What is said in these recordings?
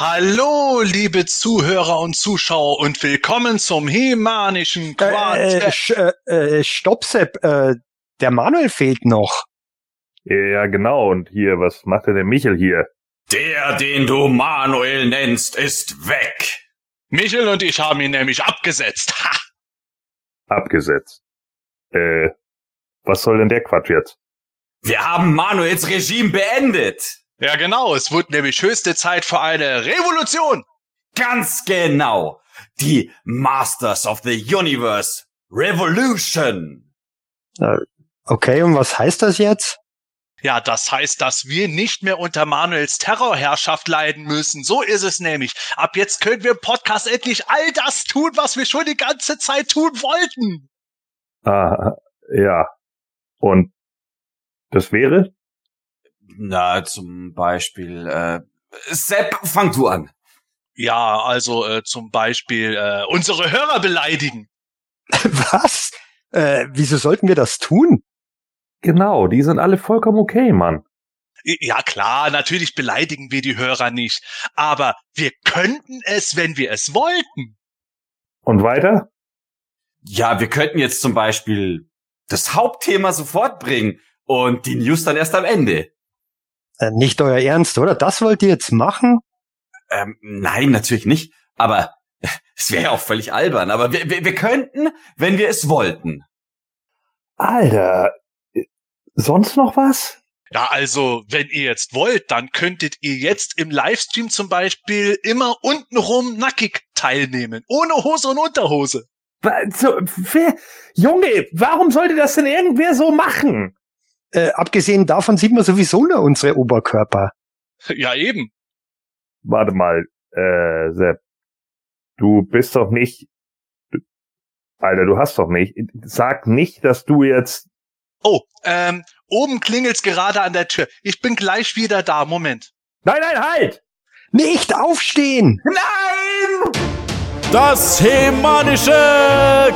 Hallo, liebe Zuhörer und Zuschauer und willkommen zum Hemanischen Quartett. Äh, sch, äh, stopp, Sepp, äh, der Manuel fehlt noch. Ja, genau. Und hier, was macht denn der Michel hier? Der, den du Manuel nennst, ist weg. Michel und ich haben ihn nämlich abgesetzt. Ha! Abgesetzt. Äh, was soll denn der Quatsch jetzt? Wir haben Manuels Regime beendet. Ja, genau. Es wird nämlich höchste Zeit für eine Revolution. Ganz genau. Die Masters of the Universe Revolution. Okay, und was heißt das jetzt? Ja, das heißt, dass wir nicht mehr unter Manuels Terrorherrschaft leiden müssen. So ist es nämlich. Ab jetzt können wir im Podcast endlich all das tun, was wir schon die ganze Zeit tun wollten. Ah, ja. Und das wäre? Na, zum Beispiel, äh, Sepp, fang du an. Ja, also äh, zum Beispiel äh, unsere Hörer beleidigen. Was? Äh, wieso sollten wir das tun? Genau, die sind alle vollkommen okay, Mann. Ja klar, natürlich beleidigen wir die Hörer nicht, aber wir könnten es, wenn wir es wollten. Und weiter? Ja, wir könnten jetzt zum Beispiel das Hauptthema sofort bringen und die News dann erst am Ende. Äh, nicht euer Ernst, oder? Das wollt ihr jetzt machen? Ähm, nein, natürlich nicht. Aber es wäre ja auch völlig albern. Aber wir, wir, wir könnten, wenn wir es wollten. Alter, äh, sonst noch was? Ja, also, wenn ihr jetzt wollt, dann könntet ihr jetzt im Livestream zum Beispiel immer untenrum nackig teilnehmen. Ohne Hose und Unterhose. So, wer, Junge, warum sollte das denn irgendwer so machen? Äh, abgesehen davon sieht man sowieso nur unsere Oberkörper. Ja, eben. Warte mal, äh, Sepp. Du bist doch nicht. Alter, du hast doch nicht. Sag nicht, dass du jetzt. Oh, ähm, oben klingelt's gerade an der Tür. Ich bin gleich wieder da. Moment. Nein, nein, halt! Nicht aufstehen! Nein! Das Hemanische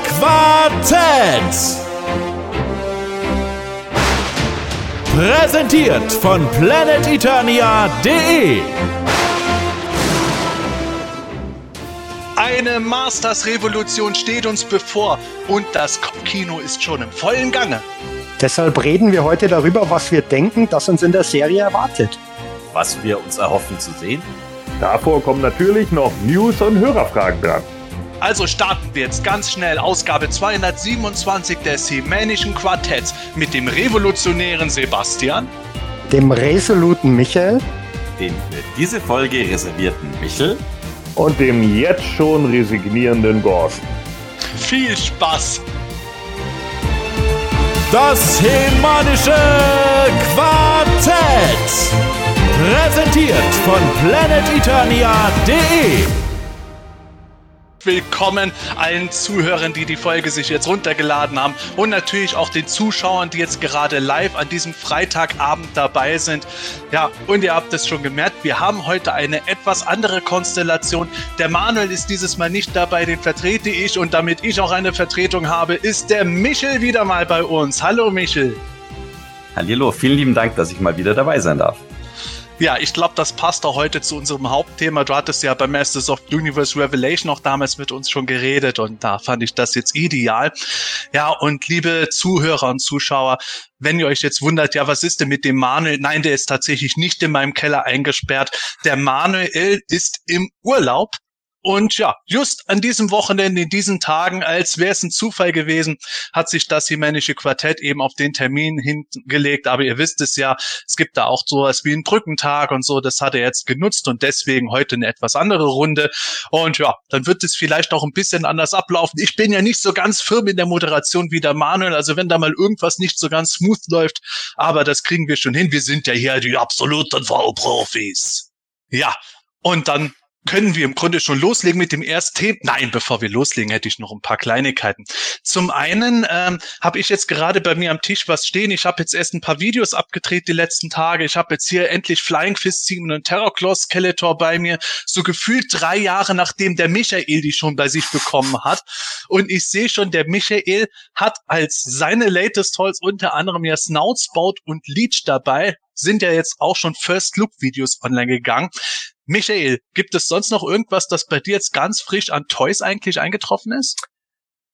Quartett. Präsentiert von planeteternia.de. Eine Masters-Revolution steht uns bevor und das Kopfkino ist schon im vollen Gange. Deshalb reden wir heute darüber, was wir denken, das uns in der Serie erwartet. Was wir uns erhoffen zu sehen? Davor kommen natürlich noch News und Hörerfragen dran. Also starten wir jetzt ganz schnell Ausgabe 227 des Hemänischen Quartetts mit dem revolutionären Sebastian, Dem resoluten Michael Den für diese Folge reservierten Michel. Und dem jetzt schon resignierenden Gorsch. viel Spaß! Das Hemanische Quartett. Präsentiert von planeteternia.de. Willkommen allen Zuhörern, die die Folge sich jetzt runtergeladen haben und natürlich auch den Zuschauern, die jetzt gerade live an diesem Freitagabend dabei sind. Ja, und ihr habt es schon gemerkt, wir haben heute eine etwas andere Konstellation. Der Manuel ist dieses Mal nicht dabei, den vertrete ich und damit ich auch eine Vertretung habe, ist der Michel wieder mal bei uns. Hallo Michel. Hallo, vielen lieben Dank, dass ich mal wieder dabei sein darf. Ja, ich glaube, das passt auch heute zu unserem Hauptthema. Du hattest ja bei Masters of Universe Revelation auch damals mit uns schon geredet und da fand ich das jetzt ideal. Ja, und liebe Zuhörer und Zuschauer, wenn ihr euch jetzt wundert, ja, was ist denn mit dem Manuel? Nein, der ist tatsächlich nicht in meinem Keller eingesperrt. Der Manuel ist im Urlaub. Und ja, just an diesem Wochenende, in diesen Tagen, als wäre es ein Zufall gewesen, hat sich das Himänische Quartett eben auf den Termin hingelegt. Aber ihr wisst es ja, es gibt da auch sowas wie einen Brückentag und so. Das hat er jetzt genutzt und deswegen heute eine etwas andere Runde. Und ja, dann wird es vielleicht auch ein bisschen anders ablaufen. Ich bin ja nicht so ganz firm in der Moderation wie der Manuel. Also wenn da mal irgendwas nicht so ganz smooth läuft, aber das kriegen wir schon hin. Wir sind ja hier die absoluten V-Profis. Ja, und dann können wir im Grunde schon loslegen mit dem ersten Thema. Nein, bevor wir loslegen, hätte ich noch ein paar Kleinigkeiten. Zum einen ähm, habe ich jetzt gerade bei mir am Tisch was stehen. Ich habe jetzt erst ein paar Videos abgedreht die letzten Tage. Ich habe jetzt hier endlich Flying Fist 7 und Terror Claw Skeletor bei mir. So gefühlt drei Jahre nachdem der Michael die schon bei sich bekommen hat. Und ich sehe schon, der Michael hat als seine latest Toys unter anderem ja Snoutspout und Leech dabei sind ja jetzt auch schon First Look Videos online gegangen. Michael, gibt es sonst noch irgendwas, das bei dir jetzt ganz frisch an Toys eigentlich eingetroffen ist?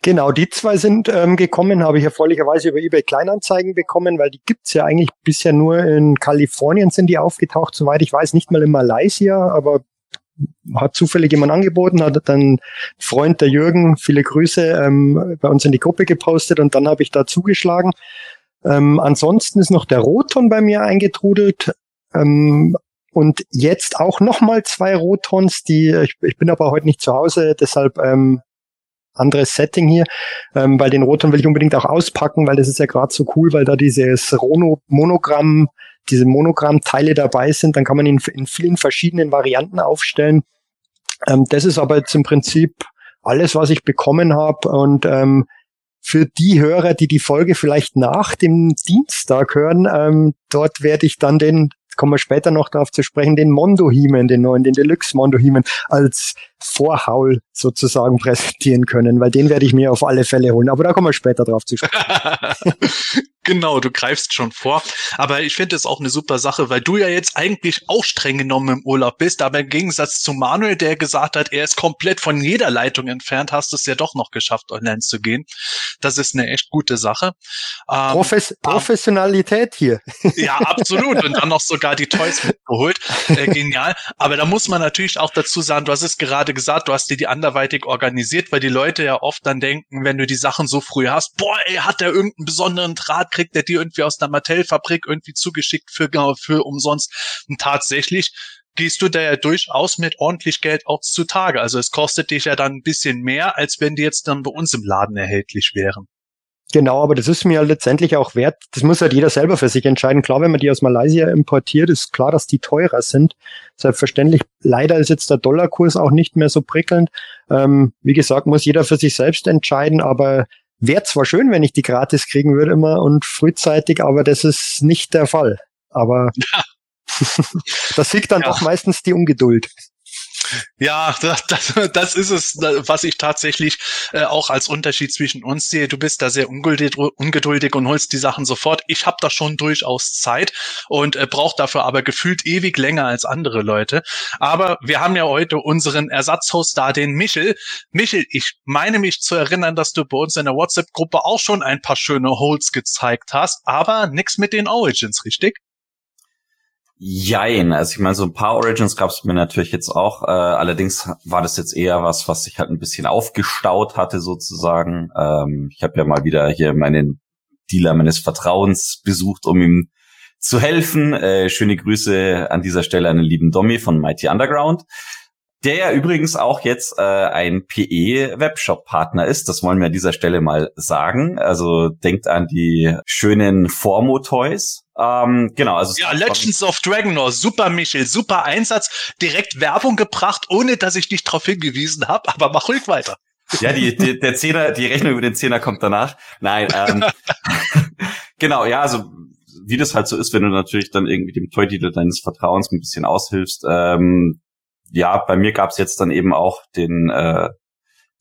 Genau, die zwei sind ähm, gekommen, habe ich erfreulicherweise über eBay Kleinanzeigen bekommen, weil die gibt's ja eigentlich bisher nur in Kalifornien sind die aufgetaucht, soweit ich weiß, nicht mal in Malaysia, aber hat zufällig jemand angeboten, hat dann Freund der Jürgen, viele Grüße, ähm, bei uns in die Gruppe gepostet und dann habe ich da zugeschlagen. Ähm, ansonsten ist noch der Roton bei mir eingetrudelt. Ähm, und jetzt auch nochmal zwei Rotons, die, ich, ich bin aber heute nicht zu Hause, deshalb ähm, anderes Setting hier, ähm, weil den Roton will ich unbedingt auch auspacken, weil das ist ja gerade so cool, weil da dieses Rono Monogramm, diese Monogramm-Teile dabei sind, dann kann man ihn in vielen verschiedenen Varianten aufstellen. Ähm, das ist aber jetzt im Prinzip alles, was ich bekommen habe und ähm, für die Hörer, die die Folge vielleicht nach dem Dienstag hören, ähm, dort werde ich dann den kommen wir später noch darauf zu sprechen, den Mondo-Heman, den neuen, den Deluxe Mondo-Heman als Vorhaul sozusagen präsentieren können, weil den werde ich mir auf alle Fälle holen. Aber da kommen wir später drauf zu sprechen. genau, du greifst schon vor. Aber ich finde es auch eine super Sache, weil du ja jetzt eigentlich auch streng genommen im Urlaub bist. Aber im Gegensatz zu Manuel, der gesagt hat, er ist komplett von jeder Leitung entfernt, hast du es ja doch noch geschafft, online zu gehen. Das ist eine echt gute Sache. Ähm, Profes Professionalität hier. Ja, absolut. Und dann noch sogar die Toys mitgeholt. Äh, genial. Aber da muss man natürlich auch dazu sagen, du hast es gerade gesagt, du hast dir die anderweitig organisiert, weil die Leute ja oft dann denken, wenn du die Sachen so früh hast, boah, ey, hat der irgendeinen besonderen Draht, kriegt der dir irgendwie aus der Mattel-Fabrik irgendwie zugeschickt für, genau, für umsonst. Und tatsächlich gehst du da ja durchaus mit ordentlich Geld auch zutage. Also es kostet dich ja dann ein bisschen mehr, als wenn die jetzt dann bei uns im Laden erhältlich wären. Genau, aber das ist mir letztendlich auch wert. Das muss halt jeder selber für sich entscheiden. Klar, wenn man die aus Malaysia importiert, ist klar, dass die teurer sind. Selbstverständlich. Leider ist jetzt der Dollarkurs auch nicht mehr so prickelnd. Ähm, wie gesagt, muss jeder für sich selbst entscheiden, aber wäre zwar schön, wenn ich die gratis kriegen würde immer und frühzeitig, aber das ist nicht der Fall. Aber ja. das siegt dann ja. doch meistens die Ungeduld. Ja, das, das ist es, was ich tatsächlich äh, auch als Unterschied zwischen uns sehe. Du bist da sehr ungeduldig, ungeduldig und holst die Sachen sofort. Ich habe da schon durchaus Zeit und äh, brauche dafür aber gefühlt ewig länger als andere Leute. Aber wir haben ja heute unseren Ersatzhost da, den Michel. Michel, ich meine mich zu erinnern, dass du bei uns in der WhatsApp-Gruppe auch schon ein paar schöne Holds gezeigt hast, aber nix mit den Origins, richtig? Jein, also ich meine, so ein paar Origins gab es mir natürlich jetzt auch. Äh, allerdings war das jetzt eher was, was sich halt ein bisschen aufgestaut hatte sozusagen. Ähm, ich habe ja mal wieder hier meinen Dealer meines Vertrauens besucht, um ihm zu helfen. Äh, schöne Grüße an dieser Stelle an den lieben Domi von Mighty Underground. Der ja übrigens auch jetzt äh, ein PE-Webshop-Partner ist. Das wollen wir an dieser Stelle mal sagen. Also denkt an die schönen Formo-Toys. Ähm, genau, also ja, Legends of Dragonor, super Michel, super Einsatz, direkt Werbung gebracht, ohne dass ich dich darauf hingewiesen habe, aber mach ruhig weiter. Ja, die, die, der Zehner, die Rechnung über den Zehner kommt danach. Nein, ähm, genau, ja, also wie das halt so ist, wenn du natürlich dann irgendwie dem Toy-Dealer deines Vertrauens ein bisschen aushilfst, ähm, ja, bei mir gab's jetzt dann eben auch den äh,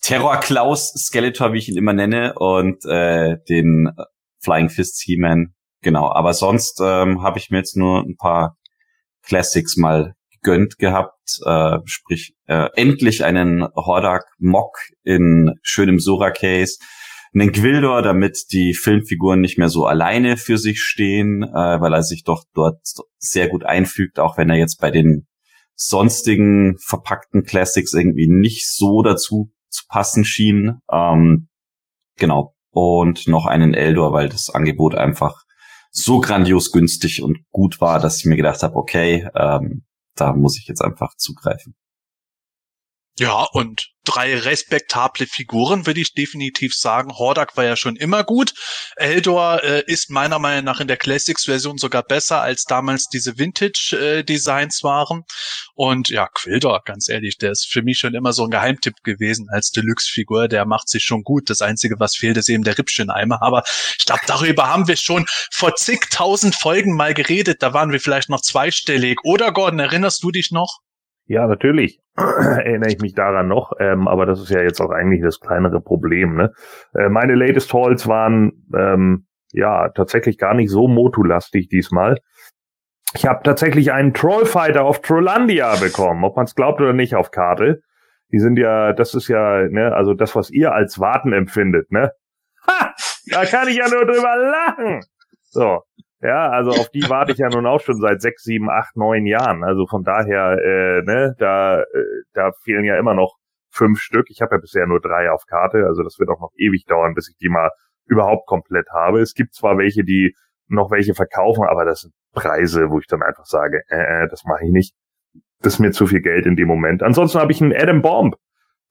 Terror Klaus Skeletor, wie ich ihn immer nenne, und äh, den Flying Fists He-Man. Genau, aber sonst ähm, habe ich mir jetzt nur ein paar Classics mal gegönnt gehabt, äh, sprich äh, endlich einen Hordak Mock in schönem Sora Case, einen Gwildor, damit die Filmfiguren nicht mehr so alleine für sich stehen, äh, weil er sich doch dort sehr gut einfügt, auch wenn er jetzt bei den sonstigen verpackten Classics irgendwie nicht so dazu zu passen schien. Ähm, genau. Und noch einen Eldor, weil das Angebot einfach so grandios günstig und gut war, dass ich mir gedacht habe, okay, ähm, da muss ich jetzt einfach zugreifen. Ja, und drei respektable Figuren, würde ich definitiv sagen. Hordak war ja schon immer gut. Eldor äh, ist meiner Meinung nach in der Classics-Version sogar besser, als damals diese Vintage-Designs waren. Und ja, Quildor, ganz ehrlich, der ist für mich schon immer so ein Geheimtipp gewesen als Deluxe-Figur. Der macht sich schon gut. Das Einzige, was fehlt, ist eben der Rippcheneimer. Aber ich glaube, darüber haben wir schon vor zigtausend Folgen mal geredet. Da waren wir vielleicht noch zweistellig. Oder Gordon, erinnerst du dich noch? Ja, natürlich erinnere ich mich daran noch, ähm, aber das ist ja jetzt auch eigentlich das kleinere Problem. Ne? Äh, meine Latest Halls waren ähm, ja tatsächlich gar nicht so motulastig diesmal. ich habe tatsächlich einen Trollfighter auf Trollandia bekommen, ob man es glaubt oder nicht, auf Karte. Die sind ja, das ist ja, ne, also das, was ihr als Warten empfindet, ne? Ha! Da kann ich ja nur drüber lachen. So. Ja, also auf die warte ich ja nun auch schon seit sechs, sieben, acht, neun Jahren. Also von daher, äh, ne, da, äh, da fehlen ja immer noch fünf Stück. Ich habe ja bisher nur drei auf Karte, also das wird auch noch ewig dauern, bis ich die mal überhaupt komplett habe. Es gibt zwar welche, die noch welche verkaufen, aber das sind Preise, wo ich dann einfach sage, äh, äh das mache ich nicht. Das ist mir zu viel Geld in dem Moment. Ansonsten habe ich einen Adam Bomb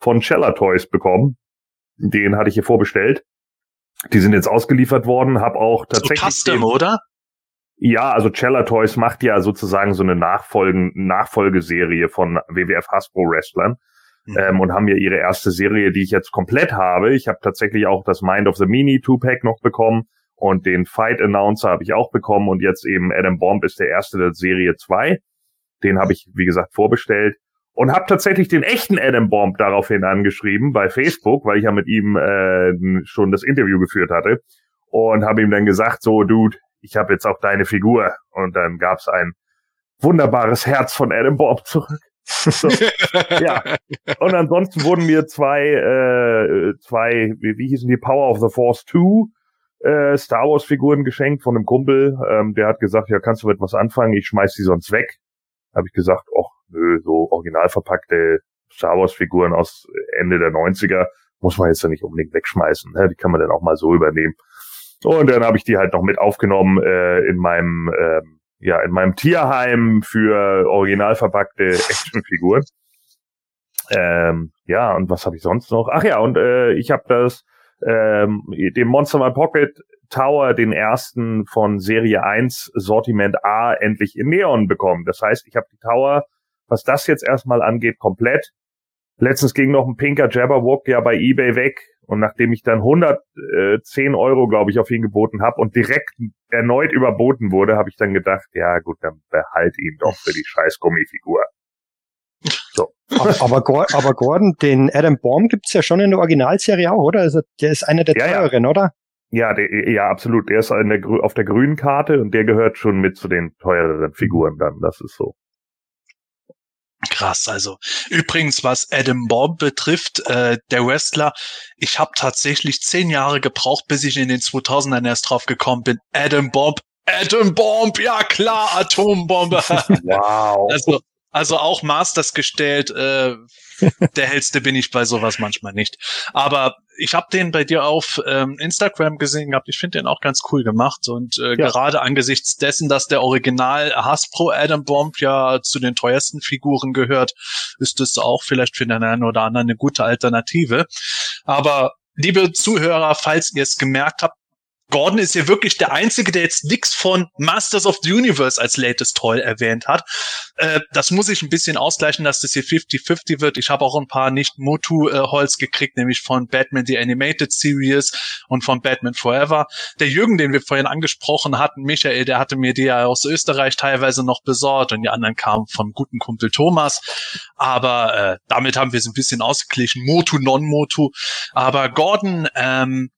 von Cella Toys bekommen. Den hatte ich hier vorbestellt. Die sind jetzt ausgeliefert worden, habe auch tatsächlich. So Custom, oder? Ja, also Cella Toys macht ja sozusagen so eine Nachfolgen, Nachfolgeserie von WWF Hasbro Wrestlern. Mhm. Ähm, und haben ja ihre erste Serie, die ich jetzt komplett habe. Ich habe tatsächlich auch das Mind of the Mini Two-Pack noch bekommen und den Fight Announcer habe ich auch bekommen und jetzt eben Adam Bomb ist der erste der Serie 2. Den habe ich, wie gesagt, vorbestellt und habe tatsächlich den echten Adam Bomb daraufhin angeschrieben bei Facebook, weil ich ja mit ihm äh, schon das Interview geführt hatte und habe ihm dann gesagt, so Dude, ich habe jetzt auch deine Figur und dann gab's ein wunderbares Herz von Adam Bomb zurück. So, ja. Und ansonsten wurden mir zwei, äh, zwei, wie, wie hießen die, Power of the Force 2 äh, Star Wars Figuren geschenkt von einem Kumpel. Ähm, der hat gesagt, ja, kannst du mit was anfangen? Ich schmeiß die sonst weg. Habe ich gesagt, ach, nö, so original verpackte Star Wars Figuren aus Ende der 90er muss man jetzt ja nicht unbedingt wegschmeißen. Ne? Die kann man dann auch mal so übernehmen. Und dann habe ich die halt noch mit aufgenommen äh, in meinem ähm, ja in meinem Tierheim für original verpackte Actionfiguren. Ähm, ja, und was habe ich sonst noch? Ach ja, und äh, ich habe das ähm, dem Monster My Pocket Tower, den ersten von Serie 1 Sortiment A, endlich in Neon bekommen. Das heißt, ich habe die Tower, was das jetzt erstmal angeht, komplett. Letztens ging noch ein pinker Jabberwock ja bei eBay weg und nachdem ich dann 110 Euro, glaube ich, auf ihn geboten habe und direkt erneut überboten wurde, habe ich dann gedacht, ja gut, dann behalt ihn doch für die scheiß Gummifigur. So. Aber, aber Gordon, den Adam Baum gibt's ja schon in der Originalserie auch, oder? Also der ist einer der ja, teuren, ja. oder? Ja, der, ja, absolut. Der ist der, auf der grünen Karte und der gehört schon mit zu den teureren Figuren dann. Das ist so. Krass, also übrigens, was Adam Bomb betrifft, äh, der Wrestler, ich habe tatsächlich zehn Jahre gebraucht, bis ich in den 2000ern erst drauf gekommen bin. Adam Bomb, Adam Bomb, ja klar, Atombombe. wow. Also also auch Masters gestellt. Äh, der hellste bin ich bei sowas manchmal nicht. Aber ich habe den bei dir auf ähm, Instagram gesehen gehabt. Ich finde den auch ganz cool gemacht. Und äh, ja. gerade angesichts dessen, dass der Original Hasbro Adam Bomb ja zu den teuersten Figuren gehört, ist das auch vielleicht für den einen oder anderen eine gute Alternative. Aber liebe Zuhörer, falls ihr es gemerkt habt, Gordon ist hier wirklich der Einzige, der jetzt nix von Masters of the Universe als latest Toy erwähnt hat. Äh, das muss ich ein bisschen ausgleichen, dass das hier 50-50 wird. Ich habe auch ein paar Nicht-Motu-Holz äh, gekriegt, nämlich von Batman The Animated Series und von Batman Forever. Der Jürgen, den wir vorhin angesprochen hatten, Michael, der hatte mir die ja aus Österreich teilweise noch besorgt und die anderen kamen vom guten Kumpel Thomas. Aber äh, damit haben wir es ein bisschen ausgeglichen. Motu, Non-Motu. Aber Gordon, ähm,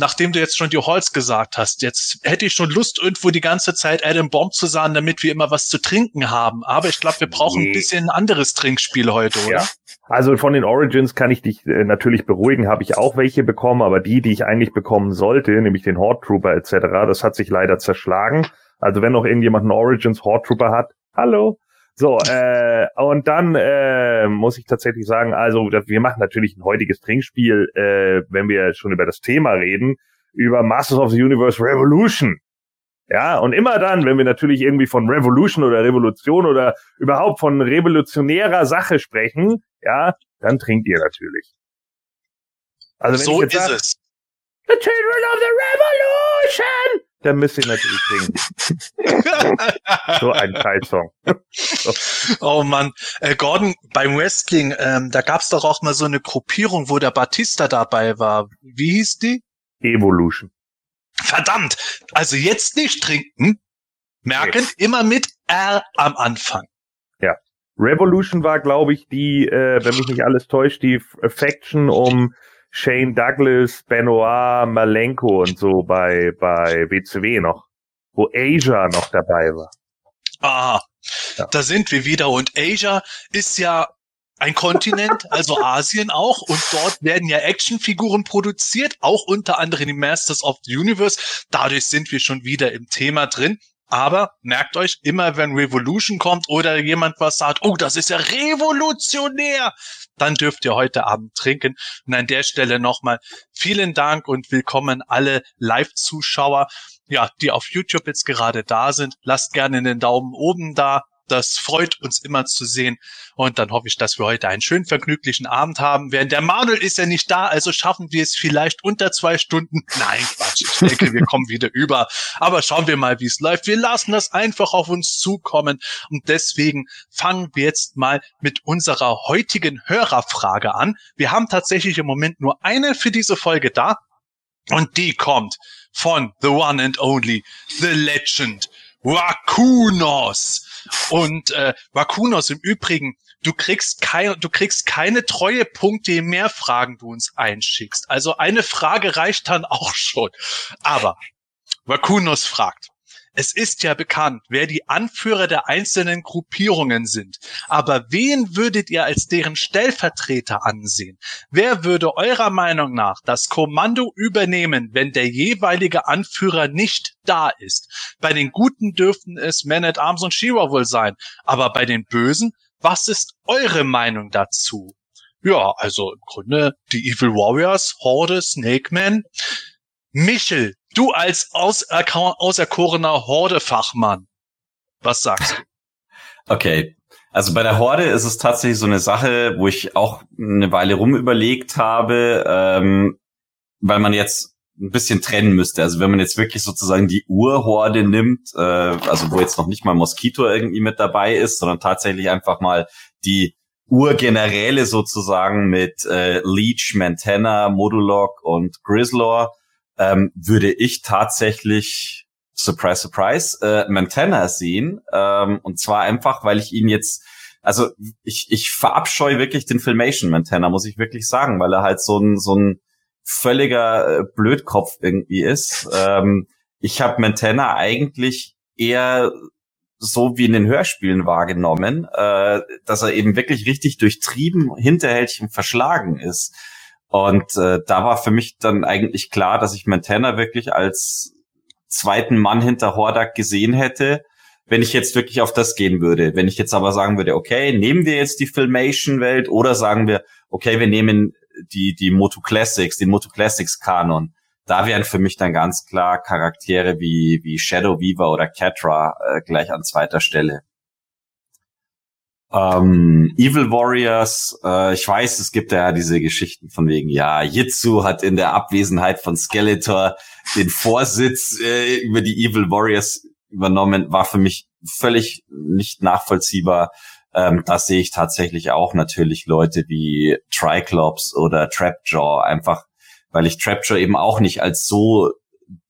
nachdem du jetzt schon die Holz gesagt hast, jetzt hätte ich schon Lust, irgendwo die ganze Zeit Adam Bomb zu sagen, damit wir immer was zu trinken haben. Aber ich glaube, wir brauchen ein bisschen ein anderes Trinkspiel heute, oder? Ja. Also von den Origins kann ich dich äh, natürlich beruhigen, habe ich auch welche bekommen, aber die, die ich eigentlich bekommen sollte, nämlich den Horde Trooper etc., das hat sich leider zerschlagen. Also wenn noch irgendjemand einen Origins Horde Trooper hat, hallo, so, äh, und dann äh, muss ich tatsächlich sagen, also wir machen natürlich ein heutiges Trinkspiel, äh, wenn wir schon über das Thema reden, über Masters of the Universe Revolution. Ja, und immer dann, wenn wir natürlich irgendwie von Revolution oder Revolution oder überhaupt von revolutionärer Sache sprechen, ja, dann trinkt ihr natürlich. Also wenn so ist sag, es. The Children of the Revolution! Dann müsst ihr natürlich singen. so ein Teilsong. so. Oh man, äh, Gordon, beim Wrestling, ähm, da gab's doch auch mal so eine Gruppierung, wo der Batista dabei war. Wie hieß die? Evolution. Verdammt, also jetzt nicht trinken, merken nee. immer mit R am Anfang. Ja. Revolution war, glaube ich, die, äh, wenn mich nicht alles täuscht, die Faction um Shane Douglas, Benoit, Malenko und so bei, bei WCW noch, wo Asia noch dabei war. Ah, Ja. da sind wir wieder. Und Asia ist ja ein Kontinent, also Asien auch. Und dort werden ja Actionfiguren produziert, auch unter anderem die Masters of the Universe. Dadurch sind wir schon wieder im Thema drin. Aber merkt euch, immer wenn Revolution kommt oder jemand was sagt, oh, das ist ja revolutionär, dann dürft ihr heute Abend trinken. Und an der Stelle nochmal vielen Dank und willkommen alle Live-Zuschauer, ja, die auf YouTube jetzt gerade da sind. Lasst gerne den Daumen oben da. Das freut uns immer zu sehen. Und dann hoffe ich, dass wir heute einen schönen, vergnüglichen Abend haben. Während der Manuel ist ja nicht da, also schaffen wir es vielleicht unter zwei Stunden. Nein, Quatsch. Ich denke, wir kommen wieder über. Aber schauen wir mal, wie es läuft. Wir lassen das einfach auf uns zukommen. Und deswegen fangen wir jetzt mal mit unserer heutigen Hörerfrage an. Wir haben tatsächlich im Moment nur eine für diese Folge da. Und die kommt von The One and Only, The Legend, Wakunos. Und äh, Wakunos im Übrigen, du kriegst keine, du kriegst keine Treuepunkte, je mehr Fragen du uns einschickst. Also eine Frage reicht dann auch schon. Aber Wakunos fragt, es ist ja bekannt, wer die Anführer der einzelnen Gruppierungen sind. Aber wen würdet ihr als deren Stellvertreter ansehen? Wer würde eurer Meinung nach das Kommando übernehmen, wenn der jeweilige Anführer nicht da ist? Bei den Guten dürften es Man at Arms und Shira wohl sein. Aber bei den Bösen, was ist eure Meinung dazu? Ja, also im Grunde die Evil Warriors, Horde, Snake Man. Michel, du als auserkorener Horde-Fachmann, was sagst du? Okay. Also bei der Horde ist es tatsächlich so eine Sache, wo ich auch eine Weile rum überlegt habe, ähm, weil man jetzt ein bisschen trennen müsste. Also wenn man jetzt wirklich sozusagen die Urhorde nimmt, äh, also wo jetzt noch nicht mal Moskito irgendwie mit dabei ist, sondern tatsächlich einfach mal die Urgeneräle sozusagen mit äh, Leech, Mantenna, Modulok und Grizzlor, ähm, würde ich tatsächlich Surprise, Surprise, äh, Mantenna sehen. Ähm, und zwar einfach, weil ich ihn jetzt, also ich, ich verabscheue wirklich den Filmation Mantenna, muss ich wirklich sagen, weil er halt so ein, so ein völliger äh, Blödkopf irgendwie ist. Ähm, ich habe Mantenna eigentlich eher so wie in den Hörspielen wahrgenommen, äh, dass er eben wirklich richtig durchtrieben, hinterhältig und verschlagen ist. Und äh, da war für mich dann eigentlich klar, dass ich Montana wirklich als zweiten Mann hinter Hordak gesehen hätte, wenn ich jetzt wirklich auf das gehen würde. Wenn ich jetzt aber sagen würde, okay, nehmen wir jetzt die Filmation-Welt oder sagen wir, okay, wir nehmen die, die Moto Classics, den Moto Classics Kanon. Da wären für mich dann ganz klar Charaktere wie, wie Shadow Weaver oder Catra äh, gleich an zweiter Stelle. Ähm, Evil Warriors, äh, ich weiß, es gibt ja diese Geschichten von wegen, ja, Jitsu hat in der Abwesenheit von Skeletor den Vorsitz äh, über die Evil Warriors übernommen, war für mich völlig nicht nachvollziehbar. Ähm, da sehe ich tatsächlich auch natürlich Leute wie Triclops oder Trapjaw, einfach weil ich Trapjaw eben auch nicht als so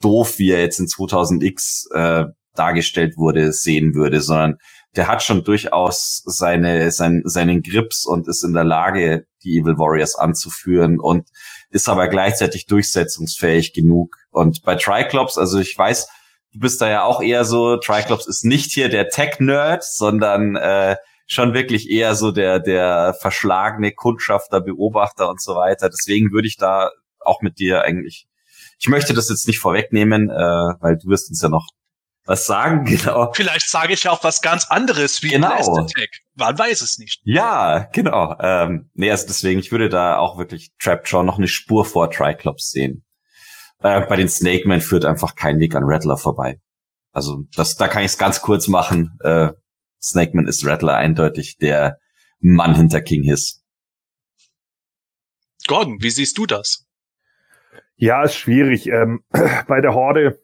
doof, wie er jetzt in 2000X äh, dargestellt wurde, sehen würde, sondern der hat schon durchaus seine, sein, seinen Grips und ist in der Lage, die Evil Warriors anzuführen und ist aber gleichzeitig durchsetzungsfähig genug. Und bei Triclops, also ich weiß, du bist da ja auch eher so, Triclops ist nicht hier der Tech-Nerd, sondern äh, schon wirklich eher so der, der verschlagene Kundschafter, Beobachter und so weiter. Deswegen würde ich da auch mit dir eigentlich, ich möchte das jetzt nicht vorwegnehmen, äh, weil du wirst uns ja noch was sagen, genau. Vielleicht sage ich ja auch was ganz anderes wie Genau. Blast Attack. Man weiß es nicht. Ja, genau. Ähm, nee, also deswegen, ich würde da auch wirklich Trapjaw noch eine Spur vor Triclops sehen. Äh, bei den Snake Man führt einfach kein Weg an Rattler vorbei. Also das, da kann ich es ganz kurz machen. Äh, Snake Man ist Rattler eindeutig der Mann hinter King Hiss. Gordon, wie siehst du das? Ja, ist schwierig. Ähm, bei der Horde,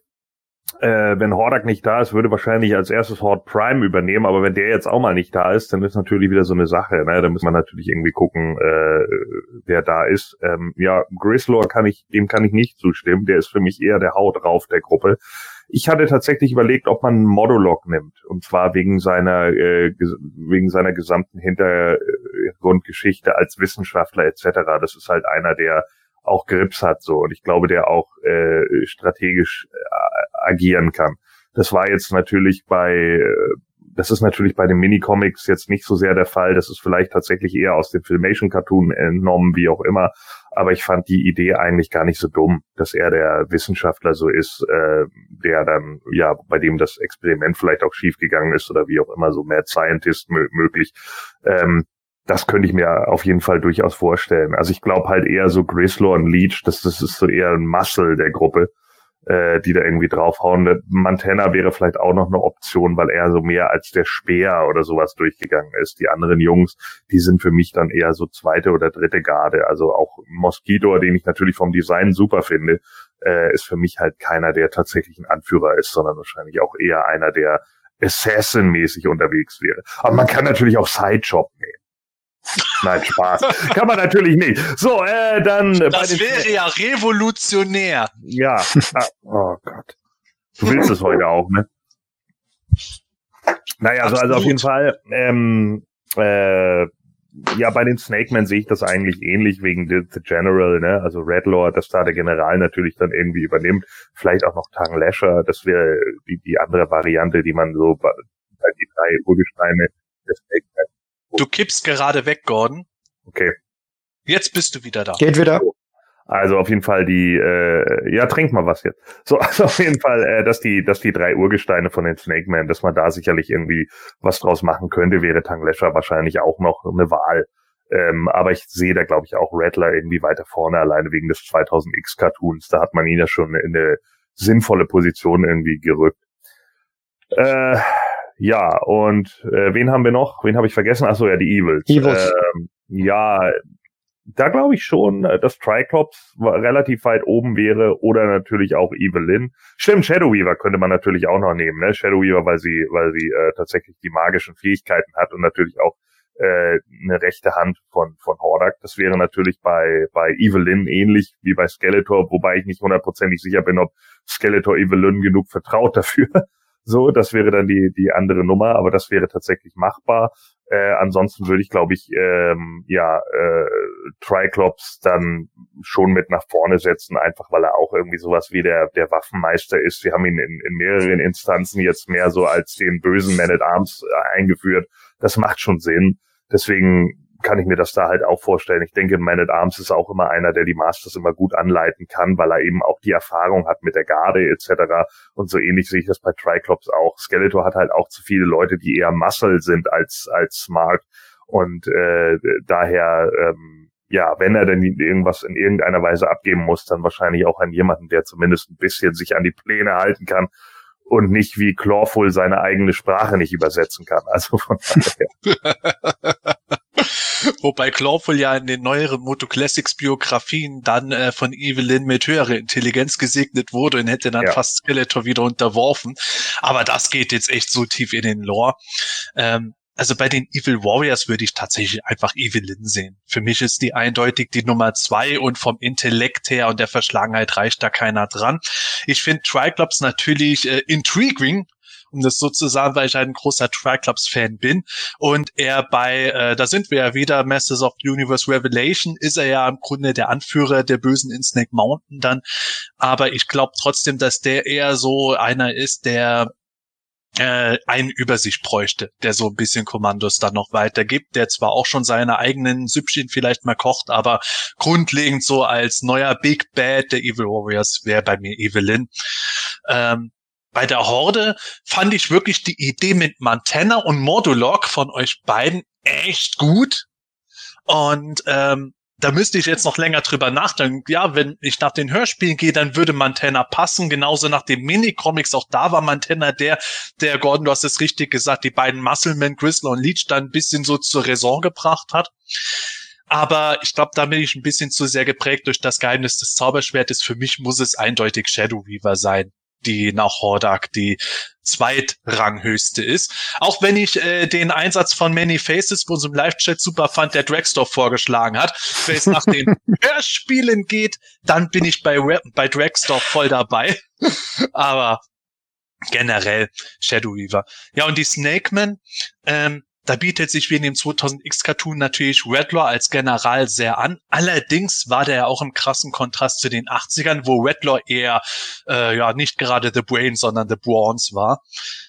äh, wenn Hordak nicht da ist, würde wahrscheinlich als erstes Horde Prime übernehmen, aber wenn der jetzt auch mal nicht da ist, dann ist natürlich wieder so eine Sache. Ne? Da muss man natürlich irgendwie gucken, äh, wer da ist. Ähm, ja, Grislor kann ich, dem kann ich nicht zustimmen. Der ist für mich eher der Haut drauf der Gruppe. Ich hatte tatsächlich überlegt, ob man Modulok nimmt. Und zwar wegen seiner, äh, wegen seiner gesamten Hintergrundgeschichte als Wissenschaftler etc. Das ist halt einer, der auch Grips hat so und ich glaube, der auch äh, strategisch äh, agieren kann. Das war jetzt natürlich bei äh, das ist natürlich bei den Minicomics jetzt nicht so sehr der Fall. Das ist vielleicht tatsächlich eher aus dem Filmation-Cartoon entnommen, wie auch immer. Aber ich fand die Idee eigentlich gar nicht so dumm, dass er der Wissenschaftler so ist, äh, der dann, ja, bei dem das Experiment vielleicht auch schiefgegangen ist oder wie auch immer, so Mad Scientist möglich. Ähm, das könnte ich mir auf jeden Fall durchaus vorstellen. Also ich glaube halt eher so Grislow und Leech, das, das ist so eher ein Muscle der Gruppe äh, die da irgendwie draufhauen. Montana wäre vielleicht auch noch eine Option, weil er so mehr als der Speer oder sowas durchgegangen ist. Die anderen Jungs, die sind für mich dann eher so zweite oder dritte Garde. Also auch Mosquito, den ich natürlich vom Design super finde, äh, ist für mich halt keiner, der tatsächlich ein Anführer ist, sondern wahrscheinlich auch eher einer, der Assassin-mäßig unterwegs wäre. Aber man kann natürlich auch Sidejob nehmen. Nein, Spaß. Kann man natürlich nicht. So, äh, dann. Das wäre ja revolutionär. Ja. Ah, oh Gott. Du willst es heute auch, ne? Naja, also, also auf jeden Fall, ähm, äh, ja, bei den Snake Men sehe ich das eigentlich ähnlich wegen The, General, ne? Also Redlaw, dass da der General natürlich dann irgendwie übernimmt. Vielleicht auch noch Tang Lasher, das wäre die, die andere Variante, die man so bei, bei die drei Urgesteine des Snake Men Du kippst gerade weg, Gordon. Okay. Jetzt bist du wieder da. Geht wieder. Also auf jeden Fall die, äh, ja, trink mal was jetzt. So, also auf jeden Fall, äh, dass die, dass die drei Urgesteine von den Snake Man, dass man da sicherlich irgendwie was draus machen könnte, wäre Tanglescher wahrscheinlich auch noch eine Wahl. Ähm, aber ich sehe da, glaube ich, auch Rattler irgendwie weiter vorne, alleine wegen des 2000X Cartoons. Da hat man ihn ja schon in eine sinnvolle Position irgendwie gerückt. Äh, ja, und äh, wen haben wir noch? Wen habe ich vergessen? Achso, ja, die Evils. Evils. Ähm, ja, da glaube ich schon, äh, dass Triclops relativ weit oben wäre oder natürlich auch Evelyn. Stimmt, Shadow Weaver könnte man natürlich auch noch nehmen, ne? Shadow Weaver, weil sie, weil sie äh, tatsächlich die magischen Fähigkeiten hat und natürlich auch äh, eine rechte Hand von von Hordak. Das wäre natürlich bei bei Evelyn ähnlich wie bei Skeletor, wobei ich nicht hundertprozentig sicher bin, ob Skeletor Evelyn genug vertraut dafür. So, das wäre dann die, die andere Nummer, aber das wäre tatsächlich machbar. Äh, ansonsten würde ich, glaube ich, ähm, ja, äh, Triclops dann schon mit nach vorne setzen, einfach weil er auch irgendwie sowas wie der, der Waffenmeister ist. Wir haben ihn in, in mehreren Instanzen jetzt mehr so als den bösen Man at Arms äh, eingeführt. Das macht schon Sinn. Deswegen kann ich mir das da halt auch vorstellen. Ich denke, Man at Arms ist auch immer einer, der die Masters immer gut anleiten kann, weil er eben auch die Erfahrung hat mit der Garde etc. Und so ähnlich sehe ich das bei Triclops auch. Skeletor hat halt auch zu viele Leute, die eher Muscle sind als als Smart und äh, daher ähm, ja, wenn er denn irgendwas in irgendeiner Weise abgeben muss, dann wahrscheinlich auch an jemanden, der zumindest ein bisschen sich an die Pläne halten kann und nicht wie Clawful seine eigene Sprache nicht übersetzen kann. Also von daher. Wobei Clawful ja in den neueren Moto Classics Biografien dann äh, von Evelyn mit höherer Intelligenz gesegnet wurde und hätte dann ja. fast Skeletor wieder unterworfen. Aber das geht jetzt echt so tief in den Lore. Ähm, also bei den Evil Warriors würde ich tatsächlich einfach Evelyn sehen. Für mich ist die eindeutig die Nummer zwei und vom Intellekt her und der Verschlagenheit reicht da keiner dran. Ich finde Triclops natürlich äh, intriguing, um das sozusagen, weil ich ein großer Triclops-Fan bin. Und er bei, äh, da sind wir ja wieder, Masters of the Universe Revelation, ist er ja im Grunde der Anführer der Bösen in Snake Mountain dann. Aber ich glaube trotzdem, dass der eher so einer ist, der äh, einen Übersicht bräuchte, der so ein bisschen Kommandos dann noch weitergibt, der zwar auch schon seine eigenen Süppchen vielleicht mal kocht, aber grundlegend so als neuer Big Bad der Evil Warriors wäre bei mir Evelyn. Ähm, bei der Horde fand ich wirklich die Idee mit Montana und Modulok von euch beiden echt gut. Und ähm, da müsste ich jetzt noch länger drüber nachdenken. Ja, wenn ich nach den Hörspielen gehe, dann würde Montana passen. Genauso nach den Minicomics. Auch da war Montana der, der Gordon, du hast es richtig gesagt, die beiden Musclemen, Grizzler und Leech dann ein bisschen so zur Raison gebracht hat. Aber ich glaube, da bin ich ein bisschen zu sehr geprägt durch das Geheimnis des Zauberschwertes. Für mich muss es eindeutig Shadow Weaver sein die nach Hordak die zweitranghöchste ist. Auch wenn ich äh, den Einsatz von Many Faces bei unserem Live-Chat super fand, der Dragstore vorgeschlagen hat. Wenn es nach den Hörspielen geht, dann bin ich bei, bei Dragstore voll dabei. Aber generell Shadow Weaver. Ja, und die Snakeman, ähm, da bietet sich wie in dem 2000X Cartoon natürlich Redlaw als General sehr an. Allerdings war der ja auch im krassen Kontrast zu den 80ern, wo Redlaw eher äh, ja nicht gerade The Brain, sondern The Brawns war.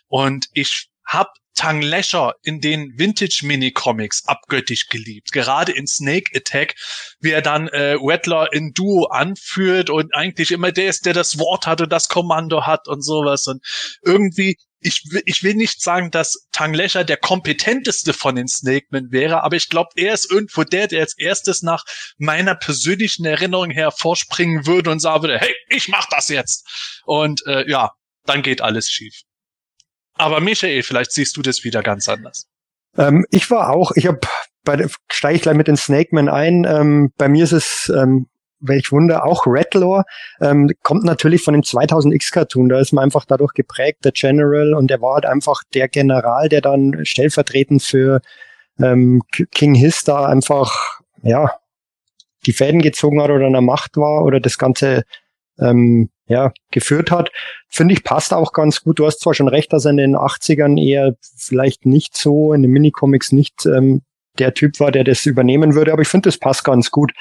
Und ich habe Tang Lesher in den Vintage-Mini-Comics abgöttisch geliebt. Gerade in Snake Attack, wie er dann äh, Rattler in Duo anführt und eigentlich immer der ist, der das Wort hat und das Kommando hat und sowas. Und irgendwie ich, ich will nicht sagen, dass Tang Lesher der kompetenteste von den Snakemen wäre, aber ich glaube, er ist irgendwo der, der als erstes nach meiner persönlichen Erinnerung hervorspringen würde und sagen würde, hey, ich mach das jetzt. Und äh, ja, dann geht alles schief. Aber Michael, vielleicht siehst du das wieder ganz anders. Ähm, ich war auch, ich habe bei steige ich gleich mit den Snakemen ein. Ähm, bei mir ist es ähm, welch Wunder, auch Redlaw, ähm, kommt natürlich von dem 2000X Cartoon. Da ist man einfach dadurch geprägt, der General, und er war halt einfach der General, der dann stellvertretend für ähm, King Hiss da einfach, ja, die Fäden gezogen hat oder an der Macht war oder das Ganze ähm, ja, geführt hat. Finde ich, passt auch ganz gut. Du hast zwar schon recht, dass er in den 80ern eher vielleicht nicht so, in den Minicomics nicht ähm, der Typ war, der das übernehmen würde, aber ich finde, das passt ganz gut.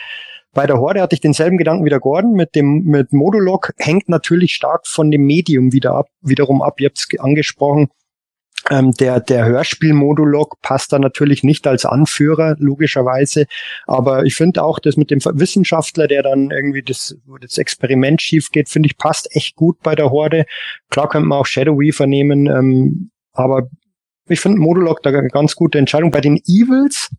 Bei der Horde hatte ich denselben Gedanken wie der Gordon mit dem mit Modulog hängt natürlich stark von dem Medium wieder ab, wiederum ab. Ihr habt es angesprochen. Ähm, der, der Hörspiel-Modulog passt da natürlich nicht als Anführer, logischerweise. Aber ich finde auch, das mit dem Wissenschaftler, der dann irgendwie das, wo das Experiment schief geht, finde ich, passt echt gut bei der Horde. Klar könnte man auch Shadow Weaver nehmen, ähm, aber ich finde Modulog da eine ganz gute Entscheidung. Bei den Evils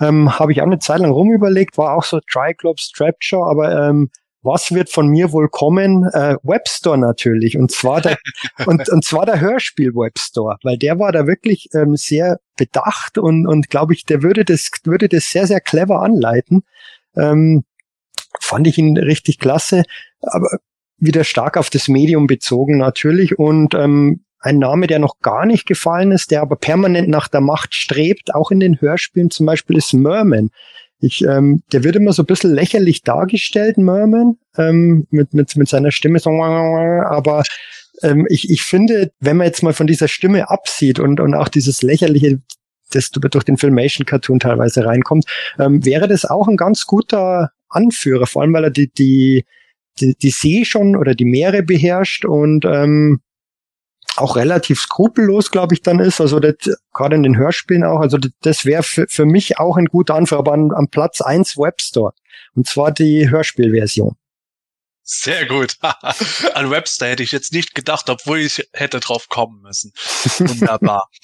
ähm, habe ich auch eine Zeit lang rumüberlegt, war auch so Triclops, Trapjaw, aber ähm, was wird von mir wohl kommen? Äh, Webstore natürlich. Und zwar der, und, und zwar der Hörspiel Webstore, weil der war da wirklich ähm, sehr bedacht und, und glaube ich, der würde das, würde das sehr, sehr clever anleiten. Ähm, fand ich ihn richtig klasse, aber wieder stark auf das Medium bezogen natürlich und ähm, ein Name, der noch gar nicht gefallen ist, der aber permanent nach der Macht strebt, auch in den Hörspielen zum Beispiel, ist Merman. Ich, ähm, der wird immer so ein bisschen lächerlich dargestellt, Merman, ähm, mit, mit, mit seiner Stimme so, aber ähm, ich, ich finde, wenn man jetzt mal von dieser Stimme absieht und, und auch dieses lächerliche, das durch den Filmation-Cartoon teilweise reinkommt, ähm, wäre das auch ein ganz guter Anführer, vor allem weil er die, die, die, die See schon oder die Meere beherrscht und ähm, auch relativ skrupellos, glaube ich, dann ist. Also das, gerade in den Hörspielen auch. Also das, das wäre für, für mich auch ein guter Anfang, aber an, an Platz eins Webstore. Und zwar die Hörspielversion. Sehr gut. An Webster hätte ich jetzt nicht gedacht, obwohl ich hätte drauf kommen müssen. Wunderbar.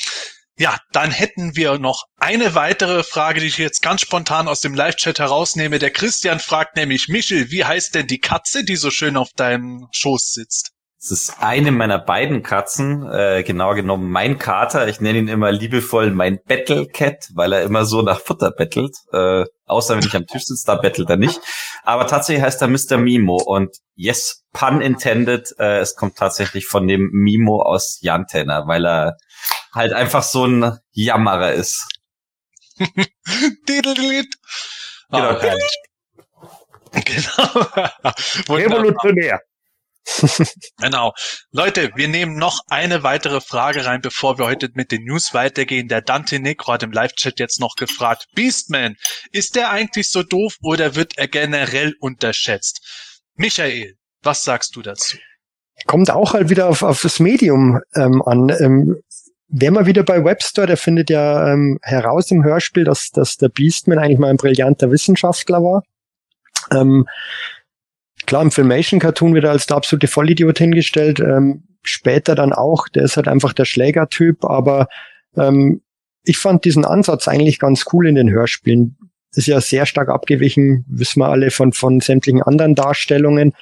Ja, dann hätten wir noch eine weitere Frage, die ich jetzt ganz spontan aus dem Live-Chat herausnehme. Der Christian fragt nämlich, Michel, wie heißt denn die Katze, die so schön auf deinem Schoß sitzt? Es ist eine meiner beiden Katzen, äh, genauer genommen mein Kater. Ich nenne ihn immer liebevoll mein Battle Cat, weil er immer so nach Futter bettelt. Äh, außer wenn ich am Tisch sitze, da bettelt er nicht. Aber tatsächlich heißt er Mr. Mimo und yes, pun intended, äh, es kommt tatsächlich von dem Mimo aus Jantena, weil er halt einfach so ein Jammerer ist. genau, genau. Revolutionär. genau. Leute, wir nehmen noch eine weitere Frage rein, bevor wir heute mit den News weitergehen. Der Dante Necro hat im Live-Chat jetzt noch gefragt, Beastman, ist der eigentlich so doof oder wird er generell unterschätzt? Michael, was sagst du dazu? Kommt auch halt wieder auf, auf das Medium ähm, an. Ähm, Wer mal wieder bei Webster, der findet ja ähm, heraus im Hörspiel, dass, dass der Beastman eigentlich mal ein brillanter Wissenschaftler war. Ähm, klar im Filmation-Cartoon wieder als der absolute Vollidiot hingestellt. Ähm, später dann auch, der ist halt einfach der Schlägertyp, aber ähm, ich fand diesen Ansatz eigentlich ganz cool in den Hörspielen. Ist ja sehr stark abgewichen, wissen wir alle von, von sämtlichen anderen Darstellungen.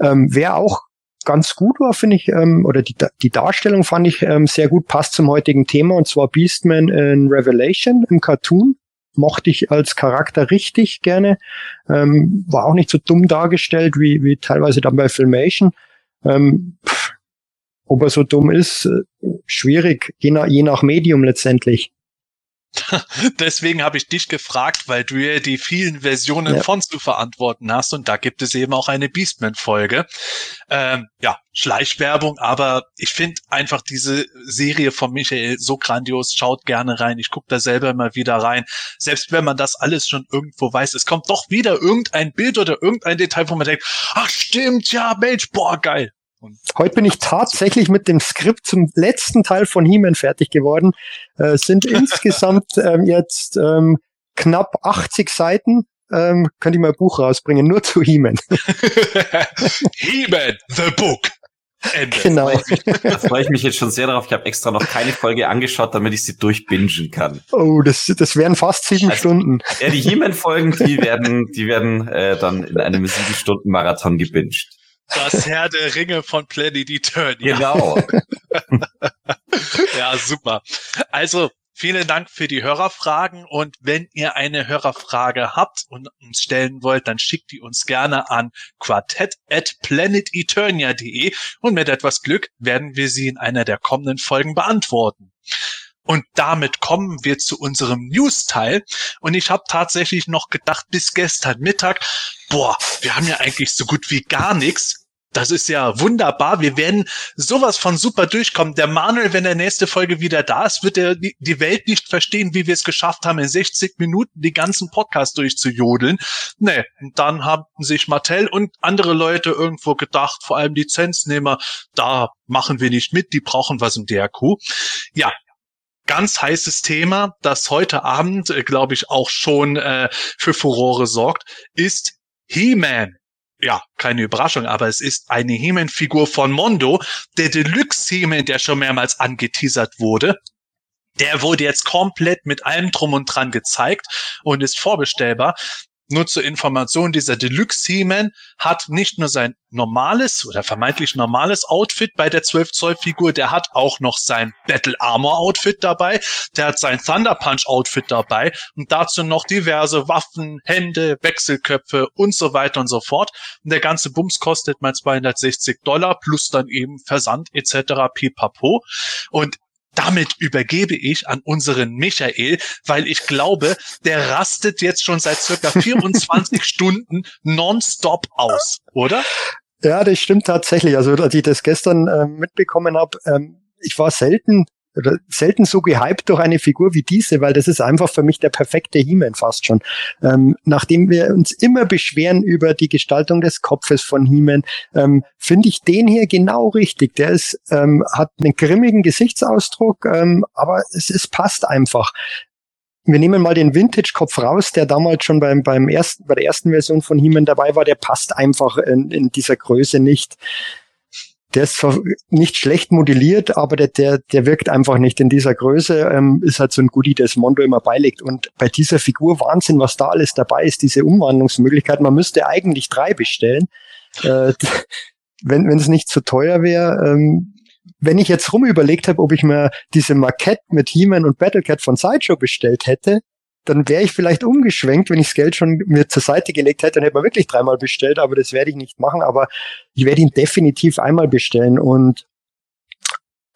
Ähm, wer auch ganz gut war, finde ich, ähm, oder die, die Darstellung fand ich ähm, sehr gut, passt zum heutigen Thema, und zwar Beastman in Revelation im Cartoon mochte ich als Charakter richtig gerne. Ähm, war auch nicht so dumm dargestellt wie, wie teilweise dann bei Filmation. Ähm, pff, ob er so dumm ist, äh, schwierig, je nach, je nach Medium letztendlich. Deswegen habe ich dich gefragt, weil du ja die vielen Versionen ja. von zu verantworten hast und da gibt es eben auch eine Beastman-Folge. Ähm, ja, Schleichwerbung, aber ich finde einfach diese Serie von Michael so grandios. Schaut gerne rein. Ich gucke da selber immer wieder rein. Selbst wenn man das alles schon irgendwo weiß, es kommt doch wieder irgendein Bild oder irgendein Detail, wo man denkt, ach stimmt, ja, Mensch, boah, geil. Und Heute bin ich tatsächlich mit dem Skript zum letzten Teil von He-Man fertig geworden. Äh, sind insgesamt ähm, jetzt ähm, knapp 80 Seiten. Ähm, könnte ich mal ein Buch rausbringen, nur zu He-Man. He-Man, the book. Ende. Genau. Da freue ich mich jetzt schon sehr darauf. Ich habe extra noch keine Folge angeschaut, damit ich sie durchbingen kann. Oh, das, das wären fast sieben also, Stunden. Ja, die He-Man-Folgen, die werden, die werden äh, dann in einem sieben Stunden Marathon gebinged. Das Herr der Ringe von Planet Eternia. Genau. ja, super. Also, Vielen Dank für die Hörerfragen und wenn ihr eine Hörerfrage habt und uns stellen wollt, dann schickt die uns gerne an quartett at planeteternia.de und mit etwas Glück werden wir sie in einer der kommenden Folgen beantworten. Und damit kommen wir zu unserem News-Teil. Und ich habe tatsächlich noch gedacht, bis gestern Mittag, boah, wir haben ja eigentlich so gut wie gar nichts. Das ist ja wunderbar. Wir werden sowas von super durchkommen. Der Manuel, wenn der nächste Folge wieder da ist, wird er die Welt nicht verstehen, wie wir es geschafft haben, in 60 Minuten die ganzen Podcasts durchzujodeln. Nee, und dann haben sich Mattel und andere Leute irgendwo gedacht, vor allem Lizenznehmer, da machen wir nicht mit, die brauchen was im DRQ. Ja, ganz heißes Thema, das heute Abend, äh, glaube ich, auch schon äh, für Furore sorgt, ist He-Man ja, keine Überraschung, aber es ist eine He-Man-Figur von Mondo, der Deluxe He-Man, der schon mehrmals angeteasert wurde. Der wurde jetzt komplett mit allem drum und dran gezeigt und ist vorbestellbar. Nur zur Information, dieser Deluxe He-Man hat nicht nur sein normales oder vermeintlich normales Outfit bei der 12 Zoll Figur, der hat auch noch sein Battle Armor Outfit dabei, der hat sein Thunder Punch Outfit dabei und dazu noch diverse Waffen, Hände, Wechselköpfe und so weiter und so fort. Und der ganze Bums kostet mal 260 Dollar plus dann eben Versand etc. pipapo. Und damit übergebe ich an unseren Michael, weil ich glaube, der rastet jetzt schon seit circa 24 Stunden nonstop aus, oder? Ja, das stimmt tatsächlich. Also als ich das gestern äh, mitbekommen habe, ähm, ich war selten oder selten so gehypt durch eine Figur wie diese, weil das ist einfach für mich der perfekte He-Man fast schon. Ähm, nachdem wir uns immer beschweren über die Gestaltung des Kopfes von He-Man, ähm, finde ich den hier genau richtig. Der ist, ähm, hat einen grimmigen Gesichtsausdruck, ähm, aber es, es passt einfach. Wir nehmen mal den Vintage-Kopf raus, der damals schon beim, beim ersten, bei der ersten Version von He-Man dabei war, der passt einfach in, in dieser Größe nicht der ist nicht schlecht modelliert, aber der, der, der wirkt einfach nicht in dieser Größe. Ähm, ist halt so ein Goodie, das Mondo immer beilegt. Und bei dieser Figur Wahnsinn, was da alles dabei ist, diese Umwandlungsmöglichkeit. Man müsste eigentlich drei bestellen, äh, wenn es nicht zu teuer wäre. Ähm, wenn ich jetzt rum überlegt habe, ob ich mir diese Marquette mit He-Man und Battlecat von Sideshow bestellt hätte, dann wäre ich vielleicht umgeschwenkt, wenn ich das Geld schon mir zur Seite gelegt hätte, dann hätte man wirklich dreimal bestellt, aber das werde ich nicht machen, aber ich werde ihn definitiv einmal bestellen. Und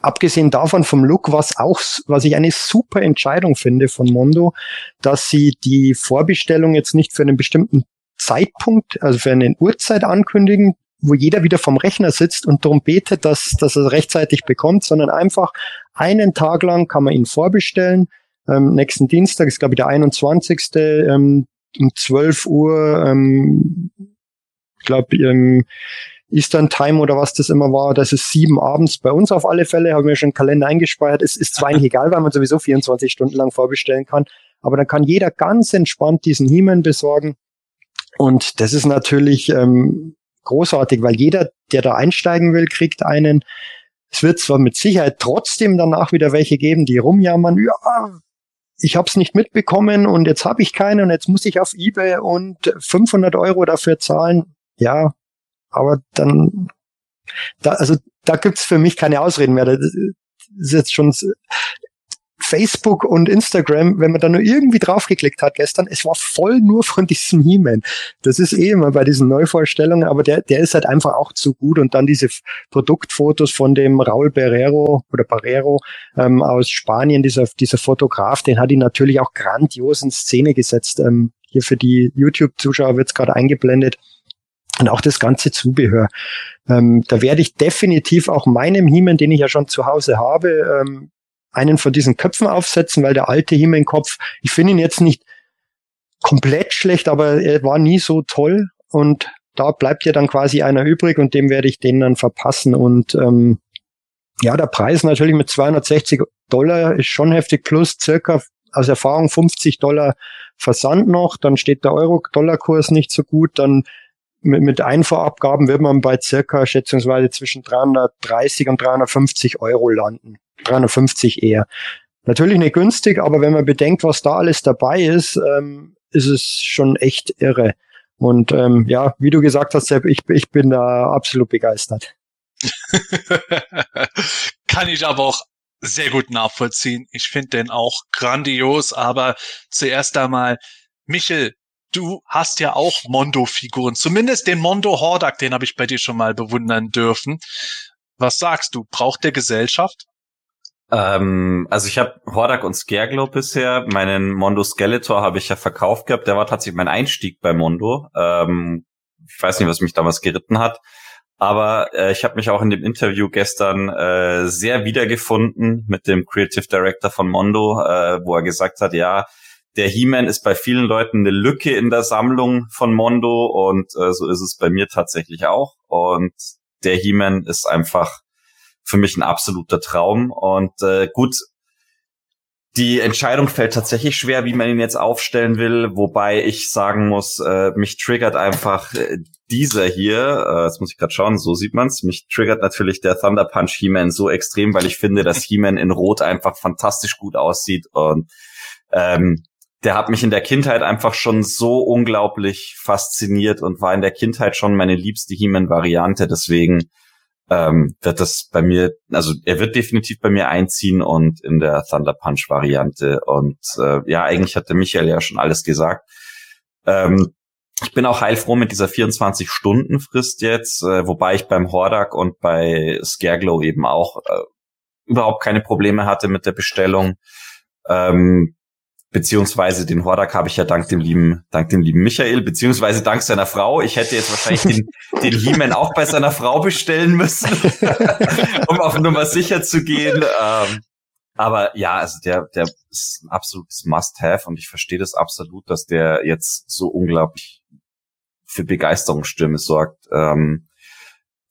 abgesehen davon vom Look, was auch, was ich eine super Entscheidung finde von Mondo, dass sie die Vorbestellung jetzt nicht für einen bestimmten Zeitpunkt, also für eine Uhrzeit ankündigen, wo jeder wieder vom Rechner sitzt und darum betet, dass, dass er rechtzeitig bekommt, sondern einfach einen Tag lang kann man ihn vorbestellen ähm, nächsten Dienstag ist, glaube ich, der 21. Ähm, um 12 Uhr, ähm, ich glaube, ähm, Eastern Time oder was das immer war, das ist sieben abends bei uns auf alle Fälle, haben wir schon einen Kalender eingespeichert. Es ist zwar nicht egal, weil man sowieso 24 Stunden lang vorbestellen kann, aber dann kann jeder ganz entspannt diesen He-Man besorgen. Und das ist natürlich ähm, großartig, weil jeder, der da einsteigen will, kriegt einen. Es wird zwar mit Sicherheit trotzdem danach wieder welche geben, die rumjammern, ja, ich habe es nicht mitbekommen und jetzt habe ich keine und jetzt muss ich auf eBay und 500 Euro dafür zahlen. Ja, aber dann, da, also da gibt's für mich keine Ausreden mehr. Das ist jetzt schon Facebook und Instagram, wenn man da nur irgendwie draufgeklickt hat gestern, es war voll nur von diesem He-Man. Das ist eh immer bei diesen Neuvorstellungen, aber der, der ist halt einfach auch zu gut. Und dann diese Produktfotos von dem Raul Barrero oder Barrero ähm, aus Spanien, dieser, dieser Fotograf, den hat ihn natürlich auch grandios in Szene gesetzt. Ähm, hier für die YouTube-Zuschauer wird's gerade eingeblendet und auch das ganze Zubehör. Ähm, da werde ich definitiv auch meinem He-Man, den ich ja schon zu Hause habe, ähm, einen von diesen Köpfen aufsetzen, weil der alte He-Man-Kopf, ich finde ihn jetzt nicht komplett schlecht, aber er war nie so toll. Und da bleibt ja dann quasi einer übrig und dem werde ich den dann verpassen. Und ähm, ja, der Preis natürlich mit 260 Dollar ist schon heftig, plus circa aus Erfahrung 50 Dollar Versand noch, dann steht der Euro-Dollar-Kurs nicht so gut, dann mit, mit Einfuhrabgaben wird man bei circa schätzungsweise zwischen 330 und 350 Euro landen. 350 eher. Natürlich nicht günstig, aber wenn man bedenkt, was da alles dabei ist, ähm, ist es schon echt irre. Und ähm, ja, wie du gesagt hast, Sepp, ich, ich bin da absolut begeistert. Kann ich aber auch sehr gut nachvollziehen. Ich finde den auch grandios, aber zuerst einmal, Michel, du hast ja auch Mondo-Figuren. Zumindest den Mondo Hordak, den habe ich bei dir schon mal bewundern dürfen. Was sagst du? Braucht der Gesellschaft? Ähm, also ich habe Hordak und Scareglow bisher. Meinen Mondo Skeletor habe ich ja verkauft gehabt. Der war tatsächlich mein Einstieg bei Mondo. Ähm, ich weiß nicht, was mich damals geritten hat. Aber äh, ich habe mich auch in dem Interview gestern äh, sehr wiedergefunden mit dem Creative Director von Mondo, äh, wo er gesagt hat, ja, der He-Man ist bei vielen Leuten eine Lücke in der Sammlung von Mondo und äh, so ist es bei mir tatsächlich auch. Und der He-Man ist einfach für mich ein absoluter Traum. Und äh, gut, die Entscheidung fällt tatsächlich schwer, wie man ihn jetzt aufstellen will, wobei ich sagen muss, äh, mich triggert einfach äh, dieser hier, äh, jetzt muss ich gerade schauen, so sieht man's, mich triggert natürlich der Thunder Punch He-Man so extrem, weil ich finde, dass He-Man in Rot einfach fantastisch gut aussieht und ähm, der hat mich in der Kindheit einfach schon so unglaublich fasziniert und war in der Kindheit schon meine liebste He-Man-Variante, deswegen ähm, wird das bei mir, also er wird definitiv bei mir einziehen und in der Thunder Punch Variante. Und äh, ja, eigentlich hatte Michael ja schon alles gesagt. Ähm, ich bin auch heilfroh mit dieser 24-Stunden-Frist jetzt, äh, wobei ich beim Hordak und bei Scareglow eben auch äh, überhaupt keine Probleme hatte mit der Bestellung. Ähm, beziehungsweise den Hordak habe ich ja dank dem lieben, dank dem lieben Michael, beziehungsweise dank seiner Frau. Ich hätte jetzt wahrscheinlich den, den He-Man auch bei seiner Frau bestellen müssen, um auf Nummer sicher zu gehen. Ähm, aber ja, also der, der ist ein absolutes Must-Have und ich verstehe das absolut, dass der jetzt so unglaublich für Begeisterungsstürme sorgt. Ähm,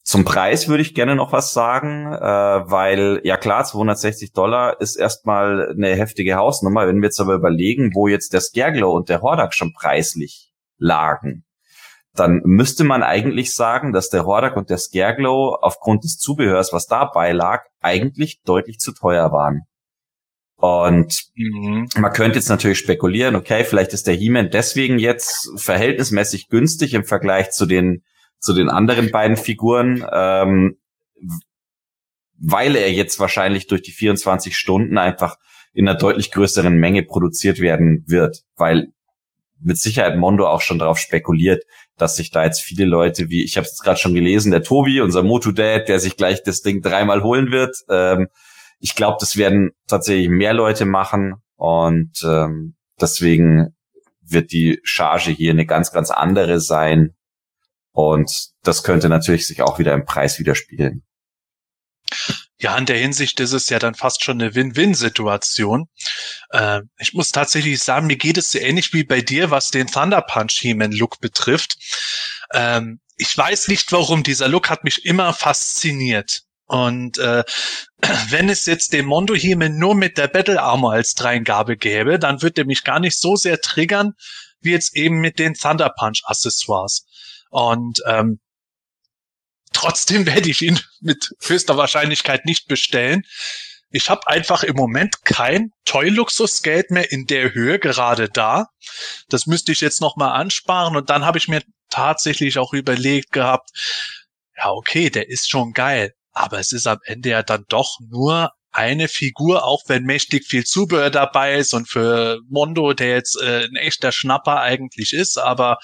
zum Preis würde ich gerne noch was sagen, äh, weil ja klar, 260 Dollar ist erstmal eine heftige Hausnummer. Wenn wir jetzt aber überlegen, wo jetzt der Skerglow und der Hordak schon preislich lagen, dann müsste man eigentlich sagen, dass der Hordak und der Skerglow aufgrund des Zubehörs, was dabei lag, eigentlich deutlich zu teuer waren. Und mhm. man könnte jetzt natürlich spekulieren, okay, vielleicht ist der He-Man deswegen jetzt verhältnismäßig günstig im Vergleich zu den zu den anderen beiden Figuren, ähm, weil er jetzt wahrscheinlich durch die 24 Stunden einfach in einer deutlich größeren Menge produziert werden wird, weil mit Sicherheit Mondo auch schon darauf spekuliert, dass sich da jetzt viele Leute, wie ich habe es gerade schon gelesen, der Tobi, unser Moto-Dad, der sich gleich das Ding dreimal holen wird. Ähm, ich glaube, das werden tatsächlich mehr Leute machen und ähm, deswegen wird die Charge hier eine ganz, ganz andere sein und das könnte natürlich sich auch wieder im Preis widerspiegeln. Ja, in der Hinsicht ist es ja dann fast schon eine Win-Win-Situation. Äh, ich muss tatsächlich sagen, mir geht es so ähnlich wie bei dir, was den Thunder Punch He-Man Look betrifft. Ähm, ich weiß nicht warum, dieser Look hat mich immer fasziniert. Und äh, wenn es jetzt den Mondo He-Man nur mit der Battle Armor als Dreingabe gäbe, dann würde er mich gar nicht so sehr triggern, wie jetzt eben mit den Thunder Punch Accessoires. Und ähm, trotzdem werde ich ihn mit höchster Wahrscheinlichkeit nicht bestellen. Ich habe einfach im Moment kein Toy-Luxus-Geld mehr in der Höhe gerade da. Das müsste ich jetzt nochmal ansparen und dann habe ich mir tatsächlich auch überlegt gehabt, ja, okay, der ist schon geil, aber es ist am Ende ja dann doch nur eine Figur, auch wenn mächtig viel Zubehör dabei ist und für Mondo, der jetzt äh, ein echter Schnapper eigentlich ist, aber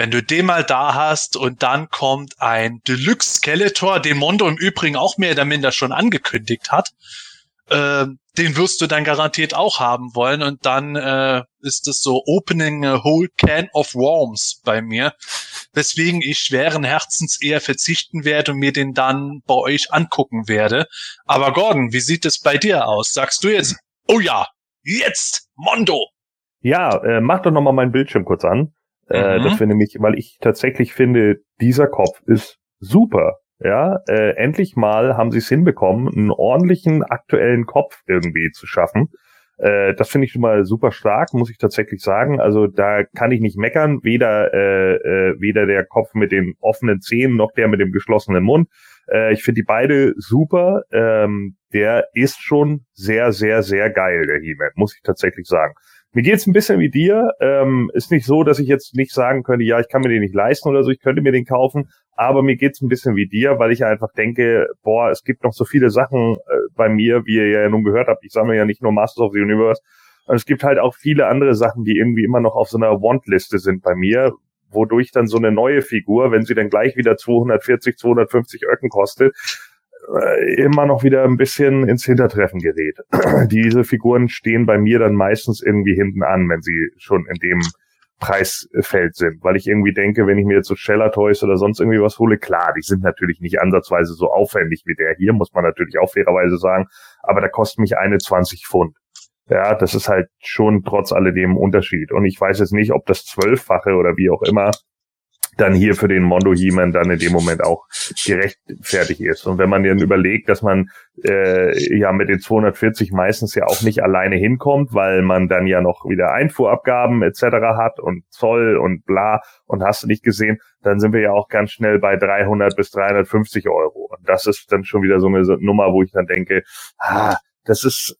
wenn du den mal da hast und dann kommt ein Deluxe Skeletor, den Mondo im Übrigen auch mehr oder minder schon angekündigt hat, äh, den wirst du dann garantiert auch haben wollen und dann äh, ist es so Opening a whole can of worms bei mir, weswegen ich schweren Herzens eher verzichten werde und mir den dann bei euch angucken werde. Aber Gordon, wie sieht es bei dir aus? Sagst du jetzt, oh ja, jetzt Mondo? Ja, äh, mach doch noch mal meinen Bildschirm kurz an. Äh, mhm. Das wir nämlich, weil ich tatsächlich finde, dieser Kopf ist super. Ja, äh, endlich mal haben sie es hinbekommen, einen ordentlichen aktuellen Kopf irgendwie zu schaffen. Äh, das finde ich schon mal super stark, muss ich tatsächlich sagen. Also da kann ich nicht meckern, weder äh, äh, weder der Kopf mit den offenen Zähnen noch der mit dem geschlossenen Mund. Äh, ich finde die beide super. Ähm, der ist schon sehr, sehr, sehr geil, der He-Man, muss ich tatsächlich sagen. Mir geht's ein bisschen wie dir. Ähm, ist nicht so, dass ich jetzt nicht sagen könnte, ja, ich kann mir den nicht leisten oder so, ich könnte mir den kaufen. Aber mir geht's ein bisschen wie dir, weil ich einfach denke, boah, es gibt noch so viele Sachen äh, bei mir, wie ihr ja nun gehört habt. Ich sammle ja nicht nur Masters of the Universe. Und es gibt halt auch viele andere Sachen, die irgendwie immer noch auf so einer Want-Liste sind bei mir, wodurch dann so eine neue Figur, wenn sie dann gleich wieder 240, 250 Öcken kostet, immer noch wieder ein bisschen ins Hintertreffen gerät. Diese Figuren stehen bei mir dann meistens irgendwie hinten an, wenn sie schon in dem Preisfeld sind, weil ich irgendwie denke, wenn ich mir jetzt so Sheller Toys oder sonst irgendwie was hole, klar, die sind natürlich nicht ansatzweise so aufwendig wie der hier, muss man natürlich auch fairerweise sagen, aber da kostet mich eine 20 Pfund. Ja, das ist halt schon trotz alledem ein Unterschied. Und ich weiß jetzt nicht, ob das zwölffache oder wie auch immer dann hier für den Mondo He-Man dann in dem Moment auch gerechtfertigt ist. Und wenn man dann überlegt, dass man äh, ja mit den 240 meistens ja auch nicht alleine hinkommt, weil man dann ja noch wieder Einfuhrabgaben etc. hat und Zoll und bla und hast du nicht gesehen, dann sind wir ja auch ganz schnell bei 300 bis 350 Euro. Und das ist dann schon wieder so eine Nummer, wo ich dann denke, ah, das ist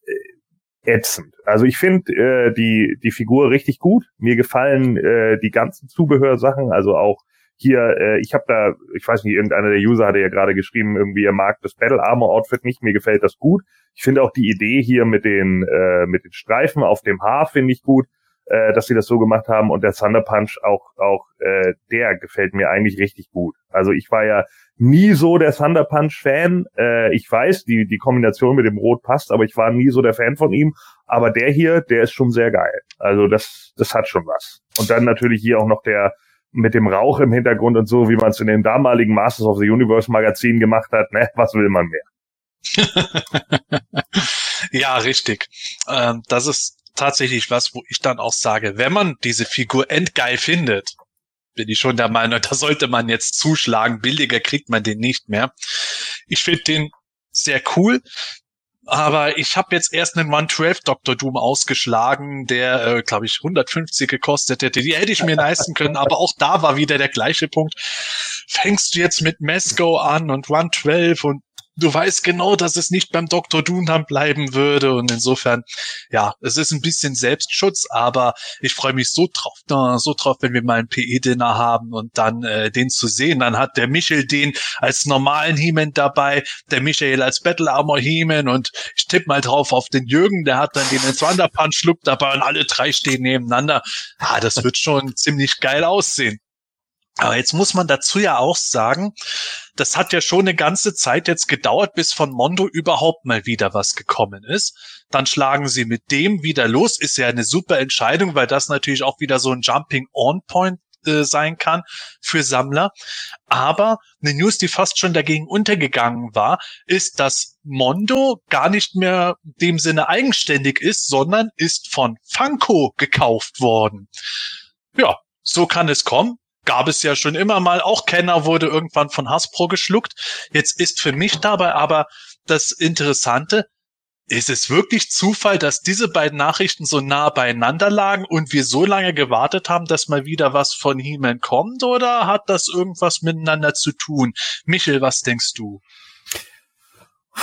ätzend. Also ich finde äh, die die Figur richtig gut. Mir gefallen äh, die ganzen Zubehörsachen, also auch hier, äh, ich habe da, ich weiß nicht, irgendeiner der User hatte ja gerade geschrieben, irgendwie er mag das Battle Armor Outfit nicht, mir gefällt das gut. Ich finde auch die Idee hier mit den äh, mit den Streifen auf dem Haar finde ich gut, äh, dass sie das so gemacht haben und der Thunder Punch auch auch äh, der gefällt mir eigentlich richtig gut. Also ich war ja nie so der Thunder Punch Fan. Äh, ich weiß, die die Kombination mit dem Rot passt, aber ich war nie so der Fan von ihm. Aber der hier, der ist schon sehr geil. Also das das hat schon was. Und dann natürlich hier auch noch der mit dem Rauch im Hintergrund und so, wie man es in den damaligen Masters of the Universe Magazin gemacht hat, ne, was will man mehr? ja, richtig. Ähm, das ist tatsächlich was, wo ich dann auch sage, wenn man diese Figur endgeil findet, bin ich schon der Meinung, da sollte man jetzt zuschlagen. Billiger kriegt man den nicht mehr. Ich finde den sehr cool. Aber ich habe jetzt erst einen 112 Dr. Doom ausgeschlagen, der, äh, glaube ich, 150 gekostet hätte. Die hätte ich mir leisten können, aber auch da war wieder der gleiche Punkt. Fängst du jetzt mit Mesco an und 112 und du weißt genau, dass es nicht beim Dr. Dunham bleiben würde. Und insofern, ja, es ist ein bisschen Selbstschutz, aber ich freue mich so drauf, so drauf, wenn wir mal ein PE-Dinner haben und dann äh, den zu sehen. Dann hat der Michel den als normalen He-Man dabei, der Michael als Battle Armor He-Man und ich tippe mal drauf auf den Jürgen, der hat dann den Thunder Punch Look dabei und alle drei stehen nebeneinander. Ah, das wird schon ziemlich geil aussehen. Aber jetzt muss man dazu ja auch sagen, das hat ja schon eine ganze Zeit jetzt gedauert, bis von Mondo überhaupt mal wieder was gekommen ist. Dann schlagen sie mit dem wieder los. Ist ja eine super Entscheidung, weil das natürlich auch wieder so ein Jumping On Point äh, sein kann für Sammler. Aber eine News, die fast schon dagegen untergegangen war, ist, dass Mondo gar nicht mehr dem Sinne eigenständig ist, sondern ist von Funko gekauft worden. Ja, so kann es kommen gab es ja schon immer mal. Auch Kenner wurde irgendwann von Hasbro geschluckt. Jetzt ist für mich dabei aber das Interessante, ist es wirklich Zufall, dass diese beiden Nachrichten so nah beieinander lagen und wir so lange gewartet haben, dass mal wieder was von He-Man kommt? Oder hat das irgendwas miteinander zu tun? Michel, was denkst du?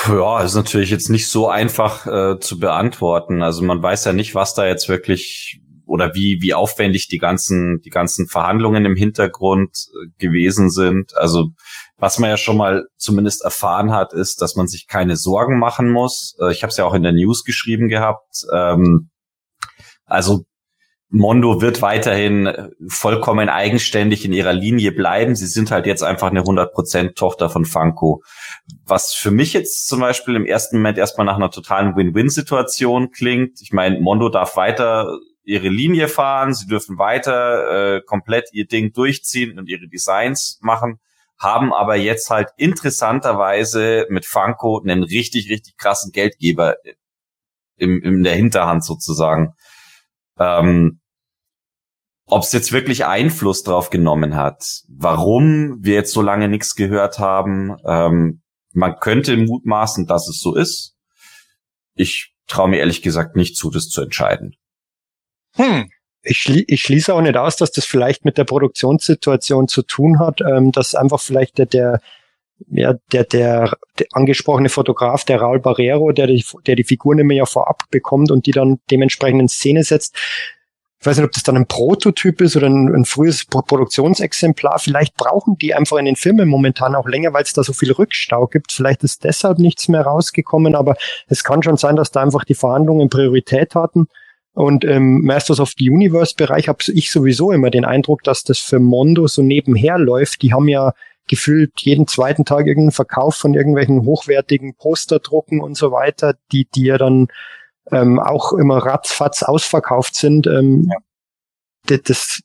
Ja, ist natürlich jetzt nicht so einfach äh, zu beantworten. Also man weiß ja nicht, was da jetzt wirklich oder wie, wie aufwendig die ganzen, die ganzen Verhandlungen im Hintergrund äh, gewesen sind. Also was man ja schon mal zumindest erfahren hat, ist, dass man sich keine Sorgen machen muss. Äh, ich habe es ja auch in der News geschrieben gehabt. Ähm, also Mondo wird weiterhin vollkommen eigenständig in ihrer Linie bleiben. Sie sind halt jetzt einfach eine 100% Tochter von Funko. Was für mich jetzt zum Beispiel im ersten Moment erstmal nach einer totalen Win-Win-Situation klingt. Ich meine, Mondo darf weiter ihre Linie fahren, sie dürfen weiter äh, komplett ihr Ding durchziehen und ihre Designs machen, haben aber jetzt halt interessanterweise mit Funko einen richtig, richtig krassen Geldgeber im, in der Hinterhand sozusagen. Ähm, ob es jetzt wirklich Einfluss drauf genommen hat, warum wir jetzt so lange nichts gehört haben. Ähm, man könnte mutmaßen, dass es so ist. Ich traue mir ehrlich gesagt nicht zu, das zu entscheiden. Hm. Ich, ich schließe auch nicht aus, dass das vielleicht mit der Produktionssituation zu tun hat, ähm, dass einfach vielleicht der, der ja, der, der, der angesprochene Fotograf, der Raul Barrero, der die, der die Figuren immer ja vorab bekommt und die dann dementsprechend in Szene setzt, ich weiß nicht, ob das dann ein Prototyp ist oder ein, ein frühes Produktionsexemplar. Vielleicht brauchen die einfach in den Filmen momentan auch länger, weil es da so viel Rückstau gibt. Vielleicht ist deshalb nichts mehr rausgekommen, aber es kann schon sein, dass da einfach die Verhandlungen Priorität hatten. Und im Masters of the Universe Bereich habe ich sowieso immer den Eindruck, dass das für Mondo so nebenher läuft. Die haben ja gefühlt jeden zweiten Tag irgendeinen Verkauf von irgendwelchen hochwertigen Posterdrucken und so weiter, die, die ja dann ähm, auch immer ratzfatz ausverkauft sind. Ähm, ja. Das,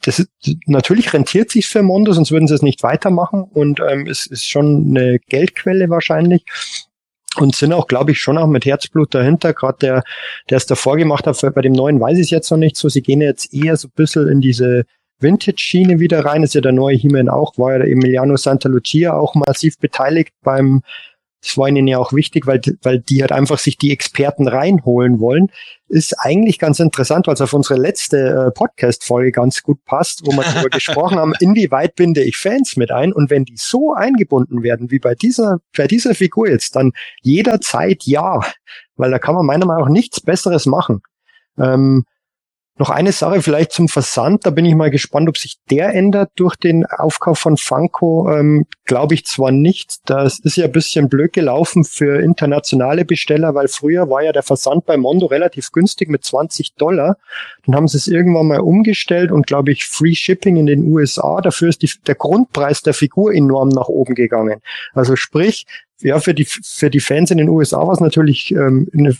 das ist, natürlich rentiert sich für Mondo, sonst würden sie es nicht weitermachen und ähm, es ist schon eine Geldquelle wahrscheinlich und sind auch, glaube ich, schon auch mit Herzblut dahinter. Gerade der, der es davor gemacht hat, bei dem neuen weiß ich es jetzt noch nicht so. Sie gehen jetzt eher so ein bisschen in diese Vintage-Schiene wieder rein. ist ja der neue He-Man auch, war ja der Emiliano Santa Lucia auch massiv beteiligt beim das war ihnen ja auch wichtig, weil, weil die halt einfach sich die Experten reinholen wollen. Ist eigentlich ganz interessant, weil es auf unsere letzte äh, Podcast-Folge ganz gut passt, wo wir darüber gesprochen haben, inwieweit binde ich Fans mit ein. Und wenn die so eingebunden werden, wie bei dieser, bei dieser Figur jetzt, dann jederzeit ja. Weil da kann man meiner Meinung nach nichts Besseres machen. Ähm, noch eine Sache vielleicht zum Versand. Da bin ich mal gespannt, ob sich der ändert durch den Aufkauf von Funko. Ähm, Glaube ich zwar nicht. Das ist ja ein bisschen blöd gelaufen für internationale Besteller, weil früher war ja der Versand bei Mondo relativ günstig mit 20 Dollar. Dann haben sie es irgendwann mal umgestellt und glaube ich Free Shipping in den USA. Dafür ist die, der Grundpreis der Figur enorm nach oben gegangen. Also sprich, ja, für die, für die Fans in den USA war es natürlich ähm, eine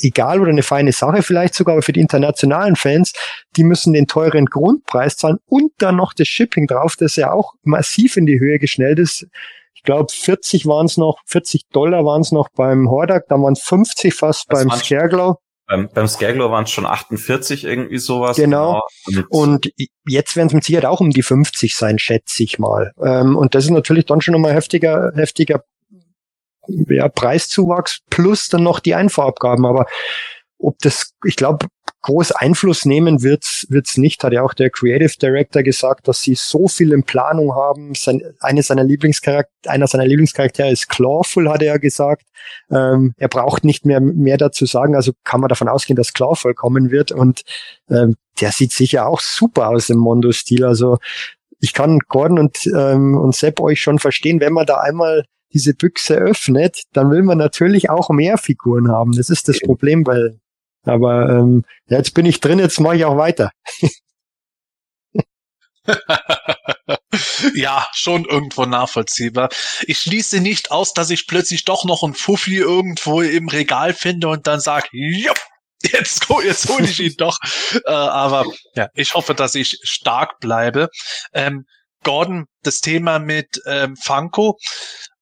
egal oder eine feine Sache vielleicht sogar, aber für die internationalen Fans, die müssen den teuren Grundpreis zahlen und dann noch das Shipping drauf, das ja auch massiv in die Höhe geschnellt ist. Ich glaube, 40 waren es noch, 40 Dollar waren es noch beim Hordak, dann waren es 50 fast das beim Scareglow. Beim, beim Scareglow waren es schon 48, irgendwie sowas. Genau. genau. Und jetzt werden es mit Sicherheit auch um die 50 sein, schätze ich mal. Ähm, und das ist natürlich dann schon nochmal heftiger, heftiger ja, Preiszuwachs plus dann noch die Einfuhrabgaben. Aber ob das, ich glaube, groß Einfluss nehmen wird's wird's nicht, hat ja auch der Creative Director gesagt, dass sie so viel in Planung haben. Sein, eine seiner Lieblingscharakter, einer seiner Lieblingscharaktere ist Clawful, hat er ja gesagt. Ähm, er braucht nicht mehr mehr dazu sagen, also kann man davon ausgehen, dass Clawful kommen wird und ähm, der sieht sicher auch super aus im Mondo-Stil. Also ich kann Gordon und, ähm, und Sepp euch schon verstehen, wenn man da einmal diese Büchse öffnet, dann will man natürlich auch mehr Figuren haben. Das ist das Problem, weil, aber ähm, jetzt bin ich drin, jetzt mache ich auch weiter. ja, schon irgendwo nachvollziehbar. Ich schließe nicht aus, dass ich plötzlich doch noch ein Fuffi irgendwo im Regal finde und dann sage, jupp, jetzt, jetzt hole ich ihn doch. Äh, aber ja, ich hoffe, dass ich stark bleibe. Ähm, Gordon, das Thema mit ähm, Funko.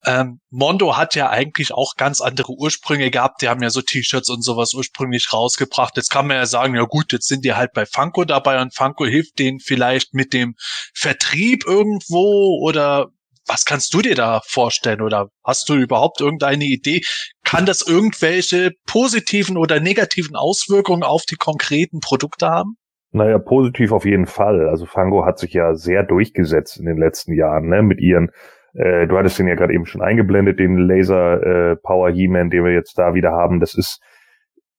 Ähm, Mondo hat ja eigentlich auch ganz andere Ursprünge gehabt. Die haben ja so T-Shirts und sowas ursprünglich rausgebracht. Jetzt kann man ja sagen, ja gut, jetzt sind die halt bei Funko dabei und Funko hilft denen vielleicht mit dem Vertrieb irgendwo oder was kannst du dir da vorstellen oder hast du überhaupt irgendeine Idee? Kann das irgendwelche positiven oder negativen Auswirkungen auf die konkreten Produkte haben? Naja, positiv auf jeden Fall. Also Fango hat sich ja sehr durchgesetzt in den letzten Jahren, ne, mit ihren äh, du hattest den ja gerade eben schon eingeblendet, den Laser äh, Power He-Man, den wir jetzt da wieder haben. Das ist,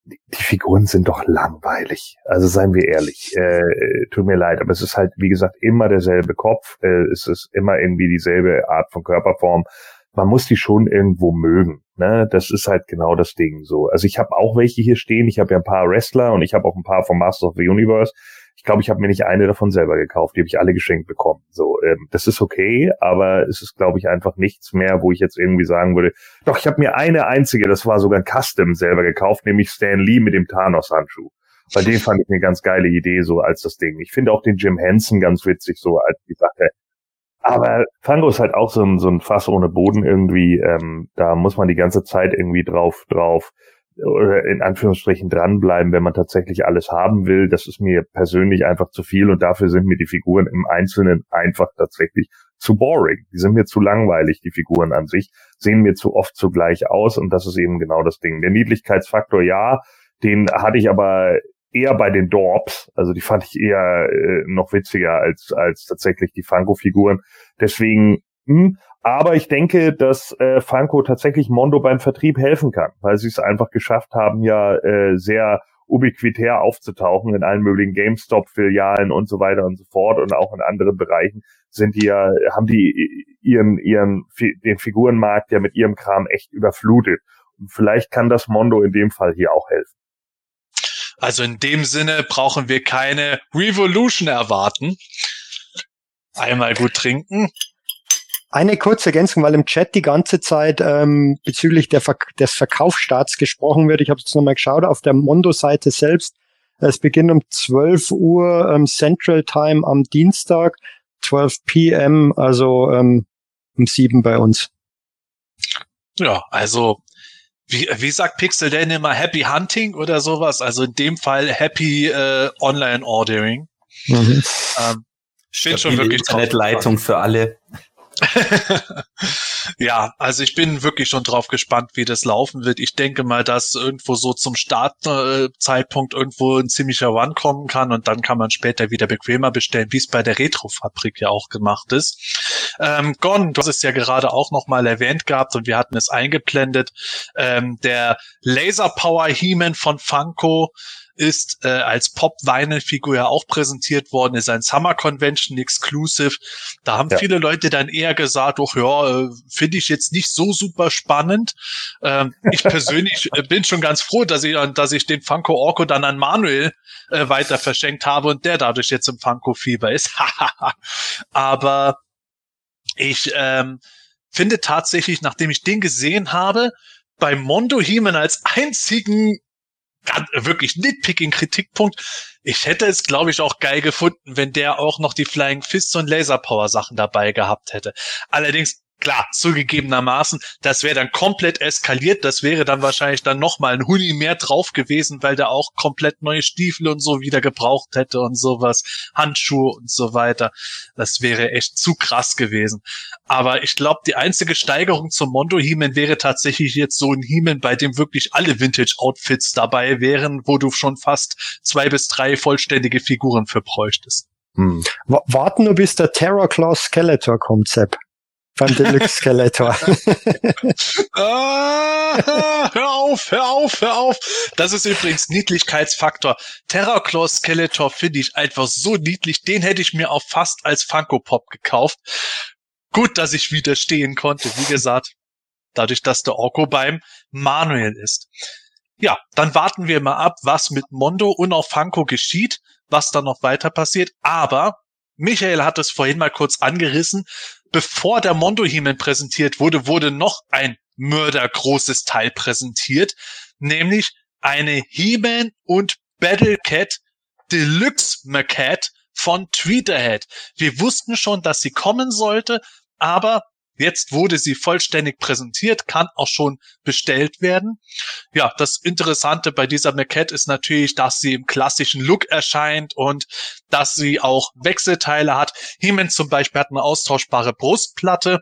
die, Figuren sind doch langweilig. Also seien wir ehrlich. Äh, tut mir leid, aber es ist halt, wie gesagt, immer derselbe Kopf. Äh, es ist immer irgendwie dieselbe Art von Körperform. Man muss die schon irgendwo mögen. Ne? Das ist halt genau das Ding so. Also ich habe auch welche hier stehen. Ich habe ja ein paar Wrestler und ich habe auch ein paar vom Masters of the Universe ich glaube, ich habe mir nicht eine davon selber gekauft, die habe ich alle geschenkt bekommen. So, ähm, das ist okay, aber es ist, glaube ich, einfach nichts mehr, wo ich jetzt irgendwie sagen würde, doch, ich habe mir eine einzige, das war sogar ein Custom selber gekauft, nämlich Stan Lee mit dem Thanos-Handschuh. Bei dem fand ich eine ganz geile Idee, so als das Ding. Ich finde auch den Jim Henson ganz witzig, so als die Sache. Aber Fango ist halt auch so ein, so ein Fass ohne Boden irgendwie. Ähm, da muss man die ganze Zeit irgendwie drauf, drauf oder in Anführungsstrichen dranbleiben, wenn man tatsächlich alles haben will. Das ist mir persönlich einfach zu viel und dafür sind mir die Figuren im Einzelnen einfach tatsächlich zu boring. Die sind mir zu langweilig, die Figuren an sich, sehen mir zu oft zugleich aus und das ist eben genau das Ding. Der Niedlichkeitsfaktor, ja, den hatte ich aber eher bei den Dorps, also die fand ich eher äh, noch witziger als als tatsächlich die Funko-Figuren. Deswegen, hm, aber ich denke, dass äh, Funko tatsächlich Mondo beim Vertrieb helfen kann, weil sie es einfach geschafft haben, ja äh, sehr ubiquitär aufzutauchen in allen möglichen GameStop-Filialen und so weiter und so fort und auch in anderen Bereichen sind die ja, haben die ihren, ihren, den Figurenmarkt ja mit ihrem Kram echt überflutet. Und vielleicht kann das Mondo in dem Fall hier auch helfen. Also in dem Sinne brauchen wir keine Revolution erwarten. Einmal gut trinken. Eine kurze Ergänzung, weil im Chat die ganze Zeit ähm, bezüglich der Ver des Verkaufsstarts gesprochen wird. Ich habe jetzt nochmal geschaut, auf der Mondo-Seite selbst. Es beginnt um 12 Uhr ähm, Central Time am Dienstag, 12 PM, also ähm, um 7 bei uns. Ja, also wie, wie sagt Pixel denn immer Happy Hunting oder sowas? Also in dem Fall Happy äh, Online Ordering. Mhm. Ähm, steht schon wirklich Internetleitung für alle. ja, also ich bin wirklich schon drauf gespannt, wie das laufen wird. Ich denke mal, dass irgendwo so zum Startzeitpunkt irgendwo ein ziemlicher Run kommen kann und dann kann man später wieder bequemer bestellen, wie es bei der Retrofabrik ja auch gemacht ist. Ähm, Gon, du hast es ja gerade auch nochmal erwähnt gehabt und wir hatten es eingeblendet. Ähm, der Laser Power He-Man von Funko ist äh, als Pop-Vinyl-Figur ja auch präsentiert worden, ist ein Summer Convention Exclusive. Da haben ja. viele Leute dann eher gesagt, ach ja, äh, finde ich jetzt nicht so super spannend. Ähm, ich persönlich äh, bin schon ganz froh, dass ich, dass ich den Funko Orko dann an Manuel äh, weiter verschenkt habe und der dadurch jetzt im Funko-Fieber ist. Aber ich ähm, finde tatsächlich, nachdem ich den gesehen habe, bei Mondo Heeman als einzigen wirklich nitpicking Kritikpunkt. Ich hätte es, glaube ich, auch geil gefunden, wenn der auch noch die Flying Fists und Laser Power Sachen dabei gehabt hätte. Allerdings Klar, zugegebenermaßen, das wäre dann komplett eskaliert. Das wäre dann wahrscheinlich dann nochmal ein Huni mehr drauf gewesen, weil der auch komplett neue Stiefel und so wieder gebraucht hätte und sowas, Handschuhe und so weiter. Das wäre echt zu krass gewesen. Aber ich glaube, die einzige Steigerung zum Mondo Heeman wäre tatsächlich jetzt so ein Heeman, bei dem wirklich alle Vintage Outfits dabei wären, wo du schon fast zwei bis drei vollständige Figuren für bräuchtest. Hm. Warten nur bis der Terror Claw Skeletor kommt, Sepp beim Deluxe Skeletor. ah, hör auf, hör auf, hör auf. Das ist übrigens Niedlichkeitsfaktor. Terraclaw Skeletor finde ich einfach so niedlich. Den hätte ich mir auch fast als Funko Pop gekauft. Gut, dass ich widerstehen konnte. Wie gesagt, dadurch, dass der Orko beim Manuel ist. Ja, dann warten wir mal ab, was mit Mondo und auch Funko geschieht, was dann noch weiter passiert. Aber Michael hat es vorhin mal kurz angerissen bevor der Mondo He-Man präsentiert wurde, wurde noch ein mördergroßes Teil präsentiert, nämlich eine He-Man und Battlecat Deluxe Maquette von Tweeterhead. Wir wussten schon, dass sie kommen sollte, aber Jetzt wurde sie vollständig präsentiert, kann auch schon bestellt werden. Ja, das Interessante bei dieser Maquette ist natürlich, dass sie im klassischen Look erscheint und dass sie auch Wechselteile hat. Heeman zum Beispiel hat eine austauschbare Brustplatte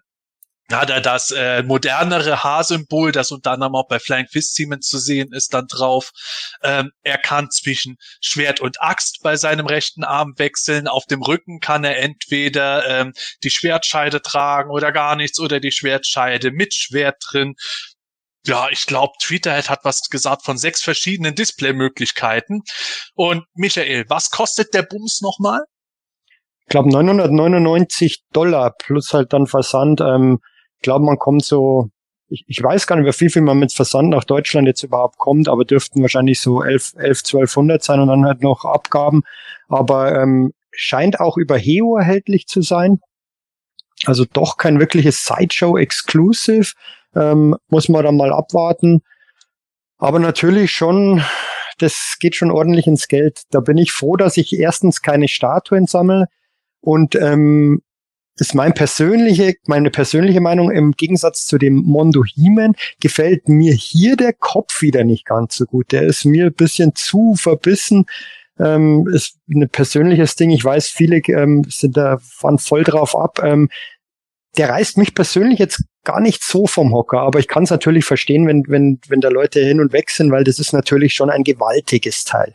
hat er das äh, modernere Haarsymbol, das unter anderem auch bei Flying Fist Siemens zu sehen ist, dann drauf. Ähm, er kann zwischen Schwert und Axt bei seinem rechten Arm wechseln. Auf dem Rücken kann er entweder ähm, die Schwertscheide tragen oder gar nichts oder die Schwertscheide mit Schwert drin. Ja, ich glaube, Tweeterhead hat was gesagt von sechs verschiedenen Displaymöglichkeiten. Und Michael, was kostet der Bums nochmal? Ich glaube 999 Dollar plus halt dann Versand. Ähm, ich glaube, man kommt so, ich, ich weiß gar nicht, wie viel man mit Versand nach Deutschland jetzt überhaupt kommt, aber dürften wahrscheinlich so 11, 11 1200 sein und dann halt noch Abgaben. Aber ähm, scheint auch über Heo erhältlich zu sein. Also doch kein wirkliches Sideshow-Exclusive. Ähm, muss man dann mal abwarten. Aber natürlich schon, das geht schon ordentlich ins Geld. Da bin ich froh, dass ich erstens keine Statuen sammle und ähm, ist mein persönliche, meine persönliche Meinung im Gegensatz zu dem Mondo He-Man gefällt mir hier der Kopf wieder nicht ganz so gut. Der ist mir ein bisschen zu verbissen. Ähm, ist ein persönliches Ding. Ich weiß, viele ähm, sind da fahren voll drauf ab. Ähm, der reißt mich persönlich jetzt gar nicht so vom Hocker, aber ich kann es natürlich verstehen, wenn, wenn, wenn da Leute hin und weg sind, weil das ist natürlich schon ein gewaltiges Teil.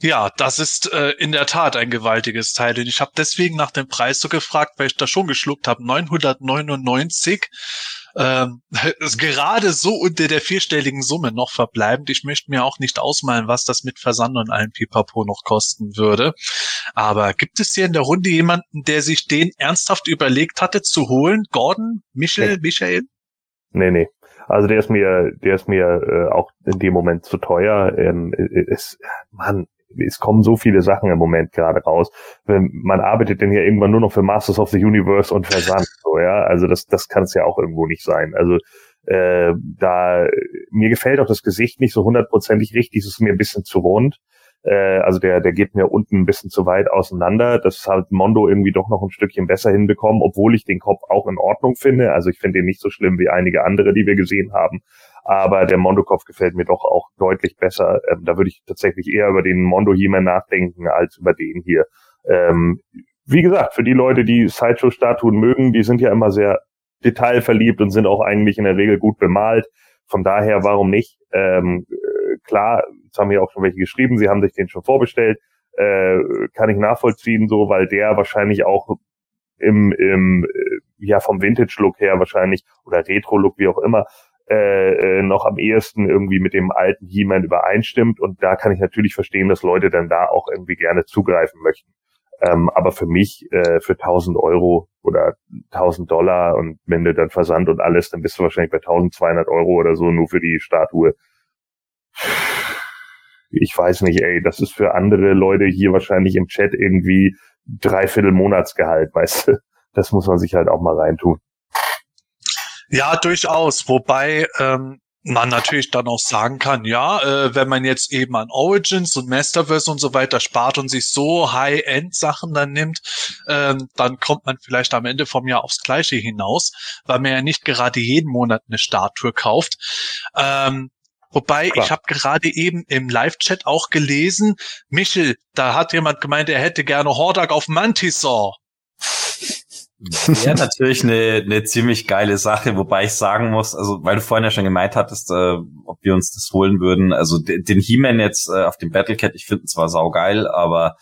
Ja, das ist äh, in der Tat ein gewaltiges Teil. Und ich habe deswegen nach dem Preis so gefragt, weil ich da schon geschluckt habe. 999 ähm, ist gerade so unter der vierstelligen Summe noch verbleibend. Ich möchte mir auch nicht ausmalen, was das mit Versand und allem Pipapo noch kosten würde. Aber gibt es hier in der Runde jemanden, der sich den ernsthaft überlegt hatte zu holen? Gordon? Michel? Nee. Michael? Nee, nee. Also der ist mir, der ist mir äh, auch in dem Moment zu teuer. Ähm, ist, Mann, es kommen so viele Sachen im Moment gerade raus. Man arbeitet denn ja irgendwann nur noch für Masters of the Universe und Versand, so, ja. Also das, das kann es ja auch irgendwo nicht sein. Also äh, da mir gefällt auch das Gesicht nicht so hundertprozentig richtig, es ist mir ein bisschen zu rund. Äh, also der, der geht mir unten ein bisschen zu weit auseinander. Das hat Mondo irgendwie doch noch ein Stückchen besser hinbekommen, obwohl ich den Kopf auch in Ordnung finde. Also ich finde ihn nicht so schlimm wie einige andere, die wir gesehen haben aber der Mondo-Kopf gefällt mir doch auch deutlich besser. Ähm, da würde ich tatsächlich eher über den Mondo He-Man nachdenken als über den hier. Ähm, wie gesagt, für die Leute, die Sideshow-Statuen mögen, die sind ja immer sehr detailverliebt und sind auch eigentlich in der Regel gut bemalt. Von daher, warum nicht? Ähm, äh, klar, jetzt haben hier auch schon welche geschrieben, sie haben sich den schon vorbestellt. Äh, kann ich nachvollziehen, so, weil der wahrscheinlich auch im, im äh, ja vom Vintage-Look her wahrscheinlich oder Retro-Look, wie auch immer, äh, äh, noch am ehesten irgendwie mit dem alten He-Man übereinstimmt. Und da kann ich natürlich verstehen, dass Leute dann da auch irgendwie gerne zugreifen möchten. Ähm, aber für mich, äh, für 1000 Euro oder 1000 Dollar und wenn du dann Versand und alles, dann bist du wahrscheinlich bei 1200 Euro oder so nur für die Statue. Ich weiß nicht, ey, das ist für andere Leute hier wahrscheinlich im Chat irgendwie dreiviertel Monatsgehalt, weißt du? Das muss man sich halt auch mal reintun. Ja, durchaus. Wobei ähm, man natürlich dann auch sagen kann, ja, äh, wenn man jetzt eben an Origins und Masterverse und so weiter spart und sich so High-End-Sachen dann nimmt, ähm, dann kommt man vielleicht am Ende vom Jahr aufs Gleiche hinaus, weil man ja nicht gerade jeden Monat eine Statue kauft. Ähm, Wobei, Klar. ich habe gerade eben im Live-Chat auch gelesen, Michel, da hat jemand gemeint, er hätte gerne Hordak auf Mantisaur. Wäre natürlich eine, eine ziemlich geile Sache, wobei ich sagen muss, also weil du vorhin ja schon gemeint hattest, äh, ob wir uns das holen würden. Also den He-Man jetzt äh, auf dem Battlecat, ich finde zwar saugeil, aber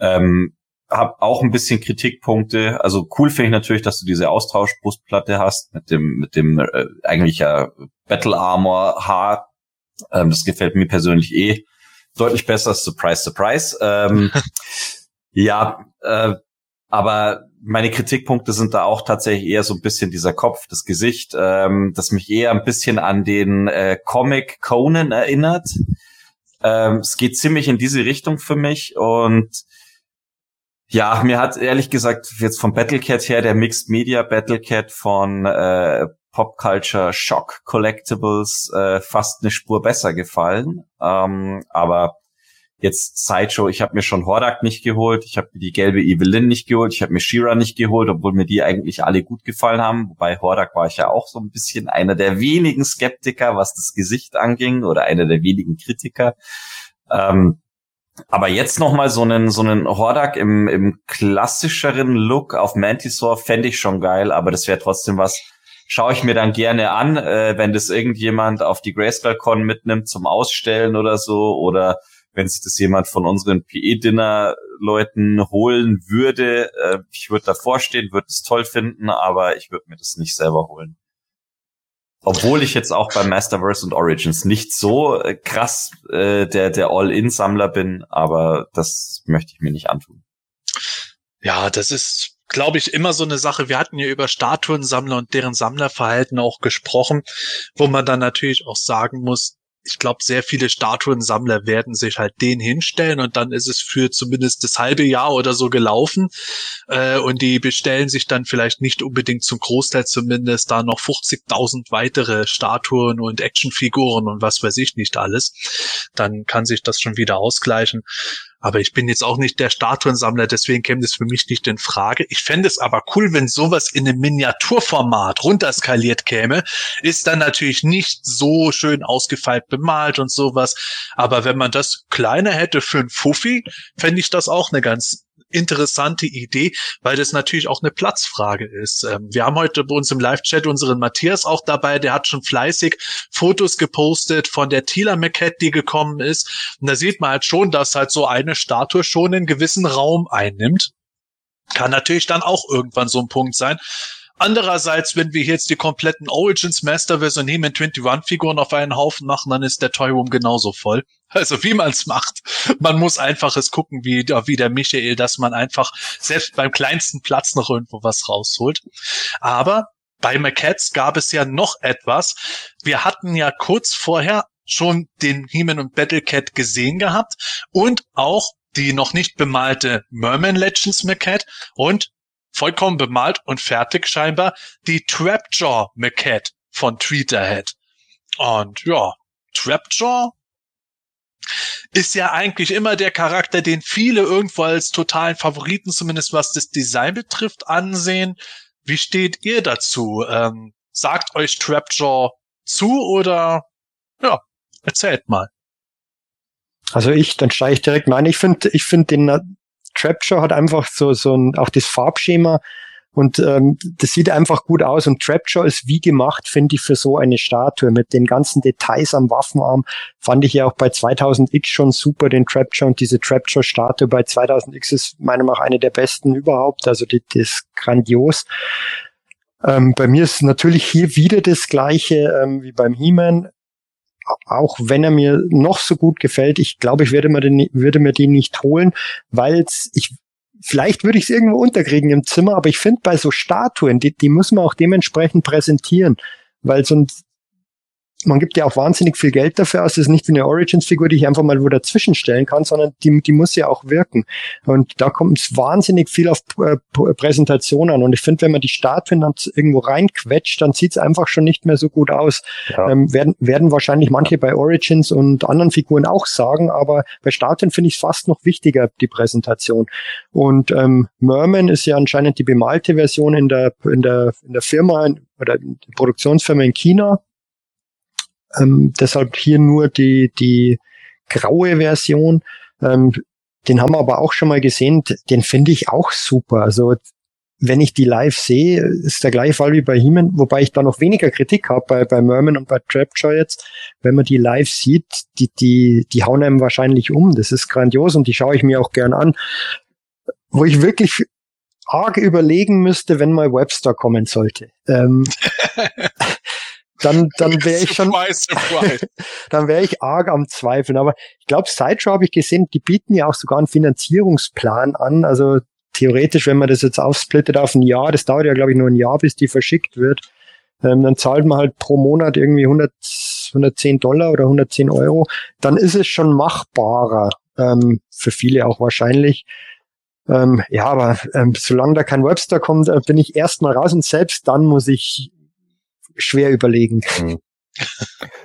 ähm, habe auch ein bisschen Kritikpunkte. Also cool finde ich natürlich, dass du diese Austauschbrustplatte hast mit dem mit dem äh, eigentlich ja Battle Armor Haar. Ähm, das gefällt mir persönlich eh deutlich besser. Surprise, surprise. Ähm, ja, äh, aber meine Kritikpunkte sind da auch tatsächlich eher so ein bisschen dieser Kopf, das Gesicht, ähm, das mich eher ein bisschen an den äh, Comic Conan erinnert. Ähm, es geht ziemlich in diese Richtung für mich und ja, mir hat ehrlich gesagt jetzt vom Battlecat her der Mixed Media Battlecat von äh, Pop Culture Shock Collectibles äh, fast eine Spur besser gefallen. Ähm, aber Jetzt Sideshow, ich habe mir schon Hordak nicht geholt, ich habe mir die gelbe Evelyn nicht geholt, ich habe mir Shira nicht geholt, obwohl mir die eigentlich alle gut gefallen haben. Wobei Hordak war ich ja auch so ein bisschen einer der wenigen Skeptiker, was das Gesicht anging, oder einer der wenigen Kritiker. Ähm, aber jetzt noch mal so einen so einen Hordak im, im klassischeren Look auf Mantisaur fände ich schon geil, aber das wäre trotzdem was, schaue ich mir dann gerne an, äh, wenn das irgendjemand auf die Grayskull Con mitnimmt zum Ausstellen oder so oder wenn sich das jemand von unseren PE-Dinner-Leuten holen würde. Äh, ich würde davor stehen, würde es toll finden, aber ich würde mir das nicht selber holen. Obwohl ich jetzt auch bei Masterverse und Origins nicht so äh, krass äh, der, der All-In-Sammler bin, aber das möchte ich mir nicht antun. Ja, das ist, glaube ich, immer so eine Sache. Wir hatten ja über Statuensammler und deren Sammlerverhalten auch gesprochen, wo man dann natürlich auch sagen muss, ich glaube, sehr viele Statuensammler werden sich halt den hinstellen und dann ist es für zumindest das halbe Jahr oder so gelaufen. Äh, und die bestellen sich dann vielleicht nicht unbedingt zum Großteil zumindest da noch 50.000 weitere Statuen und Actionfiguren und was weiß ich nicht alles. Dann kann sich das schon wieder ausgleichen. Aber ich bin jetzt auch nicht der Statuensammler, deswegen käme das für mich nicht in Frage. Ich fände es aber cool, wenn sowas in einem Miniaturformat runterskaliert käme. Ist dann natürlich nicht so schön ausgefeilt bemalt und sowas. Aber wenn man das kleiner hätte für ein Fuffi, fände ich das auch eine ganz interessante Idee, weil das natürlich auch eine Platzfrage ist. Ähm, wir haben heute bei uns im Live-Chat unseren Matthias auch dabei, der hat schon fleißig Fotos gepostet von der Tila Maquette, die gekommen ist. Und da sieht man halt schon, dass halt so eine Statue schon einen gewissen Raum einnimmt. Kann natürlich dann auch irgendwann so ein Punkt sein. Andererseits, wenn wir jetzt die kompletten Origins Masterverse und He-Man 21 Figuren auf einen Haufen machen, dann ist der Toy Room genauso voll. Also wie man es macht. Man muss einfach es gucken, wie, wie der Michael, dass man einfach selbst beim kleinsten Platz noch irgendwo was rausholt. Aber bei McCats gab es ja noch etwas. Wir hatten ja kurz vorher schon den He-Man und Battlecat gesehen gehabt und auch die noch nicht bemalte Merman Legends McCat und vollkommen bemalt und fertig scheinbar die Trapjaw McCat von Tweeterhead. Und ja, Trapjaw ist ja eigentlich immer der Charakter, den viele irgendwo als totalen Favoriten, zumindest was das Design betrifft, ansehen. Wie steht ihr dazu? Ähm, sagt euch Trapjaw zu oder ja, erzählt mal. Also ich, dann steige ich direkt mal ein. Ich finde, ich finde den Trapjaw hat einfach so so ein auch das Farbschema und ähm, das sieht einfach gut aus. Und Trapjaw ist wie gemacht, finde ich, für so eine Statue mit den ganzen Details am Waffenarm. Fand ich ja auch bei 2000X schon super, den Trapjaw. Und diese Trapjaw-Statue bei 2000X ist meiner Meinung nach eine der besten überhaupt. Also die, die ist grandios. Ähm, bei mir ist natürlich hier wieder das gleiche ähm, wie beim He-Man auch wenn er mir noch so gut gefällt, ich glaube, ich werde mir den, würde mir den nicht holen, weil ich vielleicht würde ich es irgendwo unterkriegen im Zimmer, aber ich finde bei so Statuen, die, die muss man auch dementsprechend präsentieren, weil sonst man gibt ja auch wahnsinnig viel Geld dafür aus. Das ist nicht wie eine Origins-Figur, die ich einfach mal wo dazwischen stellen kann, sondern die, die muss ja auch wirken. Und da kommt es wahnsinnig viel auf äh, Präsentation an. Und ich finde, wenn man die Statuen dann irgendwo reinquetscht, dann sieht es einfach schon nicht mehr so gut aus. Ja. Ähm, werden, werden wahrscheinlich manche bei Origins und anderen Figuren auch sagen, aber bei Statuen finde ich es fast noch wichtiger, die Präsentation. Und ähm, Merman ist ja anscheinend die bemalte Version in der, in der, in der Firma oder in der Produktionsfirma in China ähm, deshalb hier nur die, die graue Version. Ähm, den haben wir aber auch schon mal gesehen. Den finde ich auch super. Also wenn ich die live sehe, ist der gleiche Fall wie bei Heeman, wobei ich da noch weniger Kritik habe bei, bei Merman und bei Trapjaw jetzt. Wenn man die live sieht, die, die, die hauen einem wahrscheinlich um. Das ist grandios und die schaue ich mir auch gern an. Wo ich wirklich arg überlegen müsste, wenn mal Webster kommen sollte. Ähm, dann, dann wäre ich schon, dann wäre ich arg am Zweifeln. Aber ich glaube, Sideshow habe ich gesehen, die bieten ja auch sogar einen Finanzierungsplan an. Also theoretisch, wenn man das jetzt aufsplittet auf ein Jahr, das dauert ja, glaube ich, nur ein Jahr, bis die verschickt wird, ähm, dann zahlt man halt pro Monat irgendwie 100, 110 Dollar oder 110 Euro. Dann ist es schon machbarer, ähm, für viele auch wahrscheinlich. Ähm, ja, aber ähm, solange da kein Webster kommt, äh, bin ich erstmal raus und selbst dann muss ich schwer überlegen. Hm.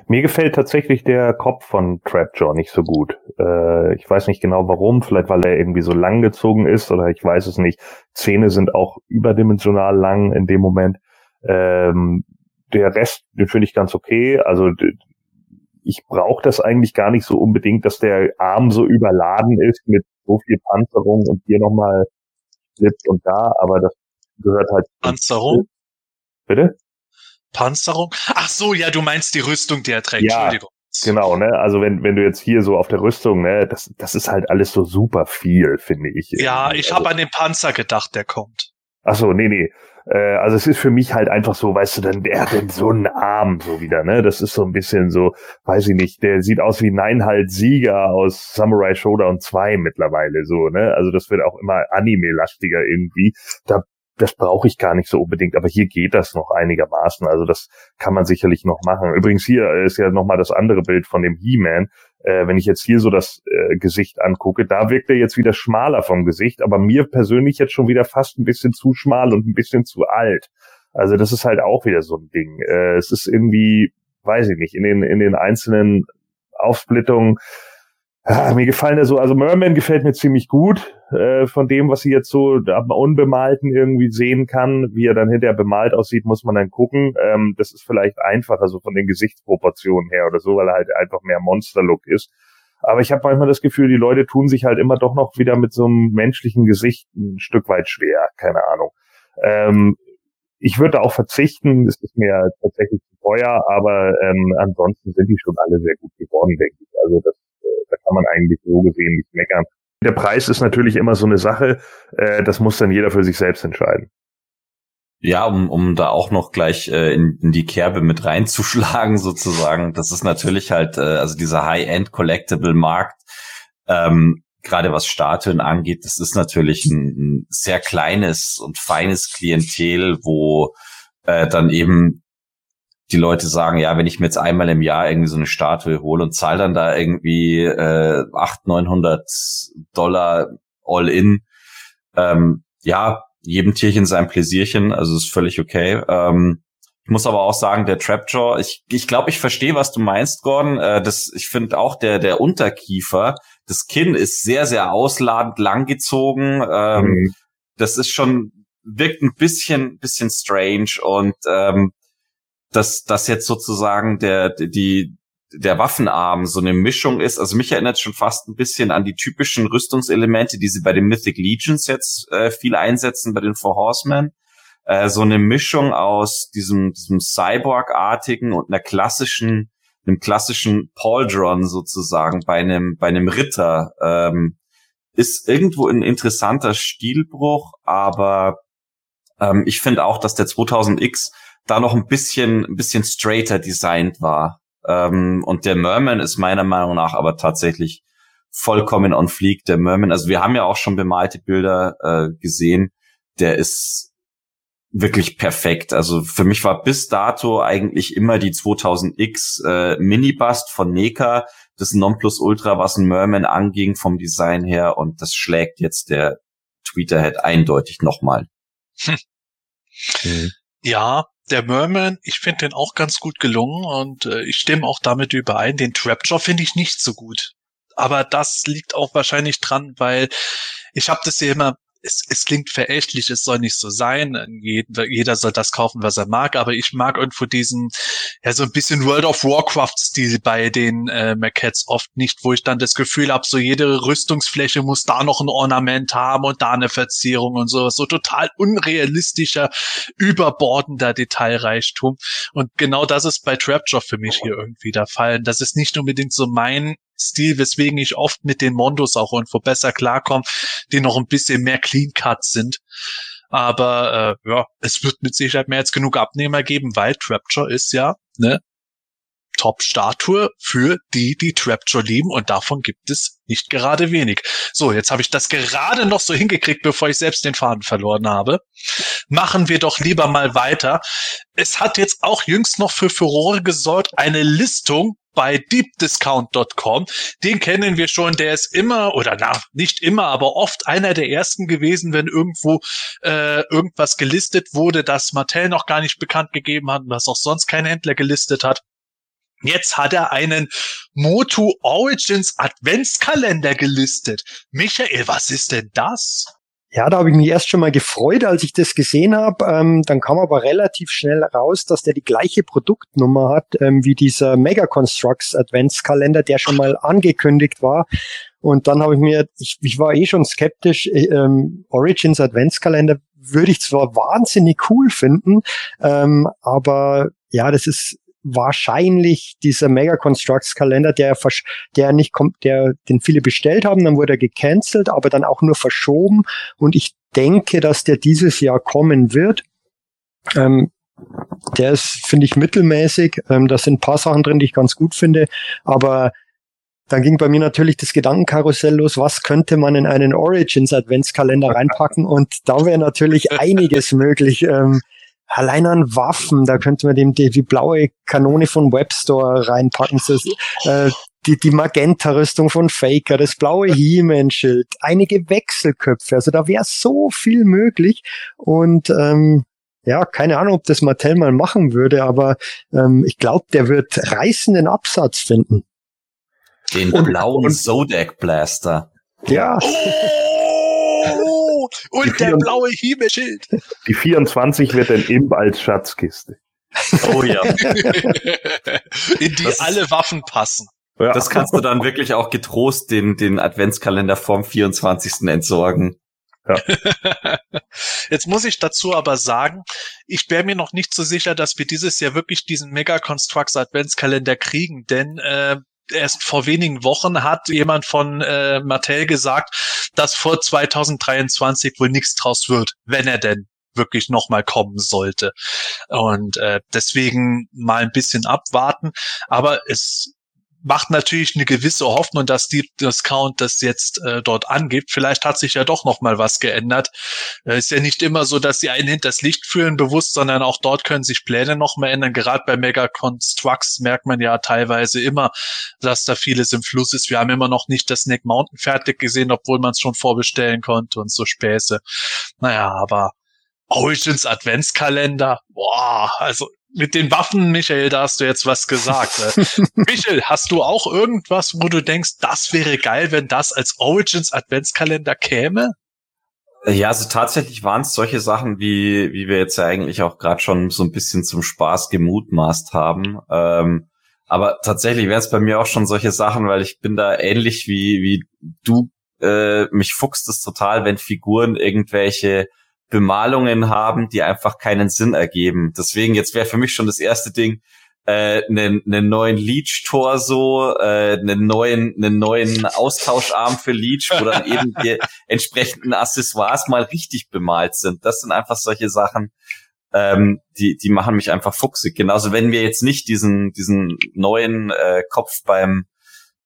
Mir gefällt tatsächlich der Kopf von Trapjaw nicht so gut. Äh, ich weiß nicht genau warum, vielleicht weil er irgendwie so lang gezogen ist oder ich weiß es nicht. Zähne sind auch überdimensional lang in dem Moment. Ähm, der Rest, den finde ich ganz okay. Also ich brauche das eigentlich gar nicht so unbedingt, dass der Arm so überladen ist mit so viel Panzerung und hier nochmal Slip und da, aber das gehört halt. Panzerung? Bitte? Panzerung? Ach so, ja, du meinst die Rüstung, die er trägt. Ja, Entschuldigung. Genau, ne? Also wenn, wenn du jetzt hier so auf der Rüstung, ne, das, das ist halt alles so super viel, finde ich. Ja, ich also, habe an den Panzer gedacht, der kommt. Ach so, nee, nee. Äh, also es ist für mich halt einfach so, weißt du, dann der hat denn so einen Arm so wieder, ne? Das ist so ein bisschen so, weiß ich nicht, der sieht aus wie Neinhalt Sieger aus Samurai Showdown 2 mittlerweile so, ne? Also das wird auch immer Anime-lastiger irgendwie. Da das brauche ich gar nicht so unbedingt, aber hier geht das noch einigermaßen. Also das kann man sicherlich noch machen. Übrigens hier ist ja nochmal das andere Bild von dem He-Man. Äh, wenn ich jetzt hier so das äh, Gesicht angucke, da wirkt er jetzt wieder schmaler vom Gesicht, aber mir persönlich jetzt schon wieder fast ein bisschen zu schmal und ein bisschen zu alt. Also das ist halt auch wieder so ein Ding. Äh, es ist irgendwie, weiß ich nicht, in den, in den einzelnen Aufsplittungen Ah, mir gefallen ja so, also Merman gefällt mir ziemlich gut, äh, von dem, was sie jetzt so am Unbemalten irgendwie sehen kann. Wie er dann hinterher bemalt aussieht, muss man dann gucken. Ähm, das ist vielleicht einfacher, so von den Gesichtsproportionen her oder so, weil er halt einfach mehr Monster-Look ist. Aber ich habe manchmal das Gefühl, die Leute tun sich halt immer doch noch wieder mit so einem menschlichen Gesicht ein Stück weit schwer, keine Ahnung. Ähm, ich würde auch verzichten, es ist mir tatsächlich zu teuer, aber ähm, ansonsten sind die schon alle sehr gut geworden, denke ich. Also das, da kann man eigentlich so gesehen nicht meckern. Der Preis ist natürlich immer so eine Sache, äh, das muss dann jeder für sich selbst entscheiden. Ja, um, um da auch noch gleich äh, in, in die Kerbe mit reinzuschlagen, sozusagen. Das ist natürlich halt, äh, also dieser High-End-Collectible-Markt, ähm, gerade was Statuen angeht, das ist natürlich ein, ein sehr kleines und feines Klientel, wo äh, dann eben die Leute sagen, ja, wenn ich mir jetzt einmal im Jahr irgendwie so eine Statue hole und zahle dann da irgendwie äh, 800, 900 Dollar all in, ähm, ja, jedem Tierchen sein Pläsierchen, also ist völlig okay. Ähm, ich muss aber auch sagen, der Trapjaw, ich ich, glaube, ich verstehe, was du meinst, Gordon. Äh, das, ich finde auch der, der Unterkiefer, das Kinn ist sehr, sehr ausladend langgezogen. Ähm, mhm. Das ist schon, wirkt ein bisschen, bisschen strange und ähm, dass das jetzt sozusagen der, die, der Waffenarm so eine Mischung ist. Also mich erinnert schon fast ein bisschen an die typischen Rüstungselemente, die sie bei den Mythic Legions jetzt äh, viel einsetzen, bei den Four Horsemen. Äh, so eine Mischung aus diesem, diesem Cyborg-artigen und einer klassischen, einem klassischen Pauldron sozusagen bei einem, bei einem Ritter. Ähm, ist irgendwo ein interessanter Stilbruch, aber ähm, ich finde auch, dass der 2000X da noch ein bisschen, ein bisschen straighter designt war. Ähm, und der Merman ist meiner Meinung nach aber tatsächlich vollkommen on fleek. Der Merman, also wir haben ja auch schon bemalte Bilder äh, gesehen. Der ist wirklich perfekt. Also für mich war bis dato eigentlich immer die 2000X äh, Minibust von Neka das Nonplusultra, was ein Merman anging vom Design her und das schlägt jetzt der Tweeterhead eindeutig nochmal. Hm. Mhm. Ja, der Merman, ich finde den auch ganz gut gelungen und äh, ich stimme auch damit überein. Den Trapjaw finde ich nicht so gut. Aber das liegt auch wahrscheinlich dran, weil ich habe das ja immer es, es klingt verächtlich, es soll nicht so sein. Jeder, soll das kaufen, was er mag, aber ich mag irgendwo diesen, ja, so ein bisschen World of Warcraft-Stil bei den äh, Maquettes oft nicht, wo ich dann das Gefühl habe, so jede Rüstungsfläche muss da noch ein Ornament haben und da eine Verzierung und so. So total unrealistischer, überbordender Detailreichtum. Und genau das ist bei Trapjaw für mich hier irgendwie der Fall. Das ist nicht unbedingt so mein Stil, weswegen ich oft mit den Mondos auch irgendwo besser klarkomme, die noch ein bisschen mehr Clean Cut sind. Aber äh, ja, es wird mit Sicherheit mehr als genug Abnehmer geben, weil Trapjaw ist ja ne Top-Statue für die, die Trapjaw lieben und davon gibt es nicht gerade wenig. So, jetzt habe ich das gerade noch so hingekriegt, bevor ich selbst den Faden verloren habe. Machen wir doch lieber mal weiter. Es hat jetzt auch jüngst noch für Furore gesorgt, eine Listung bei deepdiscount.com. Den kennen wir schon, der ist immer oder na, nicht immer, aber oft einer der ersten gewesen, wenn irgendwo äh, irgendwas gelistet wurde, das Mattel noch gar nicht bekannt gegeben hat und was auch sonst kein Händler gelistet hat. Jetzt hat er einen Motu Origins Adventskalender gelistet. Michael, was ist denn das? Ja, da habe ich mich erst schon mal gefreut, als ich das gesehen habe. Ähm, dann kam aber relativ schnell raus, dass der die gleiche Produktnummer hat ähm, wie dieser Mega Constructs Adventskalender, der schon mal angekündigt war. Und dann habe ich mir, ich, ich war eh schon skeptisch, äh, ähm, Origins Adventskalender würde ich zwar wahnsinnig cool finden, ähm, aber ja, das ist wahrscheinlich dieser Mega Constructs Kalender, der, der nicht kommt, der, den viele bestellt haben, dann wurde er gecancelt, aber dann auch nur verschoben. Und ich denke, dass der dieses Jahr kommen wird. Ähm, der ist, finde ich, mittelmäßig. Ähm, da sind ein paar Sachen drin, die ich ganz gut finde. Aber dann ging bei mir natürlich das Gedankenkarussell los, was könnte man in einen Origins Adventskalender reinpacken? Und da wäre natürlich einiges möglich. Ähm, allein an Waffen, da könnte man dem die, die blaue Kanone von Webstore reinpacken, das, äh, die, die Magenta-Rüstung von Faker, das blaue He-Man-Schild, einige Wechselköpfe, also da wäre so viel möglich und ähm, ja, keine Ahnung, ob das Mattel mal machen würde, aber ähm, ich glaube, der wird reißenden Absatz finden. Den blauen Zodiac Blaster. Ja. Oh! Und der blaue Hiebeschild. Die 24 wird ein Imp als Schatzkiste. Oh ja. In die Das- alle Waffen passen. Ja. Das kannst du dann wirklich auch getrost den, den Adventskalender vom 24. entsorgen. Jetzt muss ich dazu aber sagen, ich wäre mir noch nicht so sicher, dass wir dieses Jahr wirklich diesen Mega Constructs Adventskalender kriegen, denn äh, erst vor wenigen Wochen hat jemand von äh, Mattel gesagt, dass vor 2023 wohl nichts draus wird, wenn er denn wirklich nochmal kommen sollte. Und äh, deswegen mal ein bisschen abwarten. Aber es macht natürlich eine gewisse Hoffnung, dass die Discount das jetzt äh, dort angibt. Vielleicht hat sich ja doch noch mal was geändert. Äh, ist ja nicht immer so, dass sie einen hinters Licht führen bewusst, sondern auch dort können sich Pläne noch mal ändern. Gerade bei Mega Constructs merkt man ja teilweise immer, dass da vieles im Fluss ist. Wir haben immer noch nicht das Snake Mountain fertig gesehen, obwohl man es schon vorbestellen konnte und so Späße. Naja, aber Origins Adventskalender, boah, also mit den Waffen, Michael, da hast du jetzt was gesagt. Äh, Michael, hast du auch irgendwas, wo du denkst, das wäre geil, wenn das als Origins Adventskalender käme? Ja, also tatsächlich waren es solche Sachen, wie, wie wir jetzt ja eigentlich auch gerade schon so ein bisschen zum Spaß gemutmaßt haben. Ähm, aber tatsächlich wären es bei mir auch schon solche Sachen, weil ich bin da ähnlich wie, wie du. Äh, mich fuchst es total, wenn Figuren irgendwelche Bemalungen haben, die einfach keinen Sinn ergeben. Deswegen, jetzt wäre für mich schon das erste Ding, äh, einen, einen neuen Leech-Torso, äh, einen neuen, einen neuen Austauscharm für Leech, wo dann eben die entsprechenden Accessoires mal richtig bemalt sind. Das sind einfach solche Sachen, ähm, die, die machen mich einfach fuchsig. Genauso, wenn wir jetzt nicht diesen, diesen neuen äh, Kopf beim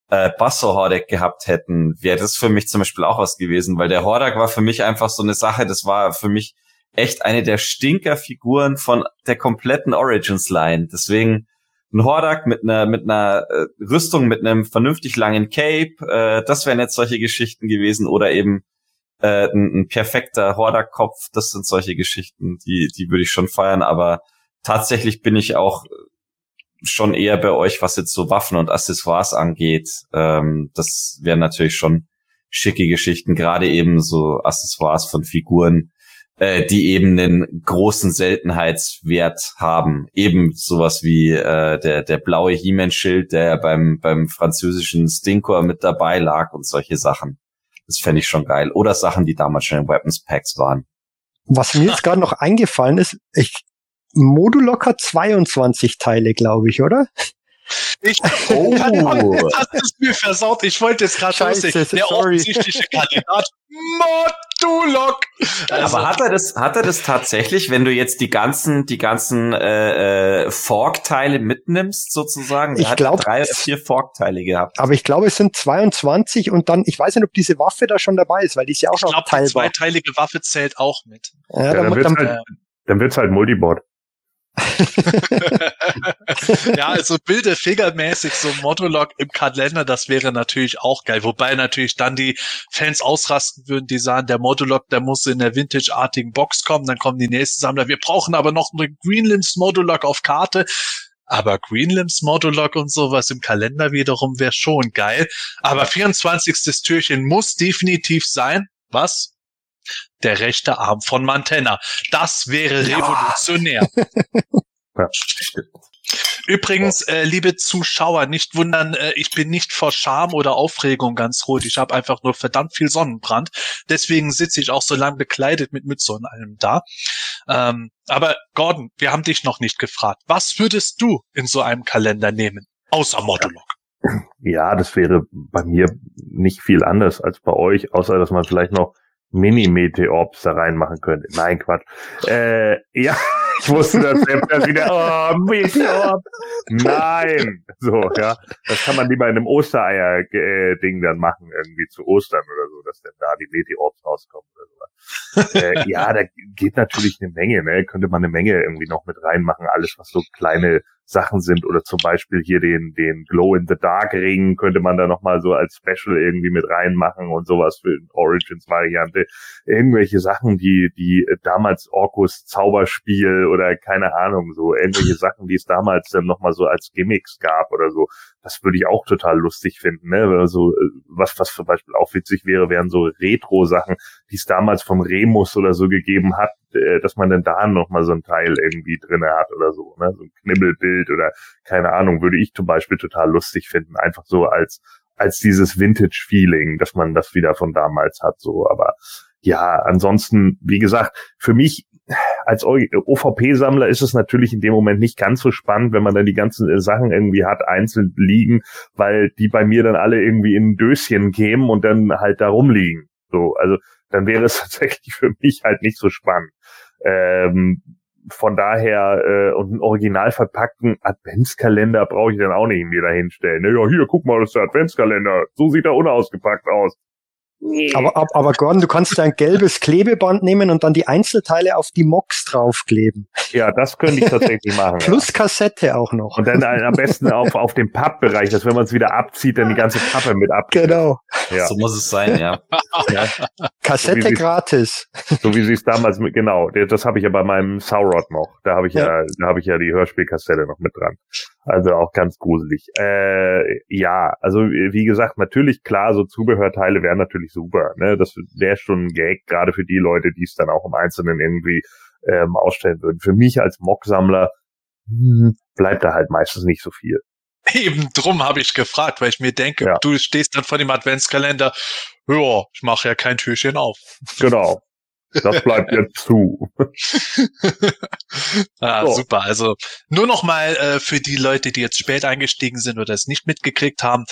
äh, Basso Hordak gehabt hätten, wäre das für mich zum Beispiel auch was gewesen, weil der Hordak war für mich einfach so eine Sache, das war für mich echt eine der Stinkerfiguren von der kompletten Origins-Line. Deswegen ein Hordak mit einer mit einer äh, Rüstung mit einem vernünftig langen Cape, äh, das wären jetzt solche Geschichten gewesen oder eben äh, ein, ein perfekter Hordak-Kopf, das sind solche Geschichten, die die würde ich schon feiern, aber tatsächlich bin ich auch schon eher bei euch, was jetzt so Waffen und Accessoires angeht. Ähm, das wären natürlich schon schicke Geschichten, gerade eben so Accessoires von Figuren, äh, die eben einen großen Seltenheitswert haben. Eben sowas wie äh, der, der blaue He-Man-Schild, der beim, beim französischen Stinkor mit dabei lag und solche Sachen. Das fände ich schon geil. Oder Sachen, die damals schon in Weapons Packs waren. Was mir jetzt gerade noch eingefallen ist, ich, Modulok hat 22 Teile, glaube ich, oder? Ich, Oh. Du es mir versaut. Ich wollte es gerade Scheiße, lustig. Der sorry. offensichtliche Kandidat. Modulok. Also, Aber hat er das, hat er das tatsächlich, wenn du jetzt die ganzen, die ganzen äh, äh, Fork-Teile mitnimmst, sozusagen? Der Ich hat glaub, drei oder vier Fork-Teile gehabt. Aber ich glaube, es sind 22 und dann, ich weiß nicht, ob diese Waffe da schon dabei ist, weil die ist ja auch ich noch glaube, die teilbar. zweiteilige Waffe zählt auch mit. Ja, Ja, dann, dann wird's dann, halt, dann wird's halt Multiboard. ja, also Bilder fingermäßig so ein im Kalender, das wäre natürlich auch geil. Wobei natürlich dann die Fans ausrasten würden, die sagen, der Modulok, der muss in der Vintage-artigen Box kommen, dann kommen die nächsten Sammler. Wir brauchen aber noch eine Greenlimbs Modulok auf Karte. Aber Greenlimbs Modulok und sowas im Kalender wiederum wäre schon geil. Aber 24. Türchen muss definitiv sein. Was? Der rechte Arm von Mantenna. Das wäre revolutionär. Ja. Übrigens, äh, liebe Zuschauer, nicht wundern, äh, ich bin nicht vor Scham oder Aufregung ganz rot. Ich habe einfach nur verdammt viel Sonnenbrand. Deswegen sitze ich auch so lang bekleidet mit Mütze und allem da. Ähm, aber Gordon, wir haben dich noch nicht gefragt. Was würdest du in so einem Kalender nehmen? Außer Modulok. Ja, das wäre bei mir nicht viel anders als bei euch, außer dass man vielleicht noch Mini-Meteorps da reinmachen könnte. Nein, Quatsch. Äh, ja, ich wusste das selbst erst wieder. Oh, Meteorps. Nein. So, ja. Das kann man lieber in einem Ostereier-Ding dann machen, irgendwie zu Ostern oder so, dass dann da die Meteorps rauskommen oder so. äh, ja, da geht natürlich eine Menge, ne? Könnte man eine Menge irgendwie noch mit reinmachen. Alles, was so kleine Sachen sind oder zum Beispiel hier den, den Glow in the Dark Ring könnte man da nochmal so als Special irgendwie mit reinmachen und sowas für Origins Variante. Irgendwelche Sachen, die, die damals Orkus Zauberspiel oder keine Ahnung, so irgendwelche Sachen, die es damals dann nochmal so als Gimmicks gab oder so. Das würde ich auch total lustig finden, ne? Also, was, was zum Beispiel auch witzig wäre, wären so Retro-Sachen, die es damals vom Remus oder so gegeben hat, äh, dass man dann da nochmal so ein Teil irgendwie drinne hat oder so, ne? So ein Knibbelbild oder keine Ahnung, würde ich zum Beispiel total lustig finden. Einfach so als, als dieses Vintage-Feeling, dass man das wieder von damals hat, so. Aber ja, ansonsten, wie gesagt, für mich als OVP-Sammler ist es natürlich in dem Moment nicht ganz so spannend, wenn man dann die ganzen äh, Sachen irgendwie hat, einzeln liegen, weil die bei mir dann alle irgendwie in Döschen kämen und dann halt da rumliegen. So, also dann wäre es tatsächlich für mich halt nicht so spannend. Ähm, von daher, äh, und einen original verpackten Adventskalender brauche ich dann auch nicht mir da hinstellen. Ja, hier, guck mal, das ist der Adventskalender. So sieht er unausgepackt aus. Aber, aber, aber Gordon, du kannst ein gelbes Klebeband nehmen und dann die Einzelteile auf die Mox draufkleben. Ja, das könnte ich tatsächlich machen. Plus ja. Kassette auch noch. Und dann am besten auf, auf dem Pappbereich, dass wenn man es wieder abzieht, dann die ganze Pappe mit ab. Genau. Ja. So muss es sein, ja. ja. Kassette so gratis. So wie sie es damals mit, genau, das habe ich ja bei meinem Saurod noch. Da habe ich ja, ja da habe ich ja die Hörspielkassette noch mit dran. Also auch ganz gruselig. Äh, ja, also wie gesagt, natürlich klar, so Zubehörteile wären natürlich super. Ne? Das wäre schon ein Gag, gerade für die Leute, die es dann auch im Einzelnen irgendwie ähm, ausstellen würden. Für mich als Mock-Sammler hm, bleibt da halt meistens nicht so viel. Eben drum habe ich gefragt, weil ich mir denke, ja. du stehst dann vor dem Adventskalender, ja, ich mache ja kein Türchen auf. Genau. Das bleibt jetzt zu. ah, so. Super. Also nur noch mal äh, für die Leute, die jetzt spät eingestiegen sind oder es nicht mitgekriegt haben.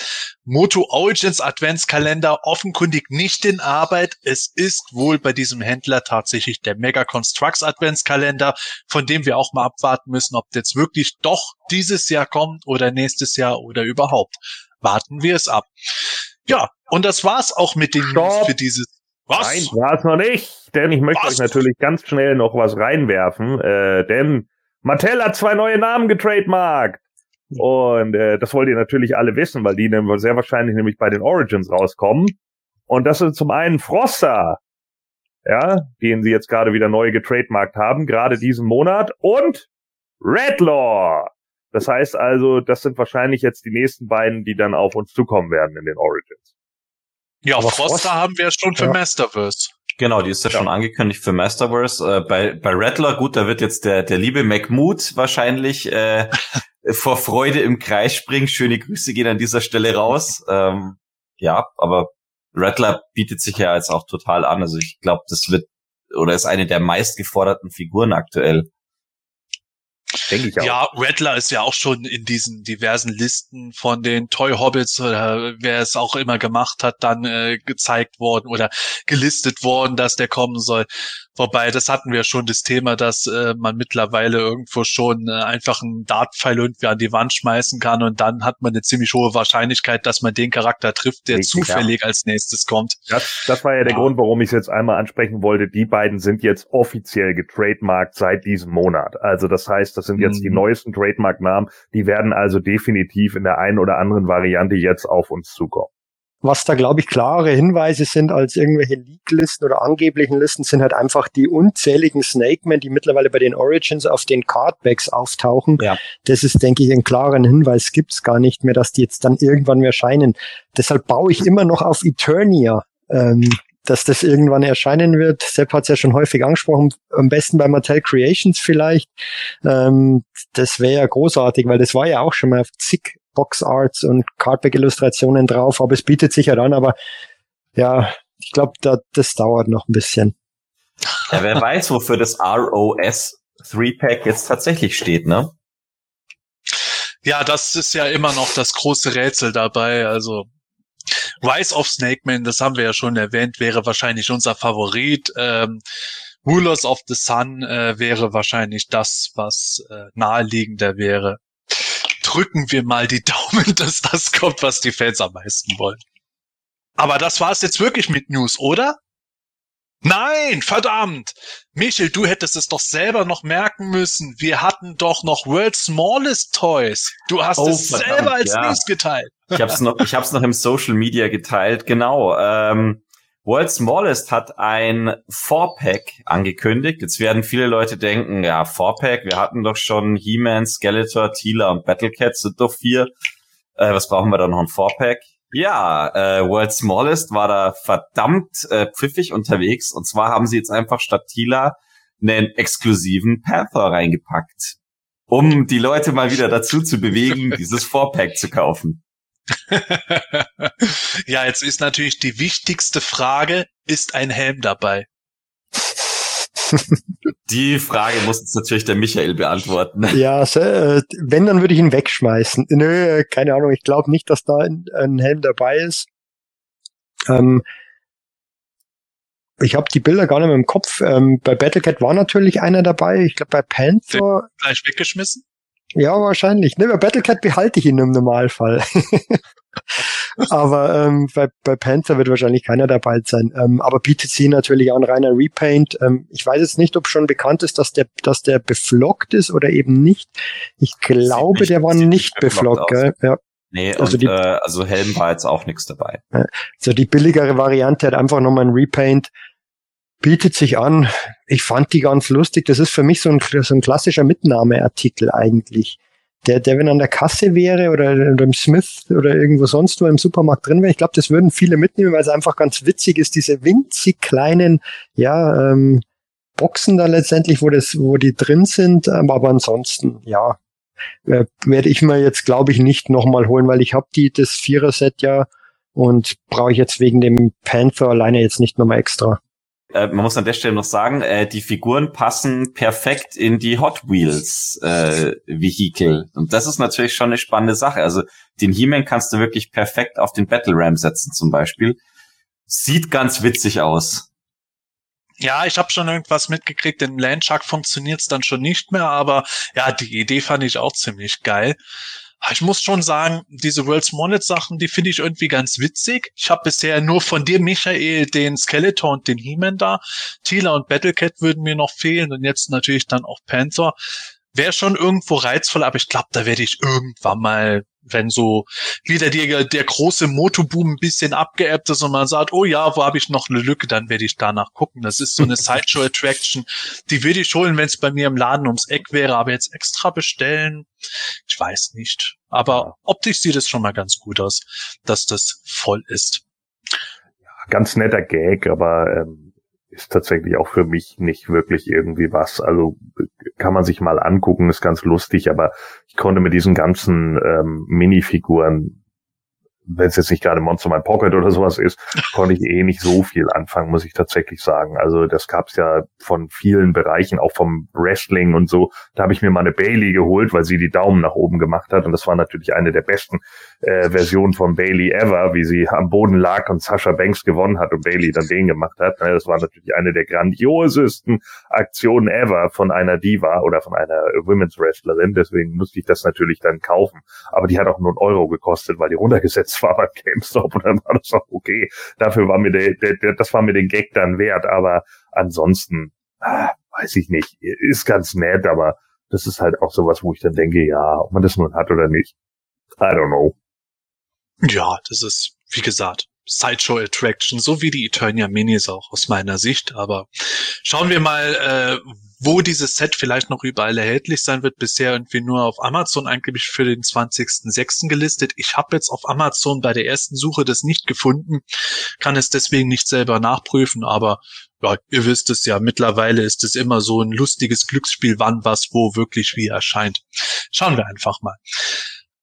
Moto Origins Adventskalender offenkundig nicht in Arbeit. Es ist wohl bei diesem Händler tatsächlich der Mega Constructs Adventskalender, von dem wir auch mal abwarten müssen, ob der jetzt wirklich doch dieses Jahr kommt oder nächstes Jahr oder überhaupt. Warten wir es ab. Ja, und das war's auch mit den. News für dieses was? Nein, war es noch nicht. Denn ich möchte was? euch natürlich ganz schnell noch was reinwerfen. Äh, denn Mattel hat zwei neue Namen getrademarkt. Und äh, das wollt ihr natürlich alle wissen, weil die sehr wahrscheinlich nämlich bei den Origins rauskommen. Und das ist zum einen Froster, ja, den sie jetzt gerade wieder neu getrademarkt haben, gerade diesen Monat, und Redlaw. Das heißt also, das sind wahrscheinlich jetzt die nächsten beiden, die dann auf uns zukommen werden in den Origins. Ja, Aber Froster Frost, haben wir schon für ja. Masterverse. Genau, die ist ja, ja, schon angekündigt für Masterverse. Äh, bei, bei Rattler, gut, da wird jetzt der, der liebe McMood wahrscheinlich äh, vor Freude im Kreis springen. Schöne Grüße gehen an dieser Stelle raus. Ähm, ja, aber Rattler bietet sich ja jetzt auch total an. Also ich glaube, das wird oder ist eine der meistgeforderten Figuren aktuell. Denke ich auch. Ja, Rattler ist ja auch schon in diesen diversen Listen von den Toy Hobbits oder wer es auch immer gemacht hat, dann äh, gezeigt worden oder gelistet worden, dass der kommen soll. Wobei, das hatten wir schon das Thema, dass äh, man mittlerweile irgendwo schon äh, einfach einen Dartpfeil irgendwie an die Wand schmeißen kann und dann hat man eine ziemlich hohe Wahrscheinlichkeit, dass man den Charakter trifft, der Richtig, zufällig ja. als nächstes kommt. Das, das war ja der ja. Grund, warum ich es jetzt einmal ansprechen wollte. Die beiden sind jetzt offiziell getrademarkt seit diesem Monat. Also das heißt, das sind jetzt mhm. die neuesten Trademark-Namen. Die werden also definitiv in der einen oder anderen Variante jetzt auf uns zukommen. Was da, glaube ich, klare Hinweise sind als irgendwelche Leak-Listen oder angeblichen Listen, sind halt einfach die unzähligen Snake-Men, die mittlerweile bei den Origins auf den Cardbacks auftauchen. Ja. Das ist, denke ich, ein klaren Hinweis. Gibt's gar nicht mehr, dass die jetzt dann irgendwann mehr erscheinen. Deshalb baue ich immer noch auf Eternia. Ähm, dass das irgendwann erscheinen wird. Sepp hat es ja schon häufig angesprochen, am besten bei Mattel Creations vielleicht. Ähm, das wäre ja großartig, weil das war ja auch schon mal zig Boxarts und Cardback-Illustrationen drauf, aber es bietet sich ja an, aber ja, ich glaube, da, das dauert noch ein bisschen. Ja, wer weiß, wofür das ROS 3-Pack jetzt tatsächlich steht, ne? Ja, das ist ja immer noch das große Rätsel dabei. Also Rise of Snake Man, das haben wir ja schon erwähnt, wäre wahrscheinlich unser Favorit. Ähm, Rulers of the Sun äh, wäre wahrscheinlich das, was äh, naheliegender wäre drücken wir mal die Daumen, dass das kommt, was die Fans am meisten wollen. Aber das war es jetzt wirklich mit News, oder? Nein, verdammt! Michel, du hättest es doch selber noch merken müssen. Wir hatten doch noch World's Smallest Toys. Du hast Oh, es verdammt, selber als ja. News geteilt. Ich hab's noch, ich hab's noch im Social Media geteilt. Genau. Ähm, World's Smallest hat ein Four-Pack angekündigt. Jetzt werden viele Leute denken, ja, Four-Pack, wir hatten doch schon He-Man, Skeletor, Teela und Battlecat, sind doch vier. Äh, was brauchen wir da noch ein Four-Pack? Ja, äh, World's Smallest war da verdammt äh, pfiffig unterwegs. Und zwar haben sie jetzt einfach statt Teela einen exklusiven Panther reingepackt. Um die Leute mal wieder dazu zu bewegen, dieses Four-Pack zu kaufen. ja, jetzt ist natürlich die wichtigste Frage, ist ein Helm dabei? Die Frage muss jetzt natürlich der Michael beantworten. Ja, äh, wenn, dann würde ich ihn wegschmeißen. Nö, keine Ahnung, ich glaube nicht, dass da ein, ein Helm dabei ist. Ähm, ich habe die Bilder gar nicht mehr im Kopf. Ähm, bei Battlecat war natürlich einer dabei. Ich glaube, bei Panther, Gleich weggeschmissen? Ja, wahrscheinlich. Ne, bei Battlecat behalte ich ihn im Normalfall. aber ähm, bei, bei Panther wird wahrscheinlich keiner dabei sein. Ähm, aber bietet sie natürlich auch ein reiner Repaint. Ähm, ich weiß jetzt nicht, ob schon bekannt ist, dass der, dass der beflockt ist oder eben nicht. Ich glaube, nicht- der war nicht beflockt. Gell? Ja. Nee, Also und die- äh, also Helm war jetzt auch nichts dabei. So die billigere Variante hat einfach nochmal ein Repaint. Bietet sich an. Ich fand die ganz lustig. Das ist für mich so ein, so ein klassischer Mitnahmeartikel eigentlich. Der, der, wenn an der Kasse wäre oder, im Smith oder irgendwo sonst wo im Supermarkt drin wäre, ich glaube, das würden viele mitnehmen, weil es einfach ganz witzig ist, diese winzig kleinen, ja, ähm, Boxen da letztendlich, wo das, wo die drin sind. Aber ansonsten, ja, äh, werde ich mir jetzt, glaube ich, nicht nochmal holen, weil ich habe die, das Vierer-Set ja und brauche ich jetzt wegen dem Panther alleine jetzt nicht nochmal extra. Äh, man muss an der Stelle noch sagen, äh, die Figuren passen perfekt in die Hot Wheels äh, Vehikel. Und das ist natürlich schon eine spannende Sache. Also den He-Man kannst du wirklich perfekt auf den Battle Ram setzen zum Beispiel. Sieht ganz witzig aus. Ja, ich habe schon irgendwas mitgekriegt. Im Landshark funktioniert's dann schon nicht mehr, aber ja, die Idee fand ich auch ziemlich geil. Aber Ich muss schon sagen, diese World's Monnet Sachen, die finde ich irgendwie ganz witzig. Ich habe bisher nur von dir, Michael, den Skeletor und den He-Man da. Tila und Battlecat würden mir noch fehlen und jetzt natürlich dann auch Panther. Wäre schon irgendwo reizvoll, aber ich glaube, da werde ich irgendwann mal, wenn so wieder der, der große Motoboom ein bisschen abgeebbt ist und man sagt, oh ja, wo habe ich noch eine Lücke, dann werde ich danach gucken. Das ist so eine Sideshow-Attraction, die würde ich holen, wenn es bei mir im Laden ums Eck wäre, aber jetzt extra bestellen, ich weiß nicht. Aber optisch sieht es schon mal ganz gut aus, dass das voll ist. Ganz netter Gag, aber ähm, ist tatsächlich auch für mich nicht wirklich irgendwie was. Also kann man sich mal angucken, ist ganz lustig, aber ich konnte mit diesen ganzen ähm, Minifiguren, wenn es jetzt nicht gerade Monster My Pocket oder sowas ist, konnte ich eh nicht so viel anfangen, muss ich tatsächlich sagen. Also das gab's ja von vielen Bereichen, auch vom Wrestling und so. Da habe ich mir mal eine Bailey geholt, weil sie die Daumen nach oben gemacht hat und das war natürlich eine der besten äh, Versionen von Bailey ever, wie sie am Boden lag und Sasha Banks gewonnen hat und Bailey dann den gemacht hat. Ne, Das war natürlich eine der grandiosesten Aktionen ever von einer Diva oder von einer Women's Wrestlerin. Deswegen musste ich das natürlich dann kaufen. Aber die hat auch nur einen Euro gekostet, weil die runtergesetzt war beim GameStop und dann war das auch okay. Dafür war mir der, der, der das war mir den Gag dann wert. Aber ansonsten, ah, weiß ich nicht, ist ganz nett, aber das ist halt auch sowas, wo ich dann denke, ja, ob man das nun hat oder nicht. I don't know. Ja, das ist, wie gesagt, Sideshow Attraction, so wie die Eternia Minis auch aus meiner Sicht. Aber schauen wir mal, äh, wo dieses Set vielleicht noch überall erhältlich sein wird. Bisher irgendwie nur auf Amazon angeblich für den 20.06. gelistet. Ich habe jetzt auf Amazon bei der ersten Suche das nicht gefunden, kann es deswegen nicht selber nachprüfen, aber ja, ihr wisst es ja, mittlerweile ist es immer so ein lustiges Glücksspiel, wann was wo wirklich wie erscheint. Schauen wir einfach mal.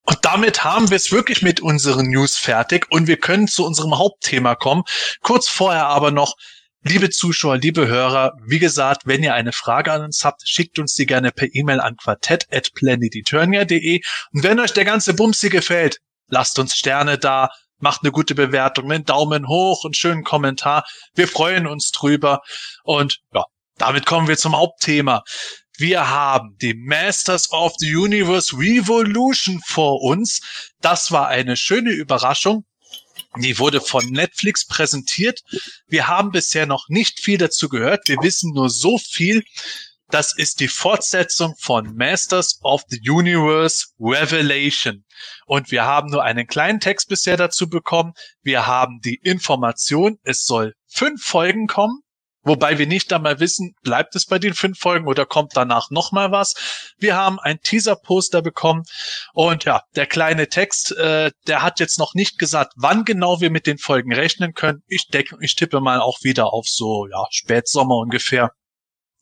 Und damit haben wir es wirklich mit unseren News fertig und wir können zu unserem Hauptthema kommen. Kurz vorher aber noch, liebe Zuschauer, liebe Hörer, wie gesagt, wenn ihr eine Frage an uns habt, schickt uns die gerne per E-Mail an quartett.planeteturnia.de und wenn euch der ganze Bumsi gefällt, lasst uns Sterne da, macht eine gute Bewertung, einen Daumen hoch, einen schönen Kommentar. Wir freuen uns drüber und ja, damit kommen wir zum Hauptthema. Wir haben die Masters of the Universe Revolution vor uns. Das war eine schöne Überraschung. Die wurde von Netflix präsentiert. Wir haben bisher noch nicht viel dazu gehört. Wir wissen nur so viel. Das ist die Fortsetzung von Masters of the Universe Revelation. Und wir haben nur einen kleinen Text bisher dazu bekommen. Wir haben die Information, es soll fünf Folgen kommen. Wobei wir nicht einmal wissen, bleibt es bei den fünf Folgen oder kommt danach nochmal was. Wir haben ein Teaser-Poster bekommen und ja, der kleine Text, äh, der hat jetzt noch nicht gesagt, wann genau wir mit den Folgen rechnen können. Ich denke, ich tippe mal auch wieder auf so, ja, Spätsommer ungefähr.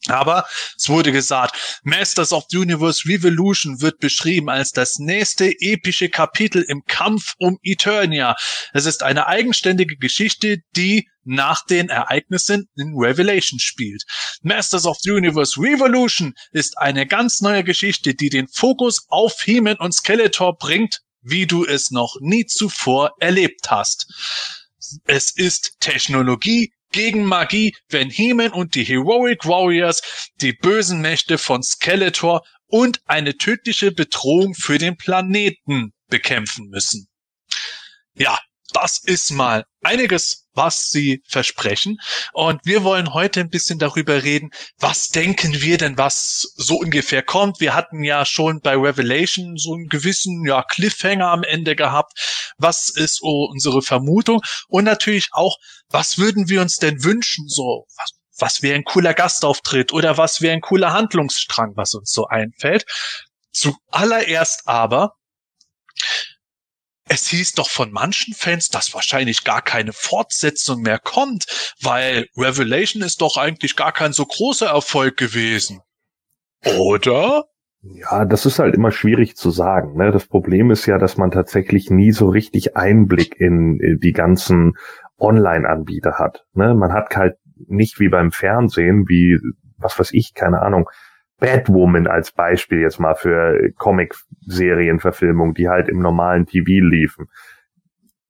Aber es wurde gesagt, Masters of the Universe Revolution wird beschrieben als das nächste epische Kapitel im Kampf um Eternia. Es ist eine eigenständige Geschichte, die nach den Ereignissen in Revelation spielt. Masters of the Universe Revolution ist eine ganz neue Geschichte, die den Fokus auf He-Man und Skeletor bringt, wie du es noch nie zuvor erlebt hast. Es ist Technologie, gegen Magie, wenn He-Man und die Heroic Warriors die bösen Mächte von Skeletor und eine tödliche Bedrohung für den Planeten bekämpfen müssen. Ja, das ist mal einiges, was sie versprechen. Und wir wollen heute ein bisschen darüber reden, was denken wir denn, was so ungefähr kommt. Wir hatten ja schon bei Revelation so einen gewissen ja, Cliffhanger am Ende gehabt. Was ist oh, unsere Vermutung? Und natürlich auch, was würden wir uns denn wünschen? So, was, was wäre ein cooler Gastauftritt oder was wäre ein cooler Handlungsstrang, was uns so einfällt. Zuallererst aber, es hieß doch von manchen Fans, dass wahrscheinlich gar keine Fortsetzung mehr kommt, weil Revelation ist doch eigentlich gar kein so großer Erfolg gewesen. Oder? Ja, das ist halt immer schwierig zu sagen. Ne? Das Problem ist ja, dass man tatsächlich nie so richtig Einblick in die ganzen Online-Anbieter hat. Ne? Man hat halt nicht wie beim Fernsehen, wie, was weiß ich, keine Ahnung, Batwoman als Beispiel jetzt mal für Comic-Serienverfilmung, die halt im normalen TV liefen.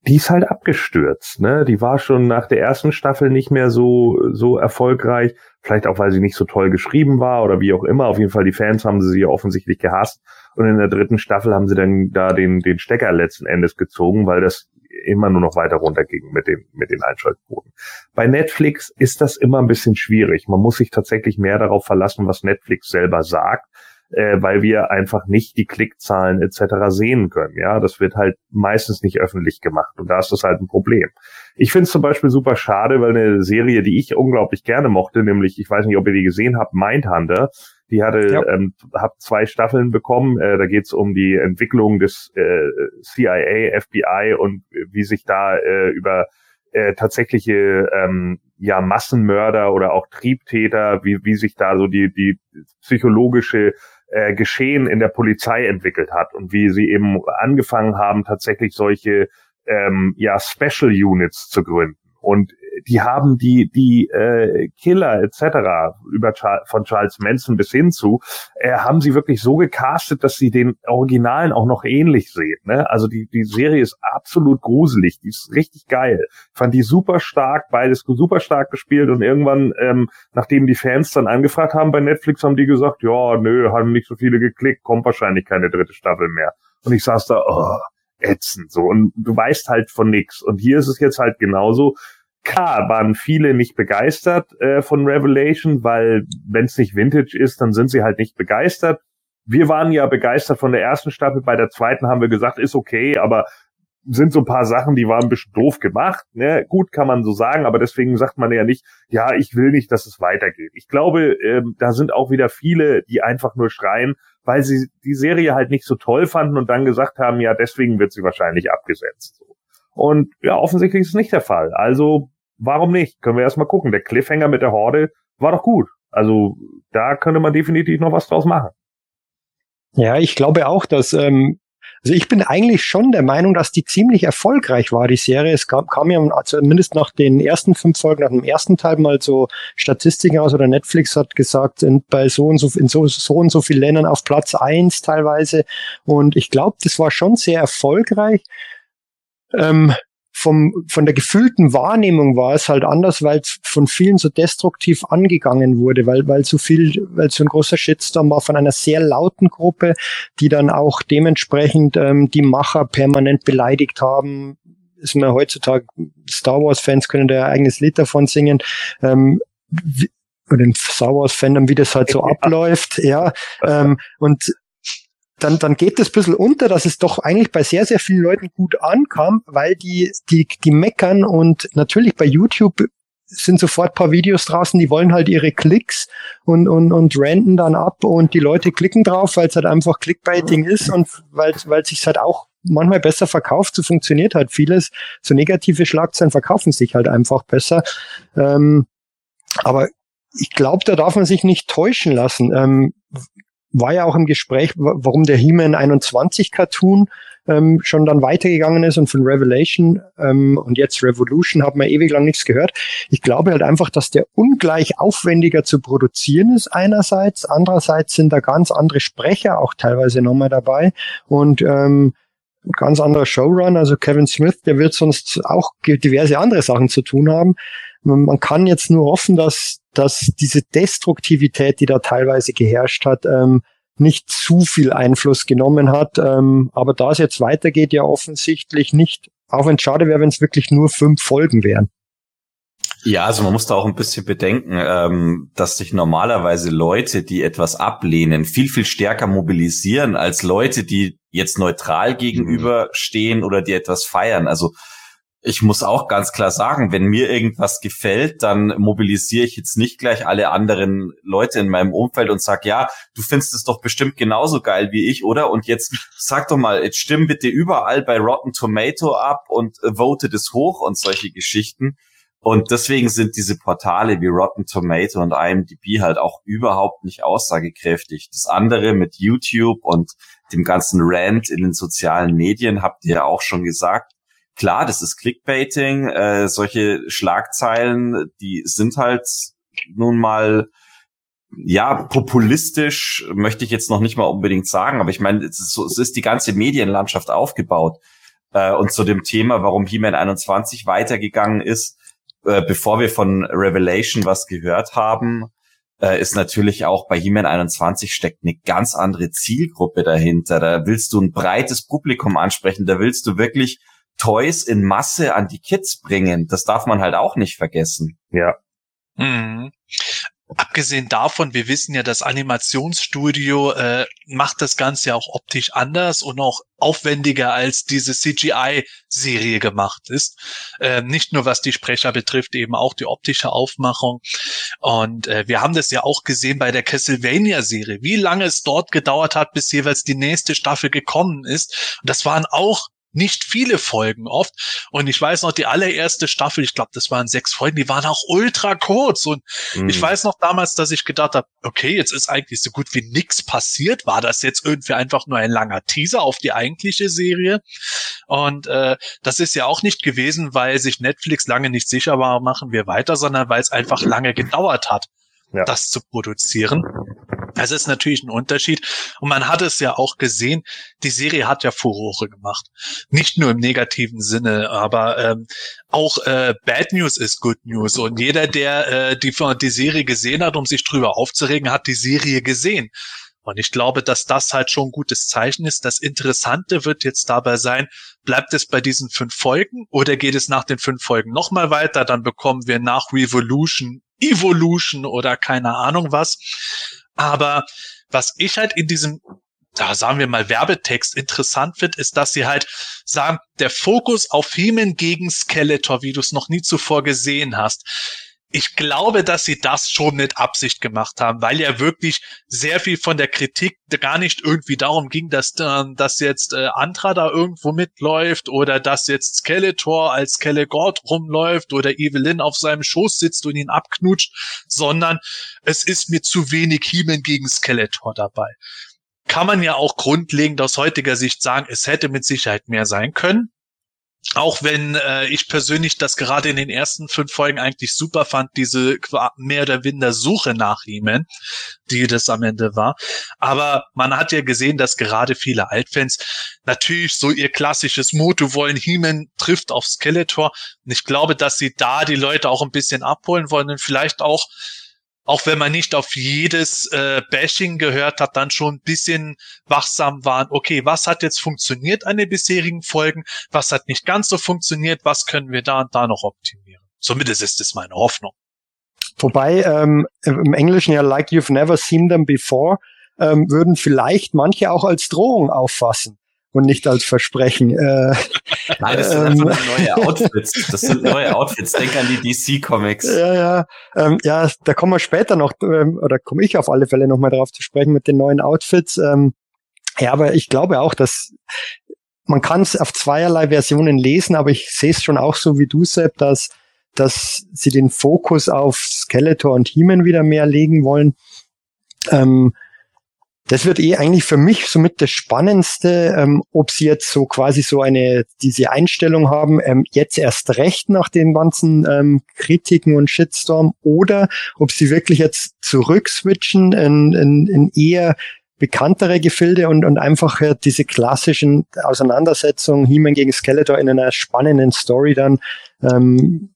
Die ist halt abgestürzt, ne? Die war schon nach der ersten Staffel nicht mehr so, so erfolgreich. Vielleicht auch, weil sie nicht so toll geschrieben war oder wie auch immer. Auf jeden Fall, die Fans haben sie offensichtlich gehasst. Und in der dritten Staffel haben sie dann da den, den Stecker letzten Endes gezogen, weil das immer nur noch weiter runterging mit den, mit den Einschaltquoten. Bei Netflix ist das immer ein bisschen schwierig. Man muss sich tatsächlich mehr darauf verlassen, was Netflix selber sagt, äh, weil wir einfach nicht die Klickzahlen etc. sehen können. Ja, das wird halt meistens nicht öffentlich gemacht und da ist das halt ein Problem. Ich finde es zum Beispiel super schade, weil eine Serie, die ich unglaublich gerne mochte, nämlich, ich weiß nicht, ob ihr die gesehen habt, Mindhunter, die hatte, ja. ähm, hat zwei Staffeln bekommen. Äh, da geht es um die Entwicklung des äh, CIA, FBI und wie sich da äh, über äh, tatsächliche ähm, ja Massenmörder oder auch Triebtäter, wie, wie sich da so die, die psychologische äh, Geschehen in der Polizei entwickelt hat und wie sie eben angefangen haben, tatsächlich solche ähm, ja Special Units zu gründen. Und die haben die die äh, Killer etc. über von Charles Manson bis hin zu äh, haben sie wirklich so gecastet, dass sie den Originalen auch noch ähnlich sehen. Ne? Also die die Serie ist absolut gruselig, die ist richtig geil. Fand die super stark, beides super stark gespielt und irgendwann, ähm, nachdem die Fans dann angefragt haben bei Netflix, haben die gesagt, ja, nö, haben nicht so viele geklickt, kommt wahrscheinlich keine dritte Staffel mehr. Und ich saß da, oh, ätzend so und du weißt halt von nix. Und hier ist es jetzt halt genauso. Klar, waren viele nicht begeistert äh, von Revelation, weil wenn es nicht Vintage ist, dann sind sie halt nicht begeistert. Wir waren ja begeistert von der ersten Staffel, bei der zweiten haben wir gesagt, ist okay, aber sind so ein paar Sachen, die waren ein bisschen doof gemacht. Ne? Gut, kann man so sagen, aber deswegen sagt man ja nicht, ja, ich will nicht, dass es weitergeht. Ich glaube, ähm, da sind auch wieder viele, die einfach nur schreien, weil sie die Serie halt nicht so toll fanden und dann gesagt haben, ja, deswegen wird sie wahrscheinlich abgesetzt. Und ja, offensichtlich ist es nicht der Fall. Also warum nicht? Können wir erstmal gucken. Der Cliffhanger mit der Horde war doch gut. Also da könnte man definitiv noch was draus machen. Ja, ich glaube auch, dass ähm, also ich bin eigentlich schon der Meinung, dass die ziemlich erfolgreich war, die Serie. Es kam, kam ja zumindest nach den ersten fünf Folgen, nach dem ersten Teil mal so Statistiken aus oder Netflix hat gesagt, sind bei so und so, in so, so und so vielen Ländern auf Platz eins teilweise. Und ich glaube, das war schon sehr erfolgreich. Ähm, vom, von der gefühlten Wahrnehmung war es halt anders, weil es von vielen so destruktiv angegangen wurde, weil, weil so viel, weil so ein großer Shitstorm war von einer sehr lauten Gruppe, die dann auch dementsprechend ähm, die Macher permanent beleidigt haben, ist mir heutzutage, Star Wars-Fans können da ein eigenes Lied davon singen. Ähm, wie, oder den Star Wars-Fandom, wie das halt so abläuft, ja. Ähm, und dann, dann geht das ein bisschen unter, dass es doch eigentlich bei sehr, sehr vielen Leuten gut ankam, weil die, die, die meckern und natürlich bei YouTube sind sofort paar Videos draußen, die wollen halt ihre Klicks und, und, und renten dann ab und die Leute klicken drauf, weil es halt einfach Clickbaiting ist und weil, weil sich halt auch manchmal besser verkauft, so funktioniert halt vieles. So negative Schlagzeilen verkaufen sich halt einfach besser. Ähm, aber ich glaube, da darf man sich nicht täuschen lassen. Ähm, war ja auch im Gespräch, warum der He-Man 21 Cartoon ähm, schon dann weitergegangen ist und von Revelation ähm, und jetzt Revolution hat man ewig lang nichts gehört. Ich glaube halt einfach, dass der ungleich aufwendiger zu produzieren ist einerseits, andererseits sind da ganz andere Sprecher auch teilweise nochmal dabei und ähm, ganz anderer Showrun, also Kevin Smith, der wird sonst auch diverse andere Sachen zu tun haben. Man kann jetzt nur hoffen, dass, dass diese Destruktivität, die da teilweise geherrscht hat, ähm, nicht zu viel Einfluss genommen hat. Ähm, aber da es jetzt weitergeht, ja offensichtlich nicht, auch wenn es schade wäre, wenn es wirklich nur fünf Folgen wären. Ja, also man muss da auch ein bisschen bedenken, ähm, dass sich normalerweise Leute, die etwas ablehnen, viel, viel stärker mobilisieren als Leute, die jetzt neutral gegenüberstehen oder die etwas feiern. Also ich muss auch ganz klar sagen, wenn mir irgendwas gefällt, dann mobilisiere ich jetzt nicht gleich alle anderen Leute in meinem Umfeld und sag, ja, du findest es doch bestimmt genauso geil wie ich, oder? Und jetzt sag doch mal, jetzt stimm bitte überall bei Rotten Tomato ab und äh, vote das hoch und solche Geschichten. Und deswegen sind diese Portale wie Rotten Tomato und IMDb halt auch überhaupt nicht aussagekräftig. Das andere mit YouTube und dem ganzen Rant in den sozialen Medien habt ihr ja auch schon gesagt klar, das ist Clickbaiting, äh, solche Schlagzeilen, die sind halt nun mal ja, populistisch möchte ich jetzt noch nicht mal unbedingt sagen, aber ich meine, es ist, so, es ist die ganze Medienlandschaft aufgebaut. Äh, und zu dem Thema, warum He-Man 21 weitergegangen ist, äh, bevor wir von Revelation was gehört haben, äh, ist natürlich auch bei He-Man 21 steckt eine ganz andere Zielgruppe dahinter. Da willst du ein breites Publikum ansprechen, da willst du wirklich Toys in Masse an die Kids bringen. Das darf man halt auch nicht vergessen. Ja. Mhm. Abgesehen davon, wir wissen ja, das Animationsstudio äh, macht das Ganze ja auch optisch anders und auch aufwendiger als diese CGI-Serie gemacht ist. Äh, nicht nur was die Sprecher betrifft, eben auch die optische Aufmachung. Und äh, wir haben das ja auch gesehen bei der Castlevania-Serie, wie lange es dort gedauert hat, bis jeweils die nächste Staffel gekommen ist. Und das waren auch nicht viele Folgen oft. Und ich weiß noch, die allererste Staffel, ich glaube, das waren sechs Folgen, die waren auch ultra kurz. Und mhm. ich weiß noch damals, dass ich gedacht habe, okay, jetzt ist eigentlich so gut wie nichts passiert. War das jetzt irgendwie einfach nur ein langer Teaser auf die eigentliche Serie? Und äh, das ist ja auch nicht gewesen, weil sich Netflix lange nicht sicher war, machen wir weiter, sondern weil es einfach lange gedauert hat, ja. das zu produzieren. Das ist natürlich ein Unterschied. Und man hat es ja auch gesehen, die Serie hat ja Furore gemacht. Nicht nur im negativen Sinne, aber ähm, auch äh, Bad News ist Good News. Und jeder, der äh, die, die Serie gesehen hat, um sich drüber aufzuregen, hat die Serie gesehen. Und ich glaube, dass das halt schon ein gutes Zeichen ist. Das Interessante wird jetzt dabei sein, bleibt es bei diesen fünf Folgen oder geht es nach den fünf Folgen nochmal weiter? Dann bekommen wir nach Revolution Evolution oder keine Ahnung was. Aber was ich halt in diesem da sagen wir mal Werbetext interessant finde, ist, dass sie halt sagen, der Fokus auf Hemen gegen Skeletor, wie du es noch nie zuvor gesehen hast ich glaube, dass sie das schon mit Absicht gemacht haben, weil ja wirklich sehr viel von der Kritik gar nicht irgendwie darum ging, dass, äh, dass jetzt äh, Antra da irgendwo mitläuft oder dass jetzt Skeletor als Skelegord rumläuft oder Evelyn auf seinem Schoß sitzt und ihn abknutscht, sondern es ist mir zu wenig Heeman gegen Skeletor dabei. Kann man ja auch grundlegend aus heutiger Sicht sagen, es hätte mit Sicherheit mehr sein können. Auch wenn äh, ich persönlich das gerade in den ersten fünf Folgen eigentlich super fand, diese mehr oder weniger Suche nach He-Man, die das am Ende war. Aber man hat ja gesehen, dass gerade viele Altfans natürlich so ihr klassisches Motto wollen, He-Man trifft auf Skeletor. Und ich glaube, dass sie da die Leute auch ein bisschen abholen wollen und vielleicht auch auch wenn man nicht auf jedes äh, Bashing gehört hat, dann schon ein bisschen wachsam waren. Okay, was hat jetzt funktioniert an den bisherigen Folgen? Was hat nicht ganz so funktioniert? Was können wir da und da noch optimieren? Zumindest ist es meine Hoffnung. Wobei ähm, im Englischen ja like you've never seen them before ähm, würden vielleicht manche auch als Drohung auffassen und nicht als Versprechen. Äh, Nein, das sind ähm, einfach neue Outfits. Das sind neue Outfits. Denk an die DC-Comics. Ja, ja. Ähm, ja, da kommen wir später noch, ähm, oder komme ich auf alle Fälle nochmal drauf zu sprechen mit den neuen Outfits. Ähm, ja, aber ich glaube auch, dass man kann es auf zweierlei Versionen lesen, aber ich sehe es schon auch so wie du, Sepp, dass, dass sie den Fokus auf Skeletor und He-Man wieder mehr legen wollen. Ähm, das wird eh eigentlich für mich somit das Spannendste, ähm, ob sie jetzt so quasi so eine, diese Einstellung haben, ähm, jetzt erst recht nach den ganzen ähm, Kritiken und Shitstorm oder ob sie wirklich jetzt zurückswitchen in, in, in eher bekanntere Gefilde und, und einfach äh, diese klassischen Auseinandersetzungen He-Man gegen Skeletor in einer spannenden Story dann ähm,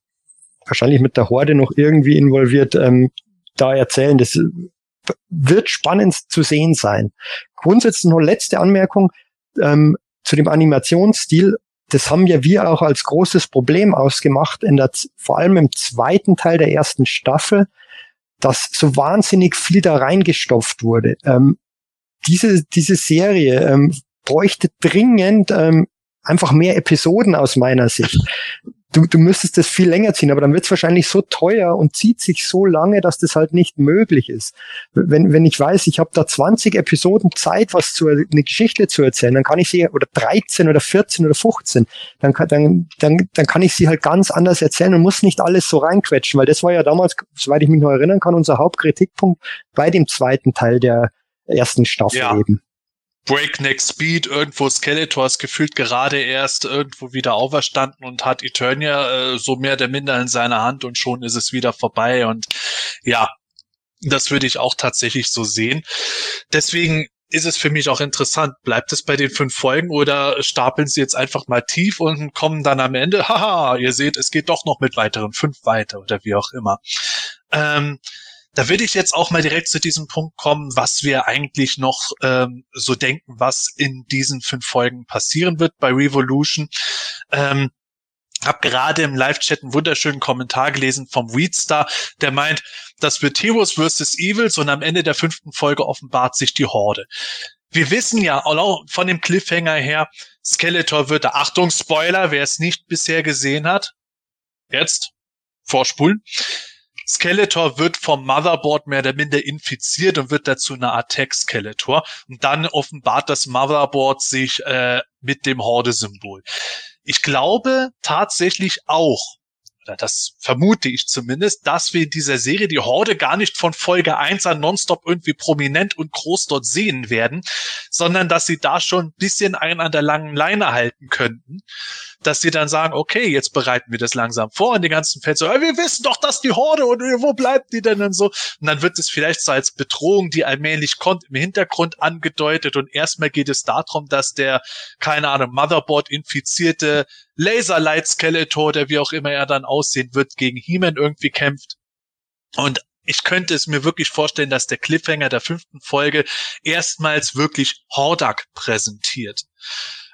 wahrscheinlich mit der Horde noch irgendwie involviert ähm, da erzählen. Das wird spannend zu sehen sein. Grundsätzlich noch letzte Anmerkung ähm, zu dem Animationsstil. Das haben ja wir auch als großes Problem ausgemacht, in der, vor allem im zweiten Teil der ersten Staffel, dass so wahnsinnig viel da reingestopft wurde. Ähm, diese, diese Serie ähm, bräuchte dringend ähm, einfach mehr Episoden aus meiner Sicht du, du müsstest das viel länger ziehen, aber dann wird es wahrscheinlich so teuer und zieht sich so lange, dass das halt nicht möglich ist. Wenn, wenn ich weiß, ich habe da 20 Episoden Zeit, was zu eine Geschichte zu erzählen, dann kann ich sie, oder 13 oder 14 oder 15, dann kann, dann, dann, dann kann ich sie halt ganz anders erzählen und muss nicht alles so reinquetschen, weil das war ja damals, soweit ich mich noch erinnern kann, unser Hauptkritikpunkt bei dem zweiten Teil der ersten Staffel ja. eben. Breakneck Speed, irgendwo Skeletor ist gefühlt gerade erst irgendwo wieder auferstanden und hat Eternia äh, so mehr oder minder in seiner Hand und schon ist es wieder vorbei und ja, das würde ich auch tatsächlich so sehen. Deswegen ist es für mich auch interessant. Bleibt es bei den fünf Folgen oder stapeln sie jetzt einfach mal tief und kommen dann am Ende, haha, ihr seht, es geht doch noch mit weiteren fünf weiter oder wie auch immer. Ähm, da würde ich jetzt auch mal direkt zu diesem Punkt kommen, was wir eigentlich noch ähm, so denken, was in diesen fünf Folgen passieren wird bei Revolution. Ähm, hab gerade im Live-Chat einen wunderschönen Kommentar gelesen vom Weedstar, der meint, das wird Heroes vs. Evils und am Ende der fünften Folge offenbart sich die Horde. Wir wissen ja auch von dem Cliffhanger her, Skeletor wird da, Achtung, Spoiler, wer es nicht bisher gesehen hat, jetzt vorspulen. Skeletor wird vom Motherboard mehr oder minder infiziert und wird dazu eine Art Tech-Skeletor. Und dann offenbart das Motherboard sich äh, mit dem Horde-Symbol. Ich glaube tatsächlich auch, oder das vermute ich zumindest, dass wir in dieser Serie die Horde gar nicht von Folge 1 an nonstop irgendwie prominent und groß dort sehen werden, sondern dass sie da schon ein bisschen einen an der langen Leine halten könnten dass sie dann sagen, okay, jetzt bereiten wir das langsam vor und die ganzen Fans so, wir wissen doch, dass die Horde und wo bleibt die denn dann so? Und dann wird es vielleicht so als Bedrohung, die allmählich kommt, im Hintergrund angedeutet und erstmal geht es darum, dass der, keine Ahnung, Motherboard infizierte Laserlight Skeletor, der wie auch immer er dann aussehen wird, gegen He-Man irgendwie kämpft. Und ich könnte es mir wirklich vorstellen, dass der Cliffhanger der fünften Folge erstmals wirklich Hordak präsentiert.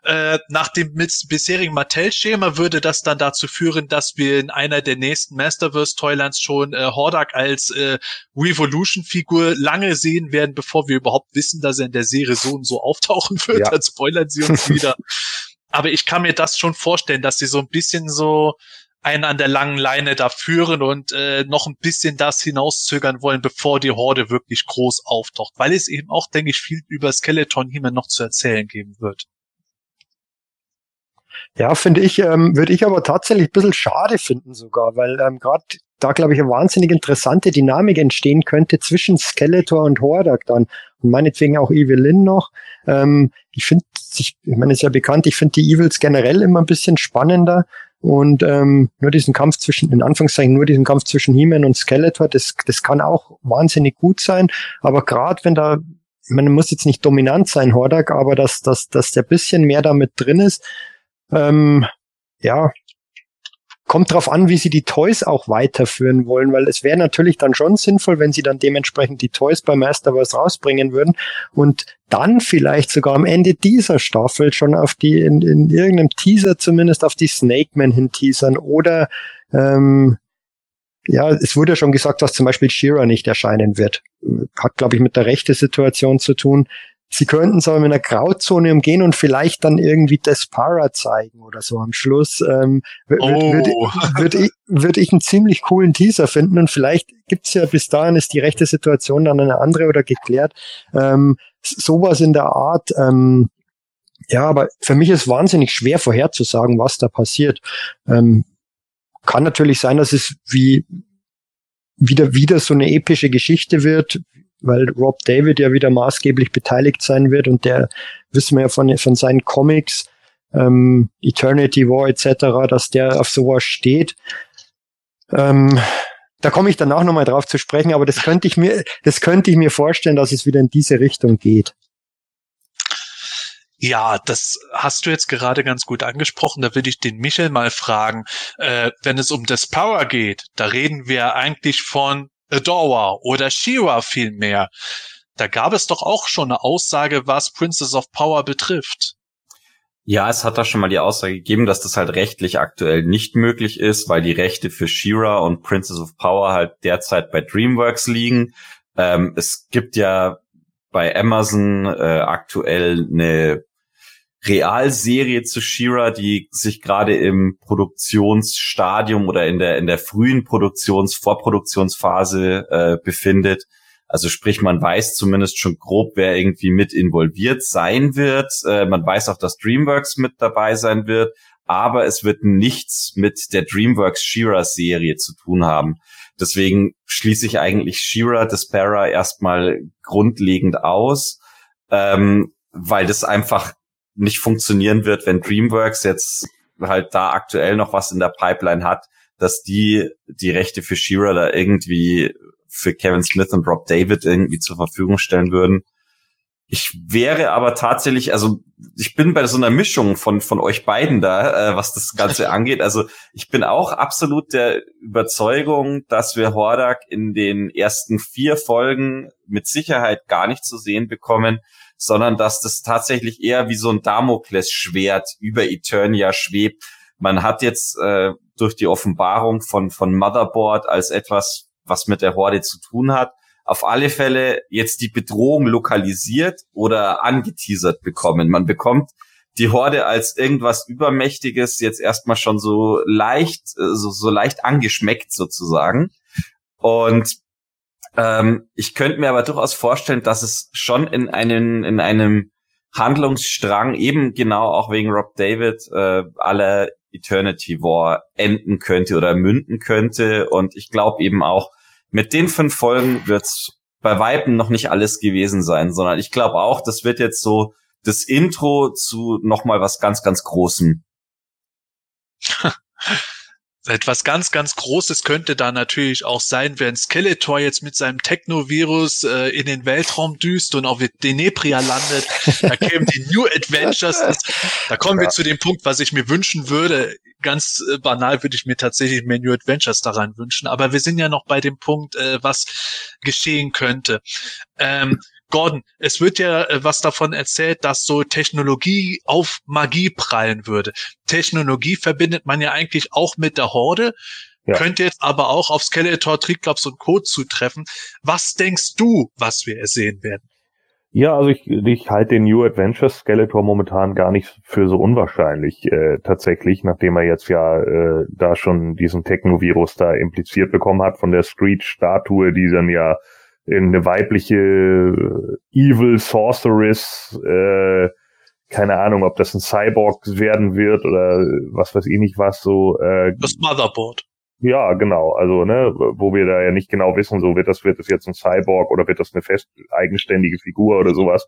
Äh, nach dem bisherigen Mattel-Schema würde das dann dazu führen, dass wir in einer der nächsten Masterverse-Toylands schon äh, Hordak als äh, Revolution-Figur lange sehen werden, bevor wir überhaupt wissen, dass er in der Serie so und so auftauchen wird. Ja. Dann spoilern sie uns wieder. Aber ich kann mir das schon vorstellen, dass sie so ein bisschen so einen an der langen Leine da führen und äh, noch ein bisschen das hinauszögern wollen, bevor die Horde wirklich groß auftaucht, weil es eben auch, denke ich, viel über Skeleton hier noch zu erzählen geben wird. Ja, finde ich, ähm, würde ich aber tatsächlich ein bisschen schade finden sogar, weil ähm, gerade da, glaube ich, eine wahnsinnig interessante Dynamik entstehen könnte zwischen Skeletor und Hordak dann. Und meinetwegen auch Evelyn noch. Ähm, ich finde, ich, ich meine, ist ja bekannt, ich finde die Evils generell immer ein bisschen spannender. Und ähm, nur diesen Kampf zwischen, in Anführungszeichen, nur diesen Kampf zwischen He-Man und Skeletor, das, das kann auch wahnsinnig gut sein. Aber gerade wenn da, meine, muss jetzt nicht dominant sein, Hordak, aber dass, dass, dass der bisschen mehr damit drin ist, ähm, ja, kommt drauf an, wie sie die Toys auch weiterführen wollen, weil es wäre natürlich dann schon sinnvoll, wenn sie dann dementsprechend die Toys beim Masterverse rausbringen würden und dann vielleicht sogar am Ende dieser Staffel schon auf die, in, in irgendeinem Teaser zumindest auf die Snake Man hin teasern oder ähm, ja, es wurde ja schon gesagt, dass zum Beispiel Shira nicht erscheinen wird. Hat, glaube ich, mit der rechten Situation zu tun. Sie könnten es aber mit einer Grauzone umgehen und vielleicht dann irgendwie Despara zeigen oder so am Schluss. Ähm, würde Oh. würd, würd ich, würd ich einen ziemlich coolen Teaser finden und vielleicht gibt's ja bis dahin ist die rechte Situation dann eine andere oder geklärt. Ähm, sowas in der Art. Ähm, ja, aber für mich ist wahnsinnig schwer vorherzusagen, was da passiert. Ähm, kann natürlich sein, dass es wie wieder wieder so eine epische Geschichte wird, weil Rob David ja wieder maßgeblich beteiligt sein wird und der wissen wir ja von, von seinen Comics, ähm, Eternity War etc., dass der auf sowas steht. Ähm, da komme ich danach nochmal drauf zu sprechen, aber das könnte ich mir, das könnte ich mir vorstellen, dass es wieder in diese Richtung geht. Ja, das hast du jetzt gerade ganz gut angesprochen. Da würde ich den Michel mal fragen. Äh, wenn es um das Power geht, da reden wir eigentlich von Adora oder Shira vielmehr. Da gab es doch auch schon eine Aussage, was Princess of Power betrifft. Ja, es hat da schon mal die Aussage gegeben, dass das halt rechtlich aktuell nicht möglich ist, weil die Rechte für She-Ra und Princess of Power halt derzeit bei DreamWorks liegen. Ähm, es gibt ja bei Amazon äh, aktuell eine Realserie zu She-Ra, die sich gerade im Produktionsstadium oder in der in der frühen Produktions Vorproduktionsphase äh, befindet. Also sprich, man weiß zumindest schon grob, wer irgendwie mit involviert sein wird. Äh, man weiß auch, dass DreamWorks mit dabei sein wird, aber es wird nichts mit der DreamWorks She-Ra Serie zu tun haben. Deswegen schließe ich eigentlich She-Ra Despera erstmal grundlegend aus, ähm, weil das einfach nicht funktionieren wird, wenn DreamWorks jetzt halt da aktuell noch was in der Pipeline hat, dass die die Rechte für She-Ra da irgendwie für Kevin Smith und Rob David irgendwie zur Verfügung stellen würden. Ich wäre aber tatsächlich, also ich bin bei so einer Mischung von von euch beiden da, äh, was das Ganze angeht. Also ich bin auch absolut der Überzeugung, dass wir Hordak in den ersten vier Folgen mit Sicherheit gar nicht zu sehen bekommen, sondern dass das tatsächlich eher wie so ein Damoklesschwert über Eternia schwebt. Man hat jetzt äh, durch die Offenbarung von von Motherboard als etwas was mit der Horde zu tun hat, auf alle Fälle jetzt die Bedrohung lokalisiert oder angeteasert bekommen. Man bekommt die Horde als irgendwas Übermächtiges jetzt erstmal schon so leicht, so, so leicht angeschmeckt sozusagen. Und ähm, ich könnte mir aber durchaus vorstellen, dass es schon in einen, in einem Handlungsstrang eben genau auch wegen Rob David äh, aller Eternity War enden könnte oder münden könnte. Und ich glaube eben auch, mit den fünf Folgen wird's bei Weitem noch nicht alles gewesen sein, sondern ich glaube auch, das wird jetzt so das Intro zu nochmal was ganz, ganz Großem. Etwas ganz, ganz Großes könnte da natürlich auch sein, wenn Skeletor jetzt mit seinem Technovirus äh, in den Weltraum düst und auf Denebria landet. Da kämen die New Adventures. Das, da kommen wir zu dem Punkt, was ich mir wünschen würde. Ganz äh, banal würde ich mir tatsächlich mehr New Adventures daran wünschen. Aber wir sind ja noch bei dem Punkt, äh, was geschehen könnte. Ähm, Gordon, es wird ja äh, was davon erzählt, dass so Technologie auf Magie prallen würde. Technologie verbindet man ja eigentlich auch mit der Horde, Ja. könnte jetzt aber auch auf Skeletor, Triclops und Co. zutreffen. Was denkst du, was wir sehen werden? Ja, also ich, ich halte den New Adventures Skeletor momentan gar nicht für so unwahrscheinlich äh, tatsächlich, nachdem er jetzt ja äh, da schon diesen Technovirus da impliziert bekommen hat von der Screech-Statue, die dann ja eine weibliche äh, Evil Sorceress, äh, keine Ahnung, ob das ein Cyborg werden wird oder was weiß ich nicht was so. Äh, Das Motherboard. ja, genau. Also, ne, wo wir da ja nicht genau wissen, so wird das, wird das jetzt ein Cyborg oder wird das eine fest eigenständige Figur oder sowas.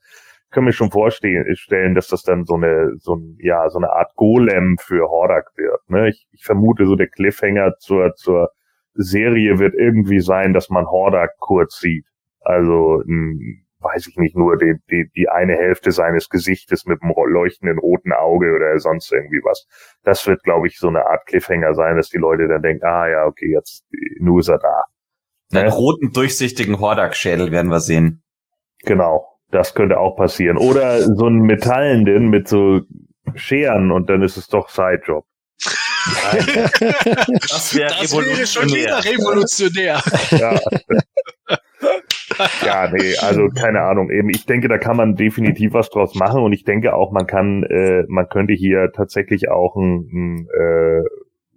Können wir schon vorstellen, stellen, dass das dann so eine, so ein, ja, so eine Art Golem für Hordak wird. Ne? Ich, ich vermute, so der Cliffhanger zur, zur Serie wird irgendwie sein, dass man Hordak kurz sieht. Also ein weiß ich nicht, nur die, die, die eine Hälfte seines Gesichtes mit einem leuchtenden roten Auge oder sonst irgendwie was. Das wird, glaube ich, so eine Art Cliffhanger sein, dass die Leute dann denken, ah ja, okay, jetzt nur ist er da. Den ne? roten, durchsichtigen Hordak-Schädel werden wir sehen. Genau, das könnte auch passieren. Oder so ein metallenden mit so Scheren und dann ist es doch Sidejob. Das wäre wär schon wieder revolutionär. Ja. ja, nee, also keine Ahnung. Eben, ich denke, da kann man definitiv was draus machen und ich denke auch, man kann, äh, man könnte hier tatsächlich auch ein, ein äh,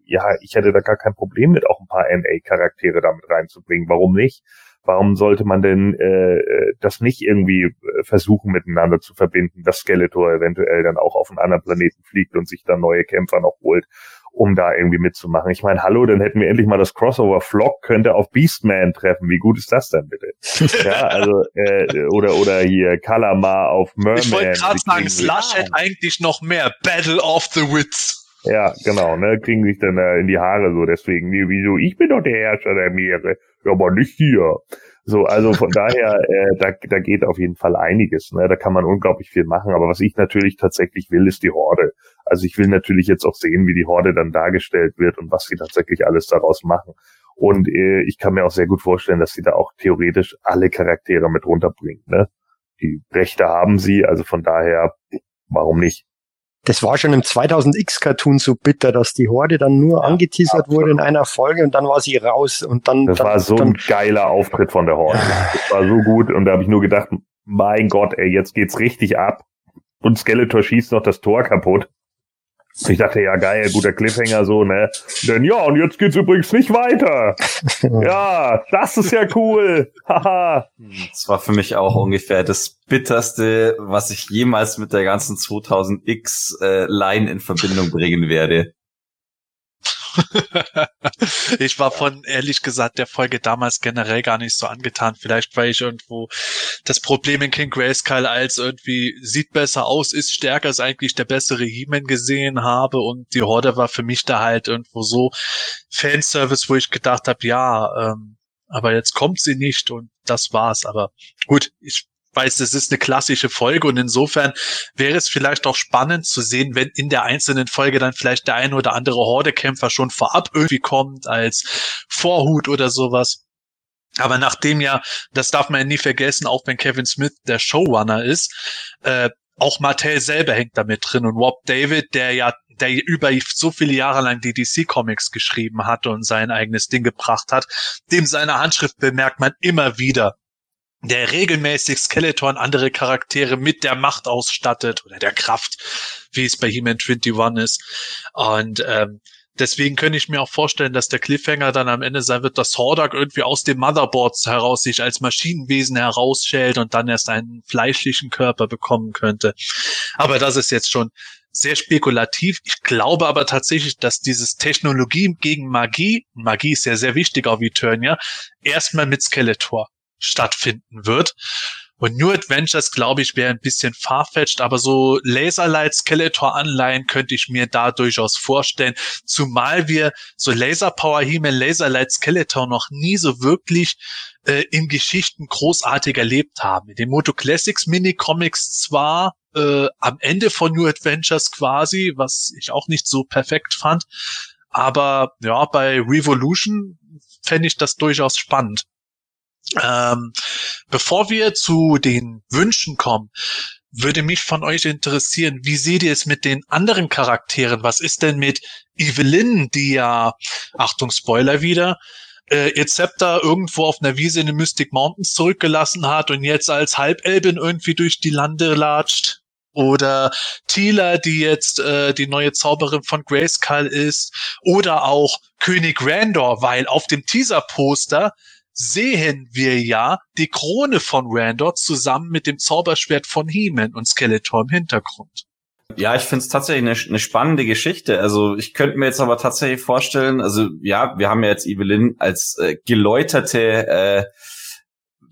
ja, ich hätte da gar kein Problem mit, auch ein paar NA-Charaktere damit reinzubringen. Warum nicht? Warum sollte man denn äh, das nicht irgendwie äh, versuchen miteinander zu verbinden, dass Skeletor eventuell dann auch auf einen anderen Planeten fliegt und sich dann neue Kämpfer noch holt, um da irgendwie mitzumachen? Ich meine, hallo, dann hätten wir endlich mal das Crossover. Flock könnte auf Beastman treffen. Wie gut ist das denn bitte? ja, also äh, oder oder hier Kalamar auf Merman. Ich wollte gerade sagen, Slash hätte eigentlich noch mehr Battle of the Wits. Ja, genau, ne, kriegen sich dann äh, in die Haare so, deswegen, wieso, ich bin doch der Herrscher der Meere, ja, aber nicht hier. So, also von daher, äh, da, da geht auf jeden Fall einiges, ne, da kann man unglaublich viel machen, aber was ich natürlich tatsächlich will, ist die Horde. Also ich will natürlich jetzt auch sehen, wie die Horde dann dargestellt wird und was sie tatsächlich alles daraus machen. Und äh, ich kann mir auch sehr gut vorstellen, dass sie da auch theoretisch alle Charaktere mit runterbringen, ne. Die Rechte haben sie, also von daher, warum nicht? Das war schon im 2000X-Cartoon so bitter, dass die Horde dann nur ja, angeteasert absolut. wurde in einer Folge und dann war sie raus und dann. Das dann, war so dann, ein geiler Auftritt von der Horde. das war so gut und da habe ich nur gedacht, mein Gott, ey, jetzt geht's richtig ab. Und Skeletor schießt noch das Tor kaputt. Ich dachte, ja geil, guter Cliffhanger so, ne? Denn ja, und jetzt geht's übrigens nicht weiter. ja, das ist ja cool. Haha. das war für mich auch ungefähr das bitterste, was ich jemals mit der ganzen 2000X äh, Line in Verbindung bringen werde. ich war von, ehrlich gesagt, der Folge damals generell gar nicht so angetan. Vielleicht, weil ich irgendwo das Problem in King Grayskull als irgendwie sieht besser aus, ist stärker, ist eigentlich der bessere He-Man gesehen habe und die Horde war für mich da halt irgendwo so Fanservice, wo ich gedacht habe, ja, ähm, aber jetzt kommt sie nicht und das war's. Aber gut, ich weiß, es ist eine klassische Folge und insofern wäre es vielleicht auch spannend zu sehen, wenn in der einzelnen Folge dann vielleicht der ein oder andere Hordekämpfer schon vorab irgendwie kommt als Vorhut oder sowas. Aber nachdem ja, das darf man ja nie vergessen, auch wenn Kevin Smith der Showrunner ist, äh, auch Martell selber hängt damit drin und Rob David, der ja, der über so viele Jahre lang die DC Comics geschrieben hat und sein eigenes Ding gebracht hat, dem seine Handschrift bemerkt man immer wieder der regelmäßig Skeletor und andere Charaktere mit der Macht ausstattet oder der Kraft, wie es bei He-Man 21 ist. Und ähm, deswegen könnte ich mir auch vorstellen, dass der Cliffhanger dann am Ende sein wird, dass Hordak irgendwie aus dem Motherboards heraus sich als Maschinenwesen herausschält und dann erst einen fleischlichen Körper bekommen könnte. Aber das ist jetzt schon sehr spekulativ. Ich glaube aber tatsächlich, dass dieses Technologie gegen Magie, Magie ist ja sehr wichtig auf Eternia, erstmal mit Skeletor stattfinden wird. Und New Adventures, glaube ich, wäre ein bisschen farfetched, aber so Laserlight Skeletor Anleihen könnte ich mir da durchaus vorstellen. Zumal wir so Laser Power He-Man, Laserlight Skeletor noch nie so wirklich äh, in Geschichten großartig erlebt haben. In den Moto Classics Mini Comics zwar äh, am Ende von New Adventures quasi, was ich auch nicht so perfekt fand, aber ja, bei Revolution fände ich das durchaus spannend. Ähm, bevor wir zu den Wünschen kommen, würde mich von euch interessieren, wie seht ihr es mit den anderen Charakteren? Was ist denn mit Evelyn, die ja, Achtung, Spoiler wieder, äh, ihr Zepter irgendwo auf einer Wiese in den Mystic Mountains zurückgelassen hat und jetzt als Halbelbin irgendwie durch die Lande latscht? Oder Tila, die jetzt äh, die neue Zauberin von Grayskull ist? Oder auch König Randor, weil auf dem Teaser-Poster sehen wir ja die Krone von Randor zusammen mit dem Zauberschwert von He-Man und Skeletor im Hintergrund. Ja, ich finde es tatsächlich eine, eine spannende Geschichte. Also ich könnte mir jetzt aber tatsächlich vorstellen, also ja, wir haben ja jetzt Evelyn als äh, geläuterte, äh,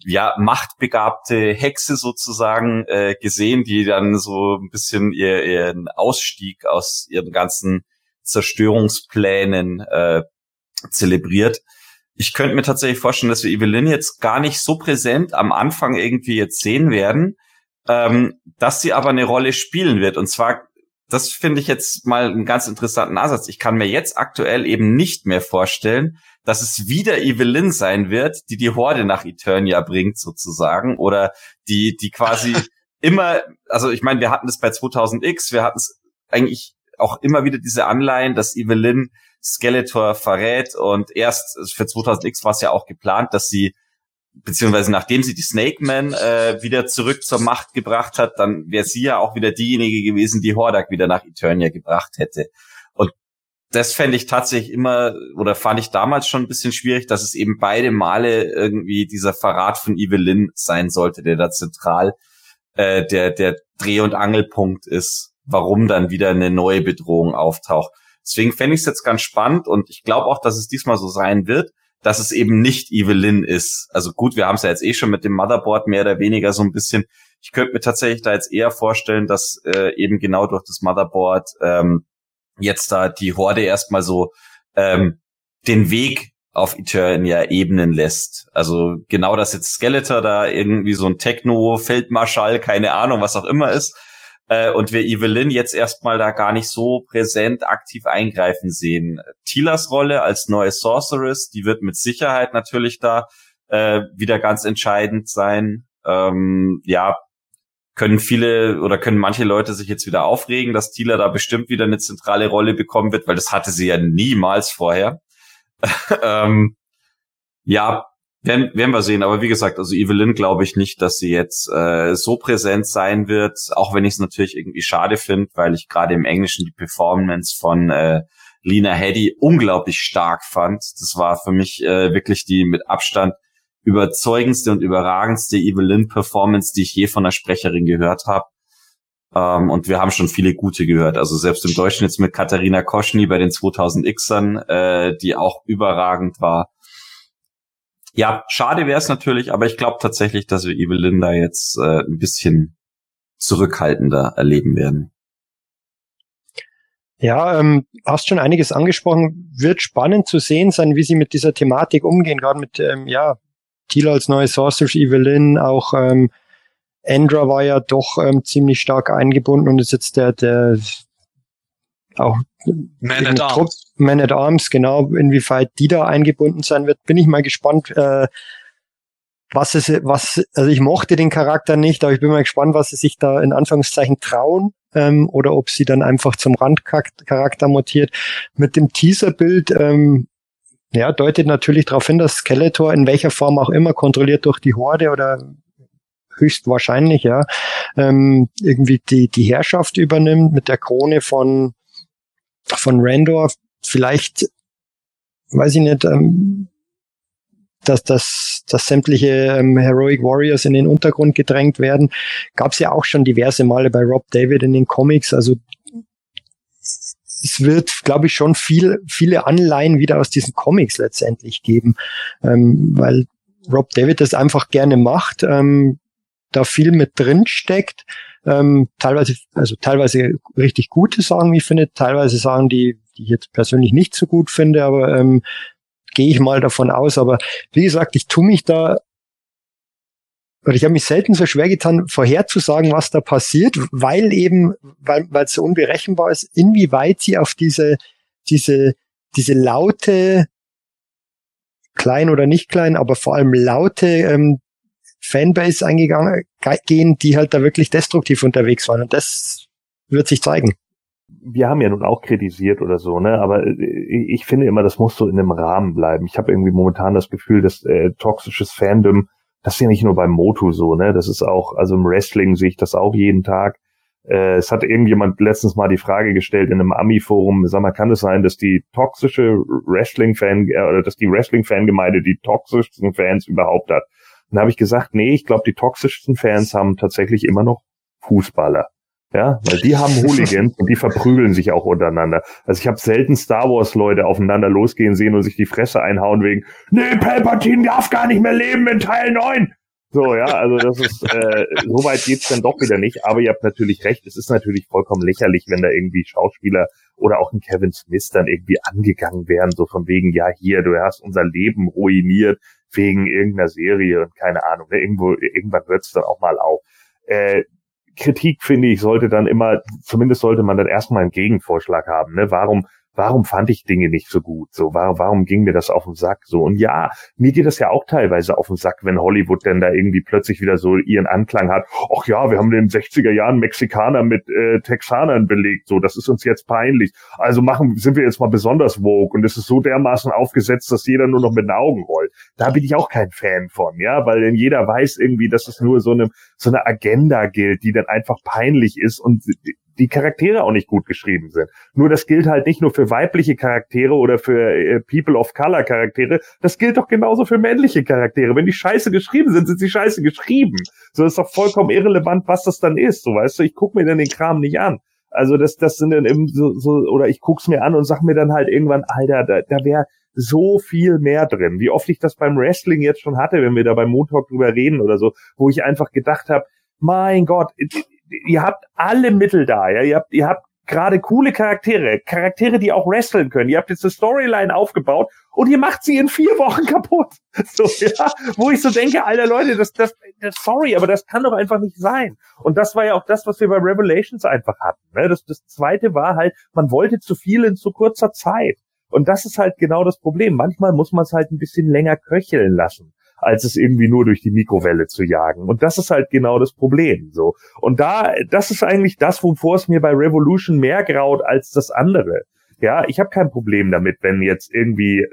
ja, machtbegabte Hexe sozusagen äh, gesehen, die dann so ein bisschen ihr, ihren Ausstieg aus ihren ganzen Zerstörungsplänen äh, zelebriert. Ich könnte mir tatsächlich vorstellen, dass wir Evelyn jetzt gar nicht so präsent am Anfang irgendwie jetzt sehen werden, ähm, dass sie aber eine Rolle spielen wird. Und zwar, das finde ich jetzt mal einen ganz interessanten Ansatz. Ich kann mir jetzt aktuell eben nicht mehr vorstellen, dass es wieder Evelyn sein wird, die die Horde nach Eternia bringt sozusagen oder die, die quasi immer, also ich meine, wir hatten das bei 2000X, wir hatten es eigentlich auch immer wieder diese Anleihen, dass Evelyn Skeletor verrät und erst für 2000X war es ja auch geplant, dass sie beziehungsweise nachdem sie die Snake Man äh, wieder zurück zur Macht gebracht hat, dann wäre sie ja auch wieder diejenige gewesen, die Hordak wieder nach Eternia gebracht hätte. Und das fände ich tatsächlich immer, oder fand ich damals schon ein bisschen schwierig, dass es eben beide Male irgendwie dieser Verrat von Evelyn sein sollte, der da zentral äh, der, der Dreh- und Angelpunkt ist, warum dann wieder eine neue Bedrohung auftaucht. Deswegen fände ich es jetzt ganz spannend und ich glaube auch, dass es diesmal so sein wird, dass es eben nicht Evelyn ist. Also gut, wir haben es ja jetzt eh schon mit dem Motherboard mehr oder weniger so ein bisschen. Ich könnte mir tatsächlich da jetzt eher vorstellen, dass äh, eben genau durch das Motherboard ähm, jetzt da die Horde erstmal so ähm, den Weg auf Eternia ebnen lässt. Also genau, dass jetzt Skeletor da irgendwie so ein Techno-Feldmarschall, keine Ahnung, was auch immer ist, äh, und wir Evelyn jetzt erstmal da gar nicht so präsent aktiv eingreifen sehen. Tilas Rolle als neue Sorceress, die wird mit Sicherheit natürlich da äh, wieder ganz entscheidend sein. Ähm, ja, können viele oder können manche Leute sich jetzt wieder aufregen, dass Tila da bestimmt wieder eine zentrale Rolle bekommen wird, weil das hatte sie ja niemals vorher. ähm, ja, werden, werden wir sehen. Aber wie gesagt, also Evelyn glaube ich nicht, dass sie jetzt äh, so präsent sein wird, auch wenn ich es natürlich irgendwie schade finde, weil ich gerade im Englischen die Performance von äh, Lena Headey unglaublich stark fand. Das war für mich äh, wirklich die mit Abstand überzeugendste und überragendste Evelyn-Performance, die ich je von einer Sprecherin gehört habe. Ähm, und wir haben schon viele gute gehört. Also selbst im Deutschen jetzt mit Katharina Koschny bei den 2000Xern, äh, die auch überragend war. Ja, schade wäre es natürlich, aber ich glaube tatsächlich, dass wir Evelyn da jetzt äh, ein bisschen zurückhaltender erleben werden. Ja, ähm, hast schon einiges angesprochen. Wird spannend zu sehen sein, wie sie mit dieser Thematik umgehen, gerade mit, ähm, ja, Thiel als neue Sorceress, Evelyn, auch ähm, Endra war ja doch ähm, ziemlich stark eingebunden und ist jetzt der, der auch Man at Arms. Man at Arms, genau, inwieweit die da eingebunden sein wird, bin ich mal gespannt, äh, was es, was, also ich mochte den Charakter nicht, aber ich bin mal gespannt, was sie sich da in Anführungszeichen trauen, ähm, oder ob sie dann einfach zum Randcharakter mutiert. Mit dem Teaserbild, ähm, ja, deutet natürlich darauf hin, dass Skeletor in welcher Form auch immer kontrolliert durch die Horde oder höchstwahrscheinlich, ja, ähm, irgendwie die, die Herrschaft übernimmt mit der Krone von, von Randor. Vielleicht, weiß ich nicht, ähm, dass, dass, dass sämtliche ähm, Heroic Warriors in den Untergrund gedrängt werden. Gab es ja auch schon diverse Male bei Rob David in den Comics. Also es wird, glaube ich, schon viel, viele Anleihen wieder aus diesen Comics letztendlich geben, ähm, weil Rob David das einfach gerne macht, ähm, da viel mit drin steckt, ähm, teilweise, also teilweise richtig gute Sachen, wie ich finde, teilweise Sachen, die, die ich jetzt persönlich nicht so gut finde, aber ähm, gehe ich mal davon aus. Aber wie gesagt, ich tue mich da oder ich habe mich selten so schwer getan, vorherzusagen, was da passiert, weil eben, weil weil es so unberechenbar ist, inwieweit sie auf diese, diese, diese laute, klein oder nicht klein, aber vor allem laute ähm, Fanbase eingegangen, gehen, die halt da wirklich destruktiv unterwegs waren. Und das wird sich zeigen. Wir haben ja nun auch kritisiert oder so, ne? Aber äh, ich finde immer, das muss so in einem Rahmen bleiben. Ich habe irgendwie momentan das Gefühl, dass äh, toxisches Fandom das ist ja nicht nur beim Motu so, ne? Das ist auch, also im Wrestling sehe ich das auch jeden Tag. Äh, es hat irgendjemand letztens mal die Frage gestellt in einem Ami-Forum, sag mal, kann es sein, dass die toxische Wrestling-Fan, äh, oder dass die Wrestling-Fangemeinde die toxischsten Fans überhaupt hat? Und da habe ich gesagt, nee, ich glaube, die toxischsten Fans haben tatsächlich immer noch Fußballer. Ja, weil die haben Hooligans und die verprügeln sich auch untereinander. Also ich habe selten Star Wars Leute aufeinander losgehen sehen und sich die Fresse einhauen wegen, nee, Palpatine darf gar nicht mehr leben in Teil 9. So, ja, also das ist, äh, so weit geht's dann doch wieder nicht. Aber ihr habt natürlich recht, es ist natürlich vollkommen lächerlich, wenn da irgendwie Schauspieler oder auch ein Kevin Smith dann irgendwie angegangen werden, so von wegen, ja, hier, du hast unser Leben ruiniert wegen irgendeiner Serie und keine Ahnung. Ne? Irgendwo, irgendwann hört's dann auch mal auf. Äh, Kritik, finde ich, sollte dann immer, zumindest sollte man dann erstmal einen Gegenvorschlag haben. Ne? Warum warum fand ich Dinge nicht so gut? So, warum, warum ging mir das auf den Sack? So, und ja, mir geht das ja auch teilweise auf den Sack, wenn Hollywood denn da irgendwie plötzlich wieder so ihren Anklang hat. Ach ja, wir haben in den 60er Jahren Mexikaner mit äh, Texanern belegt. So, das ist uns jetzt peinlich. Also machen, sind wir jetzt mal besonders woke und es ist so dermaßen aufgesetzt, dass jeder nur noch mit den Augen rollt. Da bin ich auch kein Fan von, ja, weil denn jeder weiß irgendwie, dass es nur so eine, so eine Agenda gilt, die dann einfach peinlich ist und die Charaktere auch nicht gut geschrieben sind. Nur das gilt halt nicht nur für weibliche Charaktere oder für äh, People of Color Charaktere, das gilt doch genauso für männliche Charaktere. Wenn die scheiße geschrieben sind, sind sie scheiße geschrieben. So ist doch vollkommen irrelevant, was das dann ist. So weißt du, ich gucke mir dann den Kram nicht an. Also das, das sind dann eben so, so oder ich guck's mir an und sag mir dann halt irgendwann, Alter, da, da wäre so viel mehr drin. Wie oft ich das beim Wrestling jetzt schon hatte, wenn wir da beim Montag drüber reden oder so, wo ich einfach gedacht habe, mein Gott, ihr habt alle Mittel da, ja, ihr habt, ihr habt gerade coole Charaktere, Charaktere, die auch wresteln können. Ihr habt jetzt eine Storyline aufgebaut und ihr macht sie in vier Wochen kaputt. So, ja, wo ich so denke, alter Leute, das, das, das, sorry, aber das kann doch einfach nicht sein. Und das war ja auch das, was wir bei Revelations einfach hatten. Ne? Das, das zweite war halt, man wollte zu viel in zu kurzer Zeit. Und das ist halt genau das Problem. Manchmal muss man es halt ein bisschen länger köcheln lassen als es irgendwie nur durch die Mikrowelle zu jagen. Und das ist halt genau das Problem, so. Und da, das ist eigentlich das, wovor es mir bei Revolution mehr graut als das andere. Ja, ich habe kein Problem damit, wenn jetzt irgendwie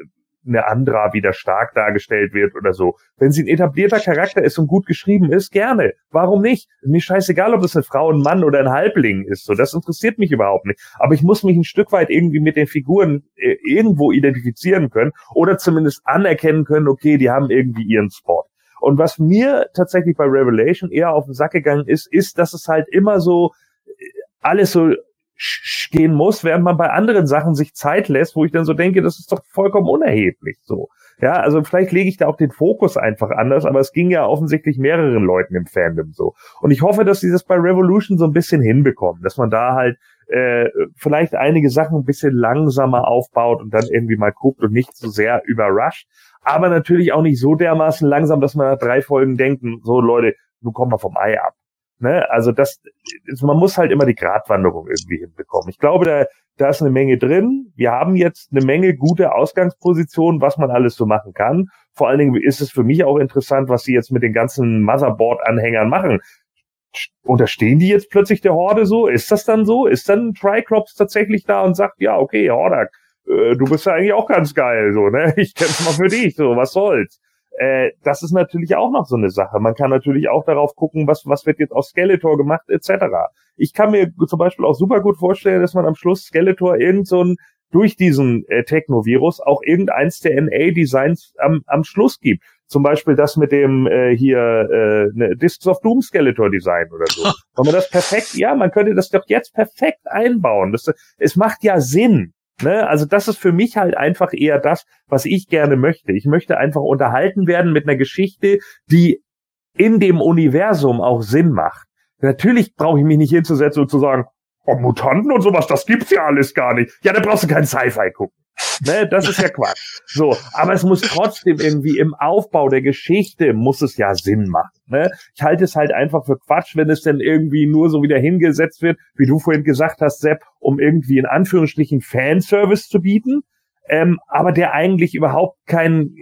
eine Andra wieder stark dargestellt wird oder so. Wenn sie ein etablierter Charakter ist und gut geschrieben ist, gerne. Warum nicht? Mir scheißegal, ob es eine Frau, ein Mann oder ein Halbling ist. So, das interessiert mich überhaupt nicht. Aber ich muss mich ein Stück weit irgendwie mit den Figuren äh, irgendwo identifizieren können oder zumindest anerkennen können, okay, die haben irgendwie ihren Spot. Und was mir tatsächlich bei Revelation eher auf den Sack gegangen ist, ist, dass es halt immer so äh, alles so gehen muss, während man bei anderen Sachen sich Zeit lässt, wo ich dann so denke, das ist doch vollkommen unerheblich so. Ja, also vielleicht lege ich da auch den Fokus einfach anders, aber es ging ja offensichtlich mehreren Leuten im Fandom so. Und ich hoffe, dass sie das bei Revolution so ein bisschen hinbekommen, dass man da halt äh, vielleicht einige Sachen ein bisschen langsamer aufbaut und dann irgendwie mal guckt und nicht so sehr überrascht, aber natürlich auch nicht so dermaßen langsam, dass man nach drei Folgen denken, so Leute, du komm mal vom Ei ab. Ne? Also das, man muss halt immer die Gratwanderung irgendwie hinbekommen. Ich glaube, da, da ist eine Menge drin. Wir haben jetzt eine Menge gute Ausgangspositionen, was man alles so machen kann. Vor allen Dingen ist es für mich auch interessant, was sie jetzt mit den ganzen Motherboard-Anhängern machen. Unterstehen die jetzt plötzlich der Horde so? Ist das dann so? Ist dann Triclops tatsächlich da und sagt, ja, okay, Hordak, äh, du bist ja eigentlich auch ganz geil, so, ne? Ich kämpfe mal für dich, so, was soll's? Äh, das ist natürlich auch noch so eine Sache. Man kann natürlich auch darauf gucken, was, was wird jetzt aus Skeletor gemacht, etc. Ich kann mir zum Beispiel auch super gut vorstellen, dass man am Schluss Skeletor irgend so ein durch diesen äh, Technovirus auch irgendeins der NA-Designs am, am Schluss gibt. Zum Beispiel das mit dem äh, hier äh, ne, Discs of Doom Skeletor Design oder so. Kann man das perfekt, ja, man könnte das doch jetzt perfekt einbauen. Das, es macht ja Sinn. Ne? Also das ist für mich halt einfach eher das, was ich gerne möchte. Ich möchte einfach unterhalten werden mit einer Geschichte, die in dem Universum auch Sinn macht. Natürlich brauche ich mich nicht hinzusetzen und zu sagen, oh, Mutanten und sowas, das gibt's ja alles gar nicht. Ja, da brauchst du kein Sci-Fi gucken. Ne, das ist ja Quatsch. So, aber es muss trotzdem irgendwie im Aufbau der Geschichte muss es ja Sinn machen. Ne? Ich halte es halt einfach für Quatsch, wenn es denn irgendwie nur so wieder hingesetzt wird, wie du vorhin gesagt hast, Sepp, um irgendwie in Anführungsstrichen Fanservice zu bieten, ähm, aber der eigentlich überhaupt kein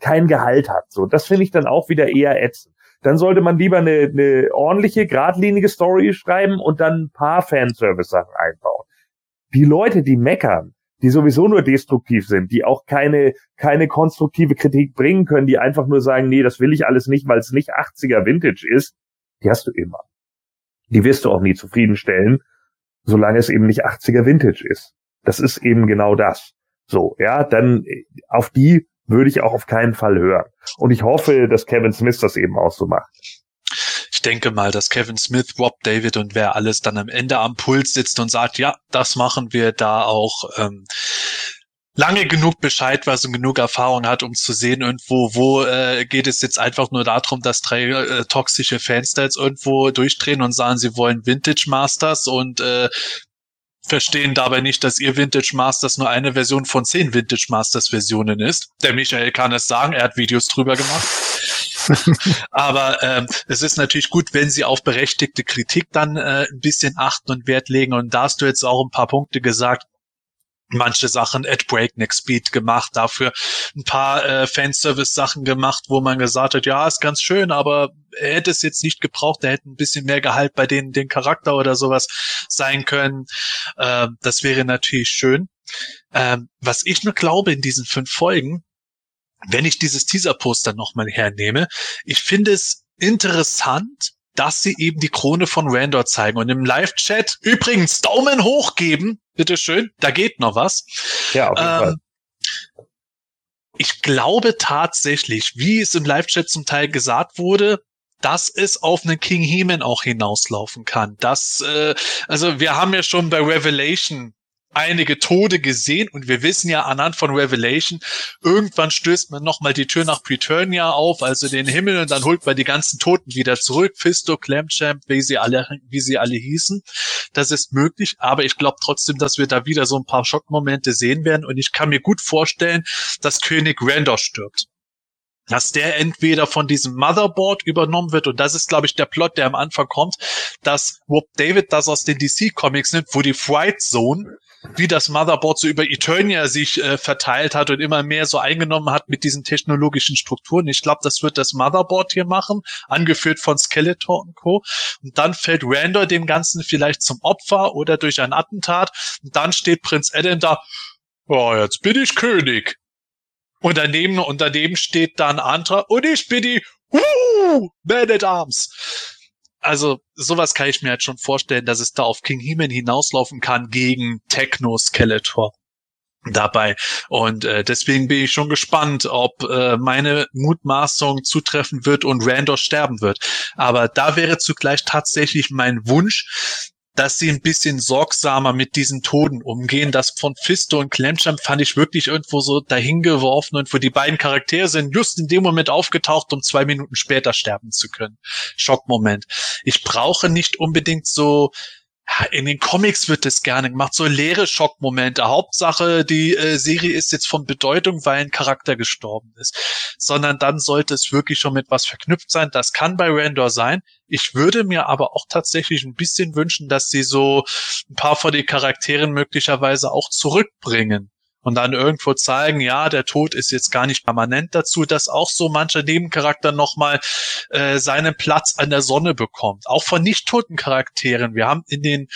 kein Gehalt hat. So, das finde ich dann auch wieder eher ätzend. Dann sollte man lieber eine, eine ordentliche, geradlinige Story schreiben und dann ein paar Fanservice-Sachen einbauen. Die Leute, die meckern, die sowieso nur destruktiv sind, die auch keine, keine konstruktive Kritik bringen können, die einfach nur sagen, nee, das will ich alles nicht, weil es nicht 80er Vintage ist, die hast du immer. Die wirst du auch nie zufriedenstellen, solange es eben nicht 80er Vintage ist. Das ist eben genau das. So, ja, dann äh, auf die würde ich auch auf keinen Fall hören. Und ich hoffe, dass Kevin Smith das eben auch so macht ich denke mal, dass Kevin Smith, Rob David und wer alles dann am Ende am Puls sitzt und sagt, ja, das machen wir da auch. Ähm, lange genug Bescheid weiß und genug Erfahrung hat, um zu sehen, irgendwo, wo äh, geht es jetzt einfach nur darum, dass drei äh, toxische Fans da jetzt irgendwo durchdrehen und sagen, sie wollen Vintage Masters und äh, verstehen dabei nicht, dass ihr Vintage Masters nur eine Version von zehn Vintage Masters Versionen ist. Der Michael kann es sagen, er hat Videos drüber gemacht. Aber ähm, es ist natürlich gut, wenn sie auf berechtigte Kritik dann äh, ein bisschen achten und Wert legen. Und da hast du jetzt auch ein paar Punkte gesagt, manche Sachen at Breakneck Speed gemacht, dafür ein paar äh, Fanservice-Sachen gemacht, wo man gesagt hat, ja, ist ganz schön, aber er hätte es jetzt nicht gebraucht, er hätte ein bisschen mehr Gehalt bei denen den Charakter oder sowas sein können. Ähm, das wäre natürlich schön. Ähm, was ich nur glaube in diesen fünf Folgen, wenn ich dieses Teaser-Poster nochmal hernehme, ich finde es interessant, dass sie eben die Krone von Randor zeigen und im Live-Chat übrigens Daumen hoch geben. Bitteschön, da geht noch was. Ja, auf jeden ähm, Fall. Ich glaube tatsächlich, wie es im Live-Chat zum Teil gesagt wurde, dass es auf einen King Heman auch hinauslaufen kann. Das, äh, also wir haben ja schon bei Revelation einige Tode gesehen und wir wissen ja anhand von Revelation, irgendwann stößt man nochmal die Tür nach Preturnia auf, also den Himmel und dann holt man die ganzen Toten wieder zurück, Fisto, Clamchamp, wie sie alle, wie sie alle hießen. Das ist möglich, aber ich glaube trotzdem, dass wir da wieder so ein paar Schockmomente sehen werden. Und ich kann mir gut vorstellen, dass König Randor stirbt. Dass der entweder von diesem Motherboard übernommen wird. Und das ist, glaube ich, der Plot, der am Anfang kommt, dass Whoop David das aus den DC Comics nimmt, wo die Fright Zone wie das Motherboard so über Eternia sich äh, verteilt hat und immer mehr so eingenommen hat mit diesen technologischen Strukturen. Ich glaube, das wird das Motherboard hier machen, angeführt von Skeletor und Co. Und dann fällt Randor dem Ganzen vielleicht zum Opfer oder durch ein Attentat. Und dann steht Prinz Adam da, oh, jetzt bin ich König. Und daneben, und daneben steht dann Antra und ich bin die uh, Man at Arms also sowas kann ich mir halt schon vorstellen, dass es da auf King Heman hinauslaufen kann gegen Techno Skeletor dabei. Und äh, deswegen bin ich schon gespannt, ob äh, meine Mutmaßung zutreffen wird und Randor sterben wird. Aber da wäre zugleich tatsächlich mein Wunsch, dass sie ein bisschen sorgsamer mit diesen Toten umgehen. Das von Fisto und Clamchamp fand ich wirklich irgendwo so dahingeworfen und wo die beiden Charaktere sind just in dem Moment aufgetaucht, um zwei Minuten später sterben zu können. Schockmoment. Ich brauche nicht unbedingt so in den Comics wird es gerne gemacht, so leere Schockmomente. Hauptsache, die äh, Serie ist jetzt von Bedeutung, weil ein Charakter gestorben ist. Sondern dann sollte es wirklich schon mit was verknüpft sein. Das kann bei Randor sein. Ich würde mir aber auch tatsächlich ein bisschen wünschen, dass sie so ein paar von den Charakteren möglicherweise auch zurückbringen und dann irgendwo zeigen, ja, der Tod ist jetzt gar nicht permanent dazu, dass auch so mancher Nebencharakter nochmal äh, seinen Platz an der Sonne bekommt. Auch von nicht toten Charakteren. Wir haben in den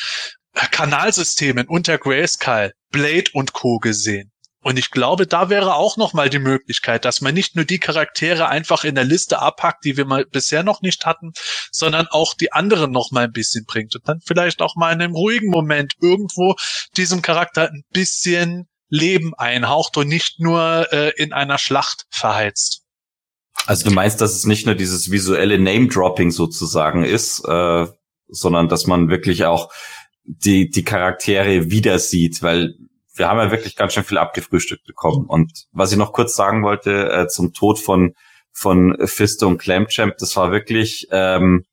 Kanalsystemen unter Grayskull Blade und Co. gesehen. Und ich glaube, da wäre auch nochmal die Möglichkeit, dass man nicht nur die Charaktere einfach in der Liste abhackt, die wir mal bisher noch nicht hatten, sondern auch die anderen nochmal ein bisschen bringt und dann vielleicht auch mal in einem ruhigen Moment irgendwo diesem Charakter ein bisschen Leben einhaucht und nicht nur äh, in einer Schlacht verheizt. Also du meinst, dass es nicht nur dieses visuelle Name-Dropping sozusagen ist, äh, sondern dass man wirklich auch die, die Charaktere wieder sieht, weil wir haben ja wirklich ganz schön viel abgefrühstückt bekommen. Und was ich noch kurz sagen wollte äh, zum Tod von, von Fisto und Clamchamp, das war wirklich, ähm,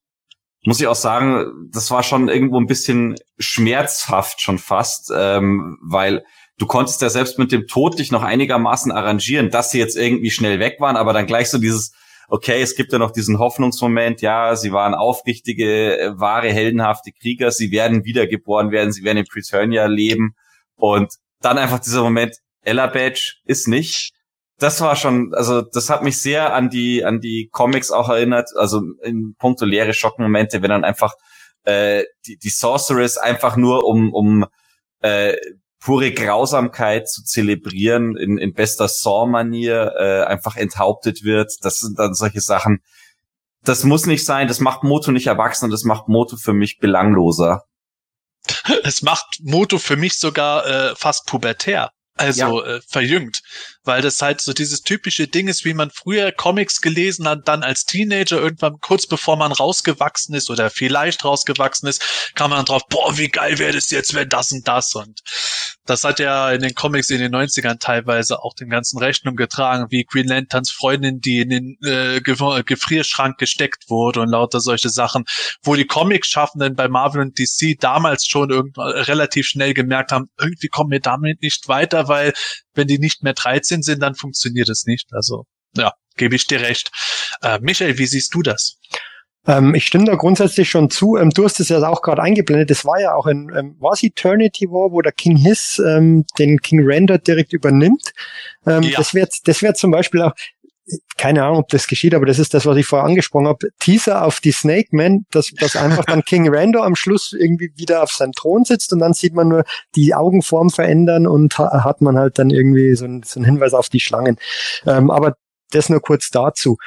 muss ich auch sagen, das war schon irgendwo ein bisschen schmerzhaft schon fast, ähm, weil du konntest ja selbst mit dem Tod dich noch einigermaßen arrangieren, dass sie jetzt irgendwie schnell weg waren, aber dann gleich so dieses, okay, es gibt ja noch diesen Hoffnungsmoment, ja, sie waren aufrichtige, äh, wahre, heldenhafte Krieger, sie werden wiedergeboren werden, sie werden in Preturnia leben und dann einfach dieser Moment, Ella Badge ist nicht. Das war schon, also das hat mich sehr an die an die Comics auch erinnert, also in puncto leere Schockmomente, wenn dann einfach äh, die, die Sorceress einfach nur um um äh, pure Grausamkeit zu zelebrieren in, in bester Saw-Manier äh, einfach enthauptet wird. Das sind dann solche Sachen. Das muss nicht sein. Das macht Moto nicht erwachsen und das macht Moto für mich belangloser. Es macht Moto für mich sogar äh, fast pubertär also ja. äh, verjüngt, weil das halt so dieses typische Ding ist, wie man früher Comics gelesen hat, dann als Teenager irgendwann kurz bevor man rausgewachsen ist oder vielleicht rausgewachsen ist, kam man drauf, boah, wie geil wäre das jetzt, wenn das und das und Das hat ja in den Comics in den 90ern teilweise auch den ganzen Rechnung getragen, wie Green Lanterns Freundin, die in den äh, Gefrierschrank gesteckt wurde und lauter solche Sachen, wo die Comics-Schaffenden bei Marvel und DC damals schon relativ schnell gemerkt haben, irgendwie kommen wir damit nicht weiter, weil wenn die nicht mehr 13 sind, dann funktioniert es nicht. Also ja, gebe ich dir recht. Äh, Michael, wie siehst du das? Ähm, ich stimme da grundsätzlich schon zu. Ähm, du hast es ja auch gerade eingeblendet. Das war ja auch in, ähm, was Eternity War, wo der King Hiss ähm, den King Render direkt übernimmt. Ähm, ja. Das wäre das wär zum Beispiel auch, keine Ahnung, ob das geschieht, aber das ist das, was ich vorher angesprochen habe. Teaser auf die Snake Man, dass, dass einfach dann King Randor am Schluss irgendwie wieder auf seinem Thron sitzt und dann sieht man nur die Augenform verändern und ha hat man halt dann irgendwie so, ein, so einen Hinweis auf die Schlangen. Ähm, aber das nur kurz dazu.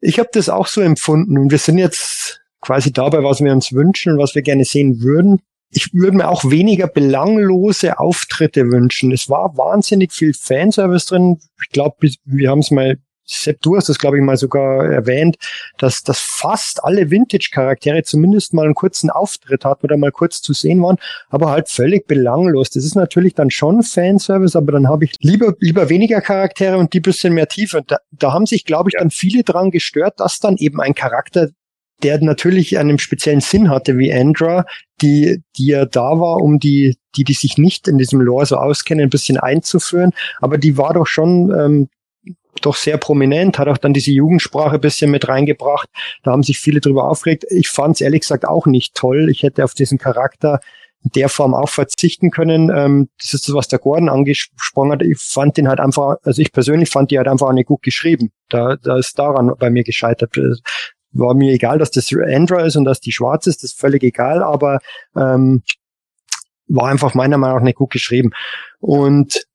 Ich habe das auch so empfunden und wir sind jetzt quasi dabei, was wir uns wünschen und was wir gerne sehen würden. Ich würde mir auch weniger belanglose Auftritte wünschen. Es war wahnsinnig viel Fanservice drin. Ich glaube, wir haben es mal Sepp, du hast das, glaube ich, mal sogar erwähnt, dass, dass fast alle Vintage-Charaktere zumindest mal einen kurzen Auftritt hatten oder mal kurz zu sehen waren, aber halt völlig belanglos. Das ist natürlich dann schon Fanservice, aber dann habe ich lieber, lieber weniger Charaktere und die bisschen mehr Tiefe. Und da, da haben sich, glaube ich, dann viele dran gestört, dass dann eben ein Charakter der natürlich einen speziellen Sinn hatte wie Andra, die, die ja da war, um die, die, die sich nicht in diesem Lore so auskennen, ein bisschen einzuführen. Aber die war doch schon ähm, doch sehr prominent, hat auch dann diese Jugendsprache bisschen mit reingebracht. Da haben sich viele drüber aufgeregt. Ich fand es ehrlich gesagt auch nicht toll. Ich hätte auf diesen Charakter in der Form auch verzichten können. Ähm, das ist das, was der Gordon angesprochen hat. Ich fand den halt einfach, also ich persönlich fand die halt einfach auch nicht gut geschrieben. Da, da ist daran bei mir gescheitert. War mir egal, dass das Andra ist und dass die schwarz ist, das ist völlig egal, aber ähm, war einfach meiner Meinung nach nicht gut geschrieben. Und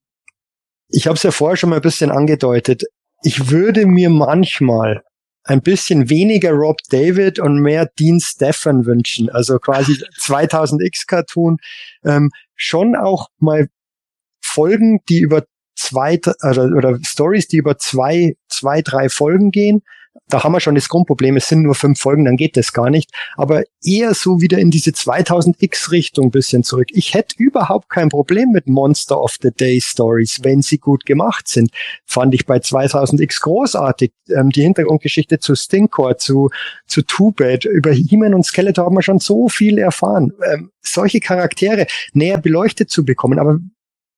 ich habe es ja vorher schon mal ein bisschen angedeutet. Ich würde mir manchmal ein bisschen weniger Rob David und mehr Dean Stefan wünschen. Also quasi 2000X Cartoon. Ähm, schon auch mal Folgen, die über zwei oder, oder Stories, die über zwei, zwei, drei Folgen gehen, da haben wir schon das Grundproblem, es sind nur fünf Folgen, dann geht das gar nicht. Aber eher so wieder in diese 2000X-Richtung ein bisschen zurück. Ich hätte überhaupt kein Problem mit Monster of the Day Stories, wenn sie gut gemacht sind. Fand ich bei 2000X großartig. Ähm, die Hintergrundgeschichte zu Stinkcore, zu, zu Bad, über He-Man und Skeletor haben wir schon so viel erfahren. Ähm, solche Charaktere näher beleuchtet zu bekommen. Aber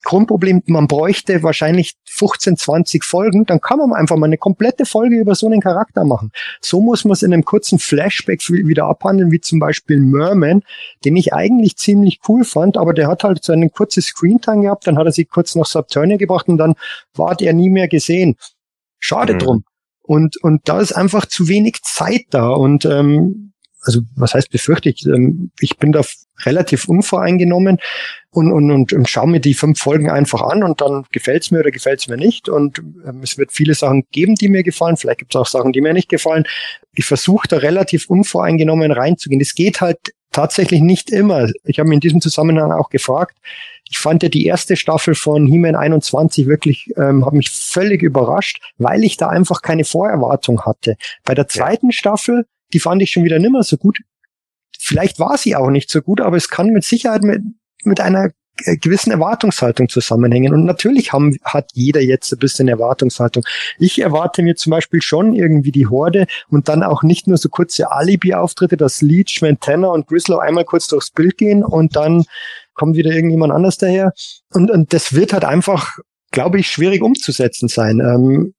Grundproblem, man bräuchte wahrscheinlich 15, 20 Folgen, dann kann man einfach mal eine komplette Folge über so einen Charakter machen. So muss man es in einem kurzen Flashback wieder abhandeln, wie zum Beispiel Merman, den ich eigentlich ziemlich cool fand, aber der hat halt so einen kurzen Screentime gehabt, dann hat er sich kurz nach Subturnia gebracht und dann war der nie mehr gesehen. Schade mhm. drum. Und, und da ist einfach zu wenig Zeit da und ähm, also was heißt befürchte ich, ähm, ich bin da relativ unvoreingenommen und, und, und, und schaue mir die fünf Folgen einfach an und dann gefällt's mir oder gefällt's mir nicht. Und ähm, es wird viele Sachen geben, die mir gefallen, vielleicht gibt's auch Sachen, die mir nicht gefallen. Ich versuche da relativ unvoreingenommen reinzugehen. Es geht halt tatsächlich nicht immer. Ich habe mich in diesem Zusammenhang auch gefragt. Ich fand ja die erste Staffel von He-Man 21 wirklich, ähm, hat mich völlig überrascht, weil ich da einfach keine Vorerwartung hatte. Bei der zweiten. Staffel die fand ich schon wieder nimmer so gut. Vielleicht war sie auch nicht so gut, aber es kann mit Sicherheit mit, mit einer äh, gewissen Erwartungshaltung zusammenhängen. Und natürlich haben, hat jeder jetzt ein bisschen Erwartungshaltung. Ich erwarte mir zum Beispiel schon irgendwie die Horde und dann auch nicht nur so kurze Alibi-Auftritte, dass Leech, Ventana und Grislow einmal kurz durchs Bild gehen und dann kommt wieder irgendjemand anders daher. Und, und das wird halt einfach, glaube ich, schwierig umzusetzen sein. Ähm,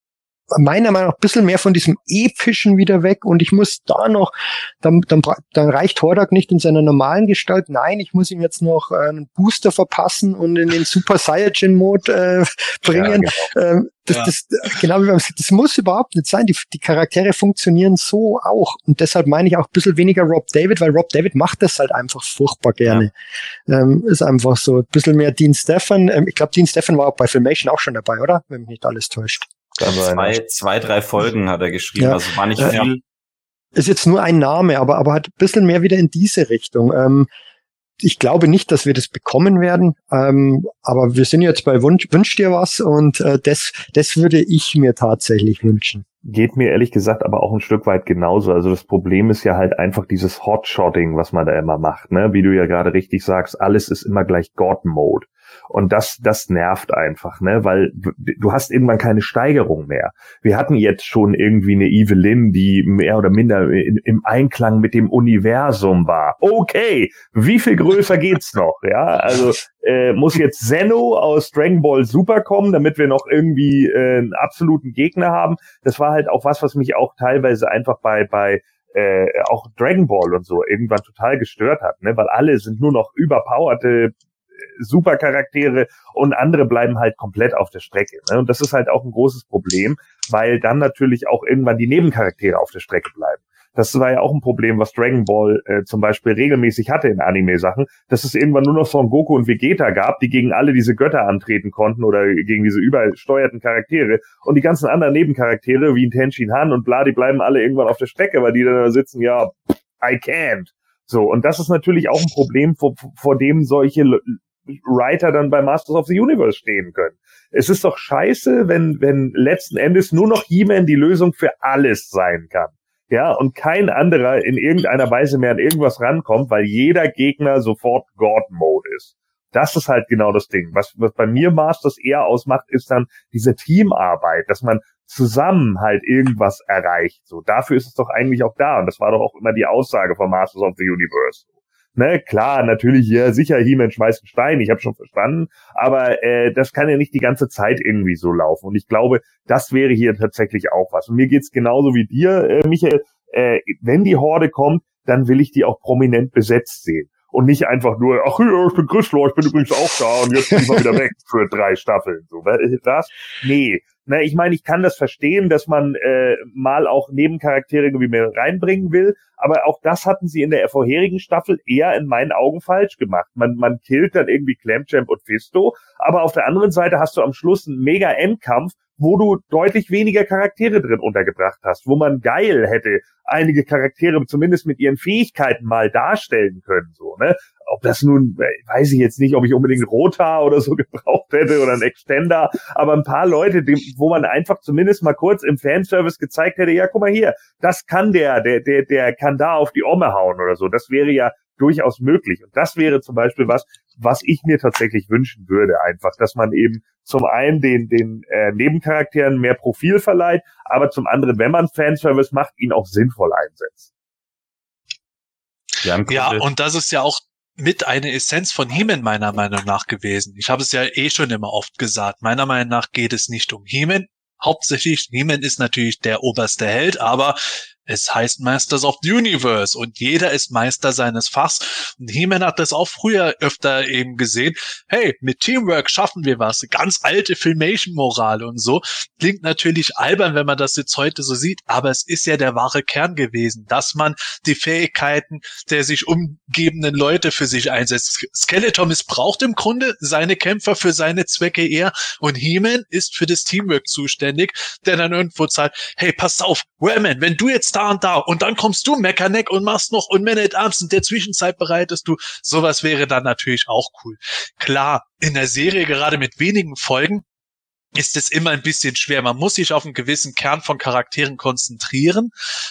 meiner Meinung nach ein bisschen mehr von diesem epischen wieder weg und ich muss da noch, dann, dann, dann reicht Hordak nicht in seiner normalen Gestalt. Nein, ich muss ihm jetzt noch äh, einen Booster verpassen und in den Super Saiyajin Mode äh, bringen. Ja, genau. Ähm, das, ja. das, genau wie beim, das muss überhaupt nicht sein. Die, die Charaktere funktionieren so auch. Und deshalb meine ich auch ein bisschen weniger Rob David, weil Rob David macht das halt einfach furchtbar gerne. Ja. Ähm, ist einfach so. Ein bisschen mehr Dean Stefan. Ähm, ich glaube, Dean Stefan war auch bei Filmation auch schon dabei, oder? Wenn mich nicht alles täuscht. Zwei, zwei, drei Folgen hat er geschrieben, ja. also war nicht äh, viel. Ist jetzt nur ein Name, aber, aber hat ein bisschen mehr wieder in diese Richtung. Ähm, ich glaube nicht, dass wir das bekommen werden, ähm, aber wir sind jetzt bei Wunsch, Wünsch dir was und äh, das, das würde ich mir tatsächlich wünschen. Geht mir ehrlich gesagt aber auch ein Stück weit genauso. Also das Problem ist ja halt einfach dieses Hotshotting, was man da immer macht, ne? Wie du ja gerade richtig sagst, alles ist immer gleich God-Mode. Und das, das nervt einfach, ne, weil du hast irgendwann keine Steigerung mehr. Wir hatten jetzt schon irgendwie eine Evelyn, die mehr oder minder in, im Einklang mit dem Universum war. Okay, wie viel größer geht's noch? Ja, also äh, muss jetzt Zeno aus Dragon Ball Super kommen, damit wir noch irgendwie äh, einen absoluten Gegner haben. Das war halt auch was, was mich auch teilweise einfach bei bei äh, auch Dragon Ball und so irgendwann total gestört hat, ne? weil alle sind nur noch überpowerte Supercharaktere und andere bleiben halt komplett auf der Strecke. Ne? Und das ist halt auch ein großes Problem, weil dann natürlich auch irgendwann die Nebencharaktere auf der Strecke bleiben. Das war ja auch ein Problem, was Dragon Ball äh, zum Beispiel regelmäßig hatte in Anime-Sachen, dass es irgendwann nur noch Son Goku und Vegeta gab, die gegen alle diese Götter antreten konnten oder gegen diese übersteuerten Charaktere. Und die ganzen anderen Nebencharaktere, wie Tenshin Han und bla, die bleiben alle irgendwann auf der Strecke, weil die dann da sitzen, ja, I can't. So, und das ist natürlich auch ein Problem, vor, vor dem solche Writer dann bei Masters of the Universe stehen können. Es ist doch scheiße, wenn, wenn letzten Endes nur noch He-Man die Lösung für alles sein kann. Ja, und kein anderer in irgendeiner Weise mehr an irgendwas rankommt, weil jeder Gegner sofort God-Mode ist. Das ist halt genau das Ding. Was, was bei mir Masters eher ausmacht, ist dann diese Teamarbeit, dass man zusammen halt irgendwas erreicht. So, dafür ist es doch eigentlich auch da. Und das war doch auch immer die Aussage von Masters of the Universe. Ne, klar, natürlich, ja, sicher, He-Man schmeißt einen Stein, ich habe schon verstanden, aber äh, das kann ja nicht die ganze Zeit irgendwie so laufen. Und ich glaube, das wäre hier tatsächlich auch was. Und mir geht's genauso wie dir, äh, Michael. Äh, wenn die Horde kommt, dann will ich die auch prominent besetzt sehen. Und nicht einfach nur, ach ja, ich bin Christler, ich bin übrigens auch da und jetzt bin ich mal wieder weg für drei Staffeln. So, was? Nee, na, ich meine, ich kann das verstehen, dass man äh, mal auch Nebencharaktere irgendwie mehr reinbringen will, aber auch das hatten sie in der vorherigen Staffel eher in meinen Augen falsch gemacht. Man, man killt dann irgendwie Clamchamp und Fisto, aber auf der anderen Seite hast du am Schluss einen mega Endkampf, wo du deutlich weniger Charaktere drin untergebracht hast, wo man geil hätte einige Charaktere zumindest mit ihren Fähigkeiten mal darstellen können, so, ne? Ob das nun, äh, weiß ich jetzt nicht, ob ich unbedingt Rotar oder so gebraucht hätte oder ein Extender, aber ein paar Leute, die, wo man einfach zumindest mal kurz im Fanservice gezeigt hätte, ja, guck mal hier, das kann der, der, der, der kann da auf die Omme hauen oder so. Das wäre ja durchaus möglich. Und das wäre zum Beispiel was, was ich mir tatsächlich wünschen würde, einfach, dass man eben zum einen den, den äh, Nebencharakteren mehr Profil verleiht, aber zum anderen, wenn man Fanservice macht, ihn auch sinnvoll einsetzt. Ja, und das ist ja auch mit eine Essenz von Heeman meiner Meinung nach gewesen. Ich habe es ja eh schon immer oft gesagt. Meiner Meinung nach geht es nicht um Heeman. Hauptsächlich, Heeman ist natürlich der oberste Held, aber es heißt Masters of the Universe und jeder ist Meister seines Fachs. Und He-Man hat das auch früher öfter eben gesehen. Hey, mit Teamwork schaffen wir was. Ganz alte Filmation-Moral und so. Klingt natürlich albern, wenn man das jetzt heute so sieht, aber es ist ja der wahre Kern gewesen, dass man die Fähigkeiten der sich umgebenden Leute für sich einsetzt. Skeletor missbraucht im Grunde seine Kämpfer für seine Zwecke eher und He-Man ist für das Teamwork zuständig, der dann irgendwo sagt, hey, pass auf, Wellman, wenn du jetzt da und da und dann kommst du Mechaneck und machst noch und Man at Arms in der Zwischenzeit bereitest du. Sowas wäre dann natürlich auch cool. Klar, in der Serie gerade mit wenigen Folgen ist es immer ein bisschen schwer. Man muss sich auf einen gewissen Kern von Charakteren konzentrieren,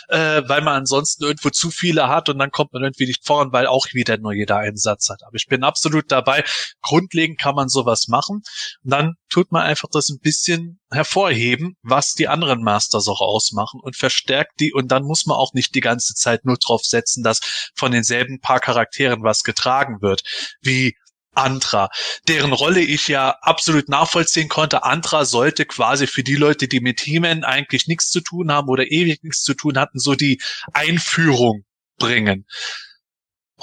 äh, weil man ansonsten irgendwo zu viele hat und dann kommt man irgendwie nicht voran, weil auch wieder nur jeder einen Satz hat. Aber ich bin absolut dabei. Grundlegend kann man sowas machen. Und dann tut man einfach das ein bisschen hervorheben, was die anderen Masters auch ausmachen und verstärkt die. Und dann muss man auch nicht die ganze Zeit nur drauf setzen, dass von denselben paar Charakteren was getragen wird. Wie Antra, deren Rolle ich ja absolut nachvollziehen konnte. Antra sollte quasi für die Leute, die mit He-Man eigentlich nichts zu tun haben oder ewig nichts zu tun hatten, so die Einführung bringen.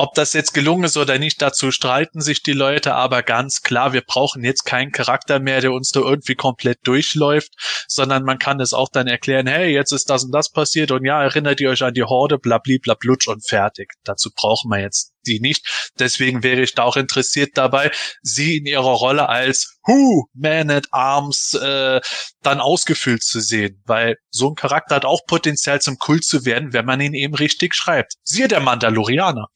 Ob das jetzt gelungen ist oder nicht, dazu streiten sich die Leute, aber ganz klar, wir brauchen jetzt keinen Charakter mehr, der uns da irgendwie komplett durchläuft, sondern man kann es auch dann erklären, hey, jetzt ist das und das passiert und ja, erinnert ihr euch an die Horde, blabli, blablutsch und fertig. Dazu brauchen wir jetzt die nicht. Deswegen wäre ich da auch interessiert dabei, sie in ihrer Rolle als Who Man at Arms äh, dann ausgefüllt zu sehen, weil so ein Charakter hat auch Potenzial zum Kult zu werden, wenn man ihn eben richtig schreibt. Siehe der Mandalorianer.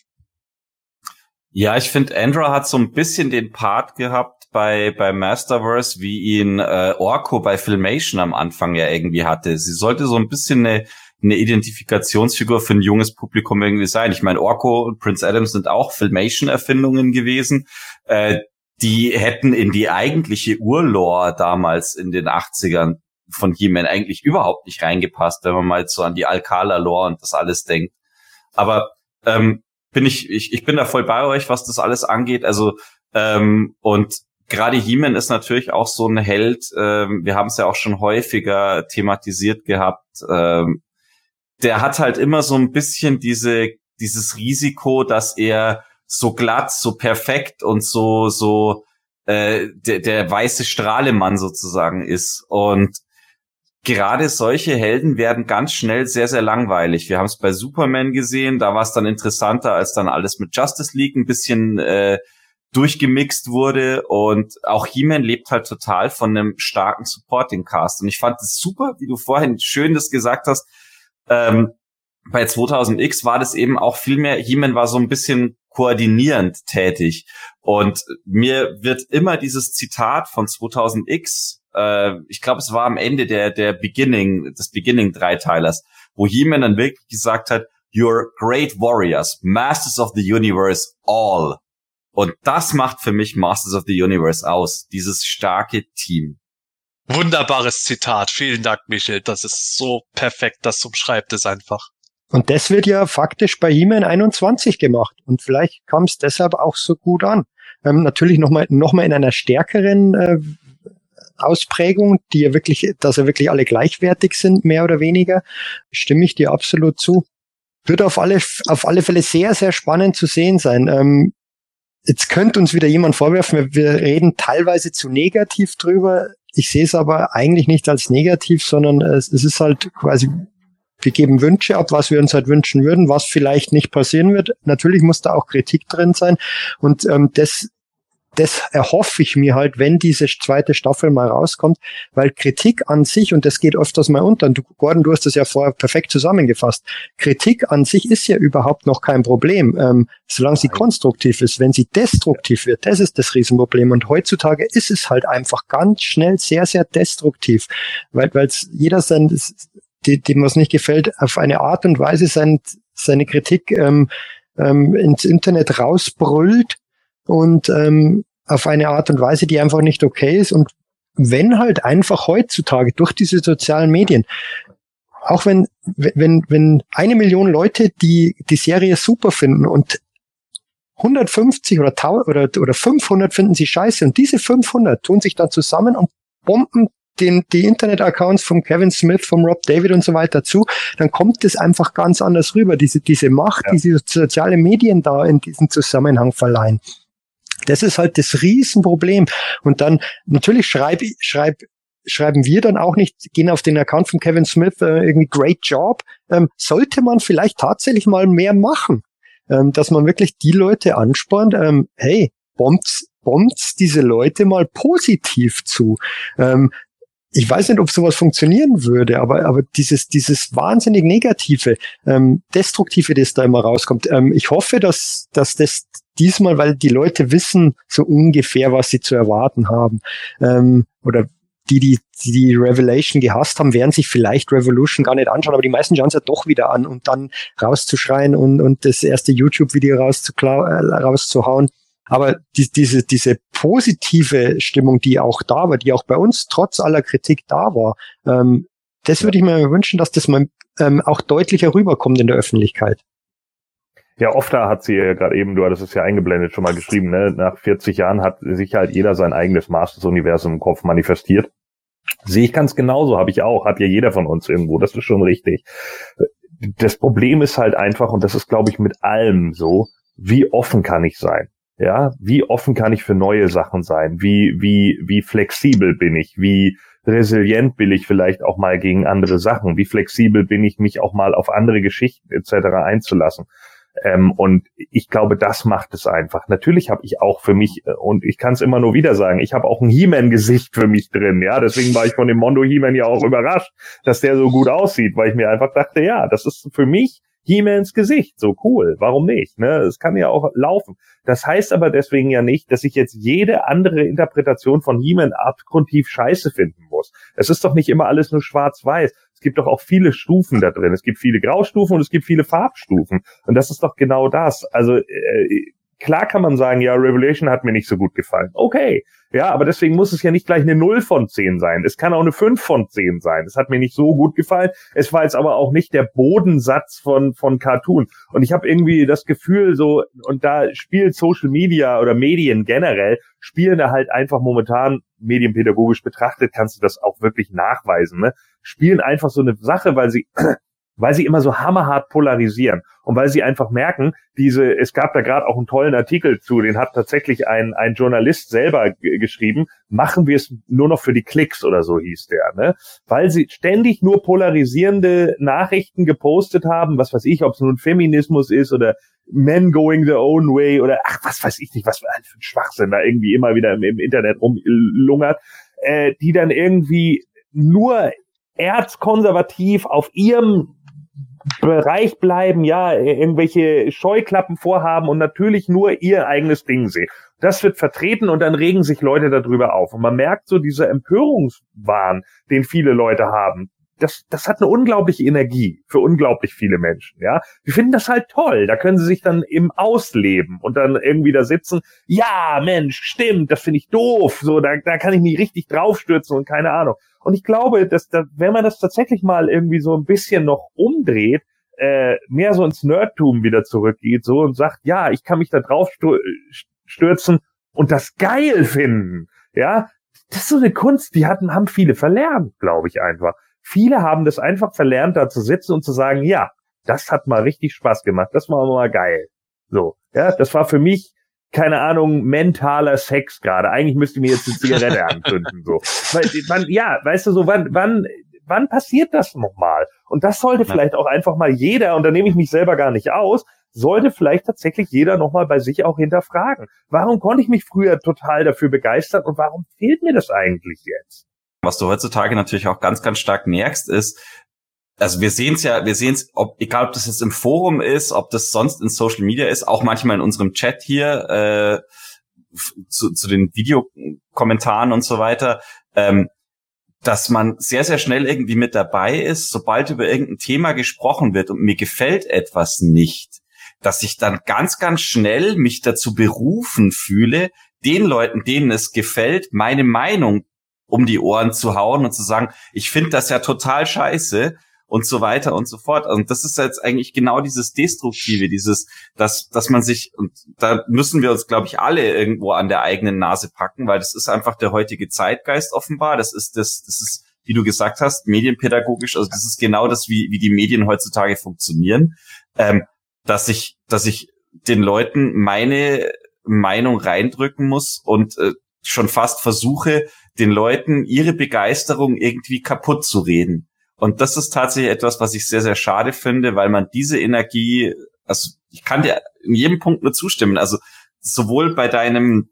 Ja, ich finde, Andra hat so ein bisschen den Part gehabt bei, bei Masterverse, wie ihn äh, Orko bei Filmation am Anfang ja irgendwie hatte. Sie sollte so ein bisschen eine, eine Identifikationsfigur für ein junges Publikum irgendwie sein. Ich meine, Orko und Prince Adams sind auch Filmation-Erfindungen gewesen. Äh, die hätten in die eigentliche Urlore damals in den 80ern von He-Man eigentlich überhaupt nicht reingepasst, wenn man mal so an die Alcala-Lore und das alles denkt. Aber ähm, bin ich, ich, ich bin da voll bei euch, was das alles angeht. Also ähm, und gerade He-Man ist natürlich auch so ein Held. Ähm, wir haben es ja auch schon häufiger thematisiert gehabt. Ähm, der hat halt immer so ein bisschen diese dieses Risiko, dass er so glatt, so perfekt und so so äh, der, der weiße Strahlemann sozusagen ist. Und gerade solche Helden werden ganz schnell sehr, sehr langweilig. Wir haben es bei Superman gesehen, da war es dann interessanter, als dann alles mit Justice League ein bisschen äh, durchgemixt wurde. Und auch He-Man lebt halt total von einem starken Supporting Cast. Und ich fand es super, wie du vorhin schön das gesagt hast. Ähm, bei 2000X war das eben auch viel mehr, He-Man war so ein bisschen koordinierend tätig. Und mir wird immer dieses Zitat von 2000X äh, ich glaube, es war am Ende der, der Beginning, des Beginning-Dreiteilers, wo He-Man dann wirklich gesagt hat, You're great warriors, Masters of the Universe, all. Und das macht für mich Masters of the Universe aus, dieses starke Team. Wunderbares Zitat. Vielen Dank, Michel. Das ist so perfekt. Das umschreibt es einfach. Und das wird ja faktisch bei He-Man 21 gemacht. Und vielleicht kam es deshalb auch so gut an. Ähm, natürlich nochmal noch mal in einer stärkeren äh, Ausprägung, die ja wirklich, dass ja wirklich alle gleichwertig sind, mehr oder weniger, stimme ich dir absolut zu. Wird auf alle, auf alle Fälle sehr, sehr spannend zu sehen sein. Ähm, jetzt könnte uns wieder jemand vorwerfen, wir reden teilweise zu negativ drüber. Ich sehe es aber eigentlich nicht als negativ, sondern es, es ist halt quasi wir geben Wünsche ab, was wir uns halt wünschen würden, was vielleicht nicht passieren wird. Natürlich muss da auch Kritik drin sein. Und ähm, das das erhoffe ich mir halt, wenn diese zweite Staffel mal rauskommt, weil Kritik an sich, und das geht öfters mal unter, und du, Gordon, du hast das ja vorher perfekt zusammengefasst, Kritik an sich ist ja überhaupt noch kein Problem, ähm, solange sie konstruktiv ist. Wenn sie destruktiv wird, das ist das Riesenproblem. Und heutzutage ist es halt einfach ganz schnell sehr, sehr destruktiv, weil weil jeder sein, dem was nicht gefällt, auf eine Art und Weise sein, seine Kritik ähm, ähm, ins Internet rausbrüllt, und ähm, auf eine Art und Weise, die einfach nicht okay ist. Und wenn halt einfach heutzutage durch diese sozialen Medien, auch wenn, wenn, wenn eine Million Leute die, die Serie super finden und 150 oder, oder, oder 500 finden sie scheiße und diese 500 tun sich dann zusammen und bomben den, die Internet-Accounts von Kevin Smith, von Rob David und so weiter zu, dann kommt es einfach ganz anders rüber. Diese, diese Macht, ja. diese soziale Medien da in diesem Zusammenhang verleihen. Das ist halt das Riesenproblem. Und dann natürlich schreib, schreib, schreiben wir dann auch nicht, gehen auf den Account von Kevin Smith äh, irgendwie great job. Ähm, sollte man vielleicht tatsächlich mal mehr machen, ähm, dass man wirklich die Leute anspornt, ähm, hey, bombt bombt diese Leute mal positiv zu. Ähm, ich weiß nicht, ob sowas funktionieren würde, aber, aber dieses, dieses wahnsinnig Negative, ähm, Destruktive, das da immer rauskommt, ähm, ich hoffe, dass, dass das diesmal, weil die Leute wissen so ungefähr, was sie zu erwarten haben, ähm, oder die, die, die Revelation gehasst haben, werden sich vielleicht Revolution gar nicht anschauen, aber die meisten schauen es ja doch wieder an und dann rauszuschreien und, und das erste YouTube-Video äh, rauszuhauen. Aber die, diese, diese positive Stimmung, die auch da war, die auch bei uns trotz aller Kritik da war, ähm, das würde ich mir wünschen, dass das mal ähm, auch deutlicher rüberkommt in der Öffentlichkeit. Ja, oft da hat sie ja gerade eben, du hattest es ja eingeblendet, schon mal geschrieben, ne? nach 40 Jahren hat sich halt jeder sein eigenes Masters-Universum im Kopf manifestiert. Sehe ich ganz genauso, habe ich auch, hat ja jeder von uns irgendwo, das ist schon richtig. Das Problem ist halt einfach, und das ist, glaube ich, mit allem so, wie offen kann ich sein? Ja, wie offen kann ich für neue Sachen sein? Wie, wie, wie flexibel bin ich? Wie resilient bin ich vielleicht auch mal gegen andere Sachen? Wie flexibel bin ich, mich auch mal auf andere Geschichten etc. einzulassen? Ähm, und ich glaube, das macht es einfach. Natürlich habe ich auch für mich, äh, und ich kann es immer nur wieder sagen, ich habe auch ein He-Man-Gesicht für mich drin. Ja, deswegen war ich von dem Mondo He-Man ja auch überrascht, dass der so gut aussieht, weil ich mir einfach dachte, ja, das ist für mich He-Mans Gesicht. So cool. Warum nicht? Ne? Es kann ja auch laufen. Das heißt aber deswegen ja nicht, dass ich jetzt jede andere Interpretation von He-Man abgrundtief scheiße finden muss. Es ist doch nicht immer alles nur schwarz-weiß. Es gibt doch auch viele Stufen da drin. Es gibt viele Graustufen und es gibt viele Farbstufen. Und das ist doch genau das. Also äh, klar kann man sagen, ja, Revelation hat mir nicht so gut gefallen. Okay. Ja, aber deswegen muss es ja nicht gleich eine 0 von 10 sein. Es kann auch eine 5 von 10 sein. Es hat mir nicht so gut gefallen. Es war jetzt aber auch nicht der Bodensatz von, von Cartoon. Und ich habe irgendwie das Gefühl, so, und da spielt Social Media oder Medien generell, spielen da halt einfach momentan, medienpädagogisch betrachtet, kannst du das auch wirklich nachweisen, ne? Spielen einfach so eine Sache, weil sie weil sie immer so hammerhart polarisieren und weil sie einfach merken, diese, es gab da gerade auch einen tollen Artikel zu, den hat tatsächlich ein, ein Journalist selber geschrieben, machen wir es nur noch für die Klicks oder so hieß der, ne? Weil sie ständig nur polarisierende Nachrichten gepostet haben, was weiß ich, ob es nun Feminismus ist oder Men going their own way oder ach, was weiß ich nicht, was für ein Schwachsinn da irgendwie immer wieder im, im Internet rumlungert, äh, die dann irgendwie nur erzkonservativ auf ihrem Bereich bleiben, ja, irgendwelche Scheuklappen vorhaben und natürlich nur ihr eigenes Ding sehen. Das wird vertreten und dann regen sich Leute darüber auf. Und man merkt so dieser Empörungswahn, den viele Leute haben. Das, das hat eine unglaubliche Energie für unglaublich viele Menschen, ja. Die finden das halt toll. Da können sie sich dann im Ausleben und dann irgendwie da sitzen. Ja, Mensch, stimmt, das finde ich doof. So, da, da kann ich mich richtig draufstürzen und keine Ahnung. Und ich glaube, dass da, wenn man das tatsächlich mal irgendwie so ein bisschen noch umdreht, äh, mehr so ins Nerdtum wieder zurückgeht, so und sagt, ja, ich kann mich da drauf stürzen und das geil finden. Ja, das ist so eine Kunst, die hatten, haben viele verlernt, glaube ich einfach. Viele haben das einfach verlernt, da zu sitzen und zu sagen, ja, das hat mal richtig Spaß gemacht, das war mal geil. So, ja, das war für mich keine Ahnung, mentaler Sex gerade. Eigentlich müsste mir jetzt eine Zigarette anzünden, so. Weil, wann, ja, weißt du, so, wann, wann, wann passiert das nochmal? Und das sollte vielleicht auch einfach mal jeder, und da nehme ich mich selber gar nicht aus, sollte vielleicht tatsächlich jeder nochmal bei sich auch hinterfragen. Warum konnte ich mich früher total dafür begeistern und warum fehlt mir das eigentlich jetzt? Was du heutzutage natürlich auch ganz, ganz stark merkst, ist, also wir sehen es ja, wir sehen es, ob egal ob das jetzt im Forum ist, ob das sonst in Social Media ist, auch manchmal in unserem Chat hier äh, zu, zu den Videokommentaren und so weiter, ähm, dass man sehr sehr schnell irgendwie mit dabei ist, sobald über irgendein Thema gesprochen wird und mir gefällt etwas nicht, dass ich dann ganz ganz schnell mich dazu berufen fühle, den Leuten, denen es gefällt, meine Meinung um die Ohren zu hauen und zu sagen, ich finde das ja total scheiße und so weiter und so fort. Und das ist jetzt eigentlich genau dieses Destruktive, dieses, dass, dass man sich, und da müssen wir uns, glaube ich, alle irgendwo an der eigenen Nase packen, weil das ist einfach der heutige Zeitgeist offenbar. Das ist das, das ist, wie du gesagt hast, medienpädagogisch, also das ist genau das, wie, wie die Medien heutzutage funktionieren, ähm, dass ich, dass ich den Leuten meine Meinung reindrücken muss und äh, schon fast versuche, den Leuten ihre Begeisterung irgendwie kaputt zu reden. Und das ist tatsächlich etwas, was ich sehr, sehr schade finde, weil man diese Energie, also ich kann dir in jedem Punkt nur zustimmen. Also sowohl bei deinem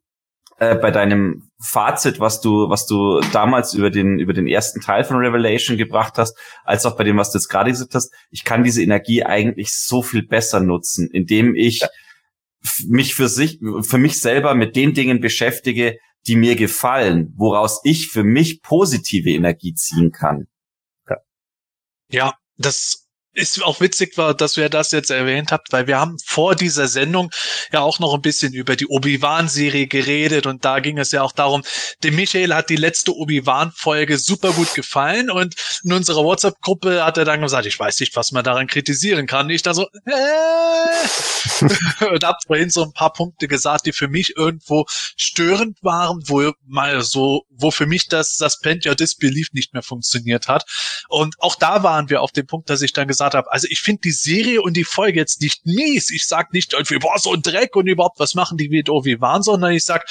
äh, bei deinem Fazit, was du was du damals über den über den ersten Teil von Revelation gebracht hast, als auch bei dem, was du jetzt gerade gesagt hast, ich kann diese Energie eigentlich so viel besser nutzen, indem ich ja. mich für sich für mich selber mit den Dingen beschäftige, die mir gefallen, woraus ich für mich positive Energie ziehen kann. Ja, das ist auch witzig war, dass ihr das jetzt erwähnt habt, weil wir haben vor dieser Sendung ja auch noch ein bisschen über die Obi-Wan-Serie geredet und da ging es ja auch darum, dem Michael hat die letzte Obi-Wan-Folge super gut gefallen und in unserer WhatsApp-Gruppe hat er dann gesagt, ich weiß nicht, was man daran kritisieren kann. Ich da so, äh, und hab vorhin so ein paar Punkte gesagt, die für mich irgendwo störend waren, wo mal so, wo für mich das Suspend Your Disbelief nicht mehr funktioniert hat. Und auch da waren wir auf dem Punkt, dass ich dann gesagt habe, also ich finde die Serie und die Folge jetzt nicht mies. Ich sag nicht irgendwie, boah, so ein Dreck und überhaupt, was machen die wie wie waren, sondern ich sag,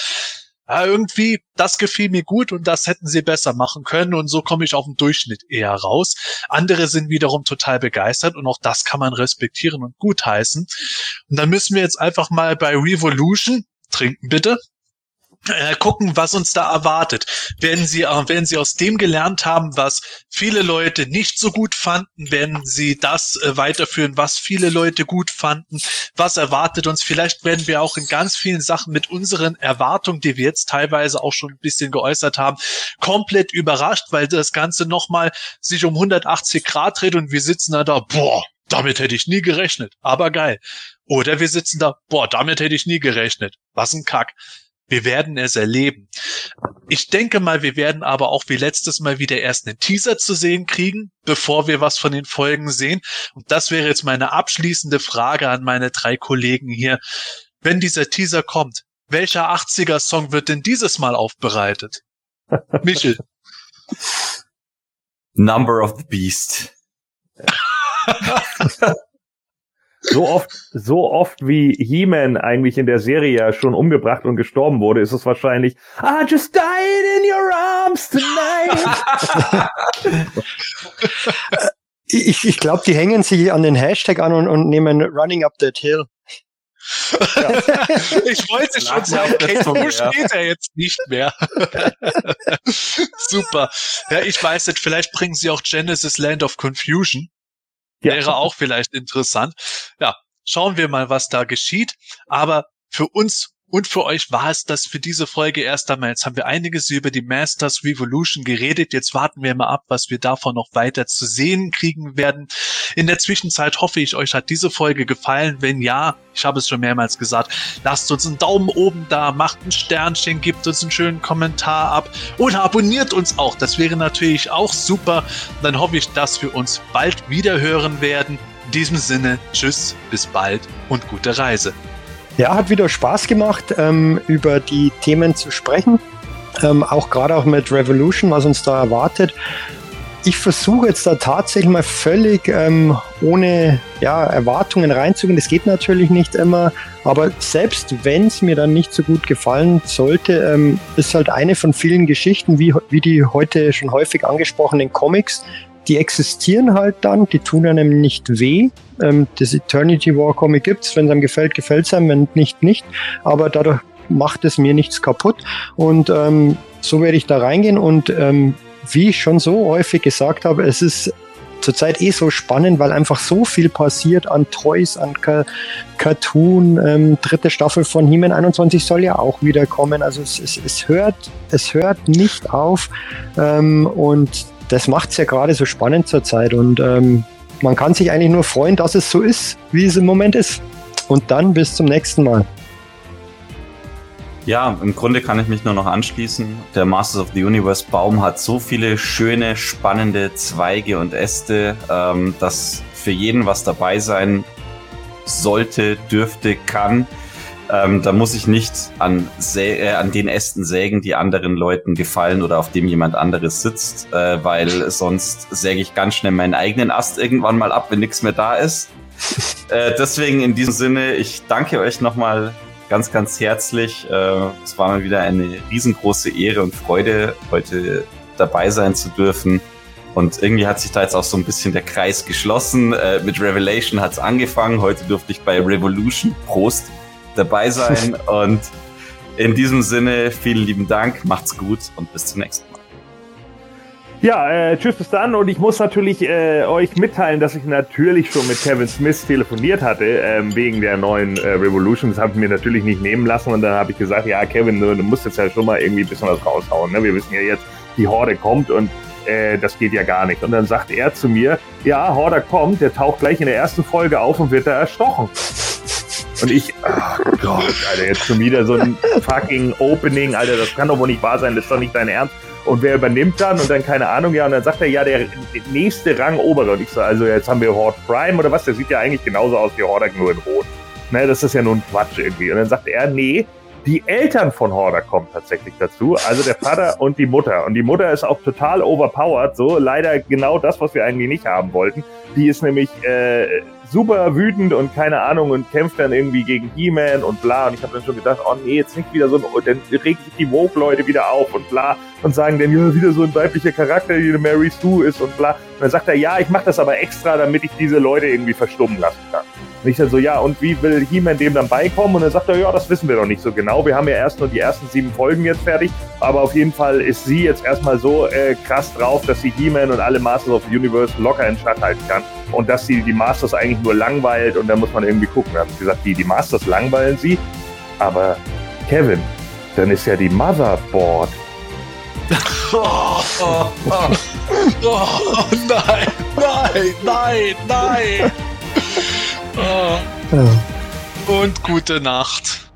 ja, irgendwie, das gefiel mir gut und das hätten sie besser machen können und so komme ich auf den Durchschnitt eher raus. Andere sind wiederum total begeistert und auch das kann man respektieren und gutheißen. Und dann müssen wir jetzt einfach mal bei Revolution trinken, bitte äh, gucken, was uns da erwartet. Werden sie, äh, werden sie aus dem gelernt haben, was viele Leute nicht so gut fanden, werden sie das äh, weiterführen, was viele Leute gut fanden, was erwartet uns. Vielleicht werden wir auch in ganz vielen Sachen mit unseren Erwartungen, die wir jetzt teilweise auch schon ein bisschen geäußert haben, komplett überrascht, weil das Ganze nochmal sich um 180 Grad dreht und wir sitzen da da, boah, damit hätte ich nie gerechnet, aber geil. Oder wir sitzen da, boah, damit hätte ich nie gerechnet. Was ein Kack. Wir werden es erleben. Ich denke mal, wir werden aber auch wie letztes Mal wieder erst einen Teaser zu sehen kriegen, bevor wir was von den Folgen sehen. Und das wäre jetzt meine abschließende Frage an meine drei Kollegen hier. Wenn dieser Teaser kommt, welcher 80er Song wird denn dieses Mal aufbereitet? Michel. Number of the Beast. so oft, so oft wie He-Man eigentlich in der Serie ja schon umgebracht und gestorben wurde, ist es wahrscheinlich I just died in your arms tonight. ich ich glaube, die hängen sich an den Hashtag an und, und nehmen Running Up That Hill. Ja. ich wollte schon sagen, Kate, wo steht er jetzt nicht mehr? Super. Ja, ich weiß nicht, vielleicht bringen sie auch Genesis Land of Confusion. Wäre auch vielleicht interessant. Ja, schauen wir mal, was da geschieht. Aber für uns und für euch war es das für diese Folge erst einmal. Jetzt haben wir einiges über die Masters Revolution geredet. Jetzt warten wir mal ab, was wir davon noch weiter zu sehen kriegen werden. In der Zwischenzeit hoffe ich, euch hat diese Folge gefallen. Wenn ja, ich habe es schon mehrmals gesagt, lasst uns einen Daumen oben da, macht ein Sternchen, gebt uns einen schönen Kommentar ab oder abonniert uns auch. Das wäre natürlich auch super. Dann hoffe ich, dass wir uns bald wieder hören werden. In diesem Sinne, tschüss, bis bald und gute Reise. Ja, hat wieder Spaß gemacht, ähm, über die Themen zu sprechen. Ähm, auch gerade auch mit Revolution, was uns da erwartet. Ich versuche jetzt da tatsächlich mal völlig ähm, ohne ja, Erwartungen reinzugehen. Das geht natürlich nicht immer, aber selbst wenn es mir dann nicht so gut gefallen sollte, ähm, ist halt eine von vielen Geschichten, wie, wie die heute schon häufig angesprochenen Comics, die existieren halt dann, die tun einem nicht weh. Ähm, das Eternity War Comic gibt's, wenn es einem gefällt, gefällt es einem, wenn nicht, nicht. Aber dadurch macht es mir nichts kaputt. Und ähm, so werde ich da reingehen. Und ähm, wie ich schon so häufig gesagt habe, es ist zurzeit eh so spannend, weil einfach so viel passiert an Toys, an Ka Cartoon. Ähm, dritte Staffel von He-Man 21 soll ja auch wieder kommen. Also es, es, es hört, es hört nicht auf. Ähm, und das macht es ja gerade so spannend zurzeit und ähm, man kann sich eigentlich nur freuen, dass es so ist, wie es im Moment ist. Und dann bis zum nächsten Mal. Ja, im Grunde kann ich mich nur noch anschließen. Der Masters of the Universe Baum hat so viele schöne, spannende Zweige und Äste, ähm, dass für jeden was dabei sein sollte, dürfte, kann. Ähm, da muss ich nicht an, äh, an den Ästen sägen, die anderen Leuten gefallen oder auf dem jemand anderes sitzt, äh, weil sonst säge ich ganz schnell meinen eigenen Ast irgendwann mal ab, wenn nichts mehr da ist. äh, deswegen in diesem Sinne, ich danke euch nochmal ganz, ganz herzlich. Äh, es war mal wieder eine riesengroße Ehre und Freude, heute dabei sein zu dürfen. Und irgendwie hat sich da jetzt auch so ein bisschen der Kreis geschlossen. Äh, mit Revelation hat es angefangen. Heute durfte ich bei Revolution Prost dabei sein. und in diesem Sinne, vielen lieben Dank, macht's gut und bis zum nächsten Mal. Ja, äh, tschüss bis dann. Und ich muss natürlich äh, euch mitteilen, dass ich natürlich schon mit Kevin Smith telefoniert hatte, ähm, wegen der neuen äh, Revolution. Das habe ich mir natürlich nicht nehmen lassen. Und dann habe ich gesagt, ja, Kevin, du, du, musst jetzt ja schon mal irgendwie ein bisschen was raushauen. Ne? Wir wissen ja jetzt, die Horde kommt und äh, das geht ja gar nicht. Und dann sagt er zu mir, ja, Horde kommt, der taucht gleich in der ersten Folge auf und wird da erstochen. Und ich, oh Gott, Alter, jetzt schon wieder so ein fucking Opening, Alter, das kann doch wohl nicht wahr sein, das ist doch nicht dein Ernst. Und wer übernimmt dann? Und dann keine Ahnung, ja, und dann sagt er, ja, der nächste Rang obere. Und ich so, also jetzt haben wir Horde Prime oder was? Der sieht ja eigentlich genauso aus wie Horde, nur in Rot. Ne, das ist ja nur ein Quatsch irgendwie. Und dann sagt er, nee, die Eltern von Horder kommen tatsächlich dazu, also der Vater und die Mutter. Und die Mutter ist auch total overpowered, so leider genau das, was wir eigentlich nicht haben wollten. Die ist nämlich äh, super wütend und keine Ahnung und kämpft dann irgendwie gegen He-Man und bla. Und ich habe dann schon gedacht, oh nee, jetzt nicht wieder so dann regen sich die Woke-Leute wieder auf und bla und sagen dann, ja, wieder so ein weiblicher Charakter, die eine Mary Sue ist und bla. Und dann sagt er, ja, ich mache das aber extra, damit ich diese Leute irgendwie verstummen lassen kann. Und ich dann so, ja, und wie will He-Man dem dann beikommen? Und dann sagt er, ja, das wissen wir doch nicht so genau. Wir haben ja erst nur die ersten sieben Folgen jetzt fertig. Aber auf jeden Fall ist sie jetzt erstmal so äh, krass drauf, dass sie He-Man und alle Masters of the Universe locker in Schach halten kann. Und dass sie die Masters eigentlich nur langweilt und da muss man irgendwie gucken. Da habe ich gesagt, die, die Masters langweilen sie. Aber Kevin, dann ist ja die Motherboard. Oh, oh, oh, oh, nein, nein, nein, nein. Ah, Ja. und gute Nacht.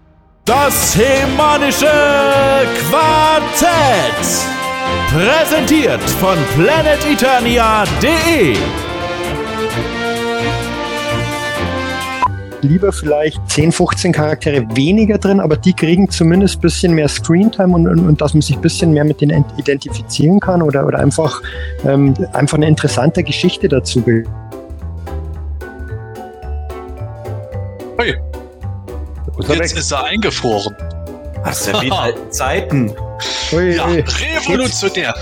Das Hemanische Quartett. Präsentiert von planeteternia.de. Lieber vielleicht 10, 15 Charaktere weniger drin, aber die kriegen zumindest ein bisschen mehr Screentime und, und, und dass man sich ein bisschen mehr mit denen identifizieren kann oder, oder einfach, ähm, einfach eine interessante Geschichte dazu bildet. Hey, jetzt weg? ist er eingefroren. Das ist ja wie in alten Zeiten. Ui, Ja, ui. revolutionär.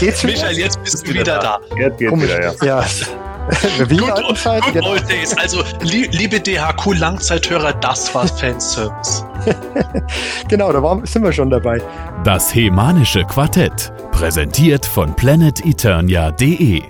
Geht's wieder? Michael, jetzt bist du wieder da. Jetzt geht's Komisch. wieder, ja. Ja. Wie Good, Zeiten, good genau. old days. Also, li liebe DHQ-Langzeithörer, das war Fanservice. genau, da waren, sind wir schon dabei. Das Hemanische Quartett. Präsentiert von planeteternia.de.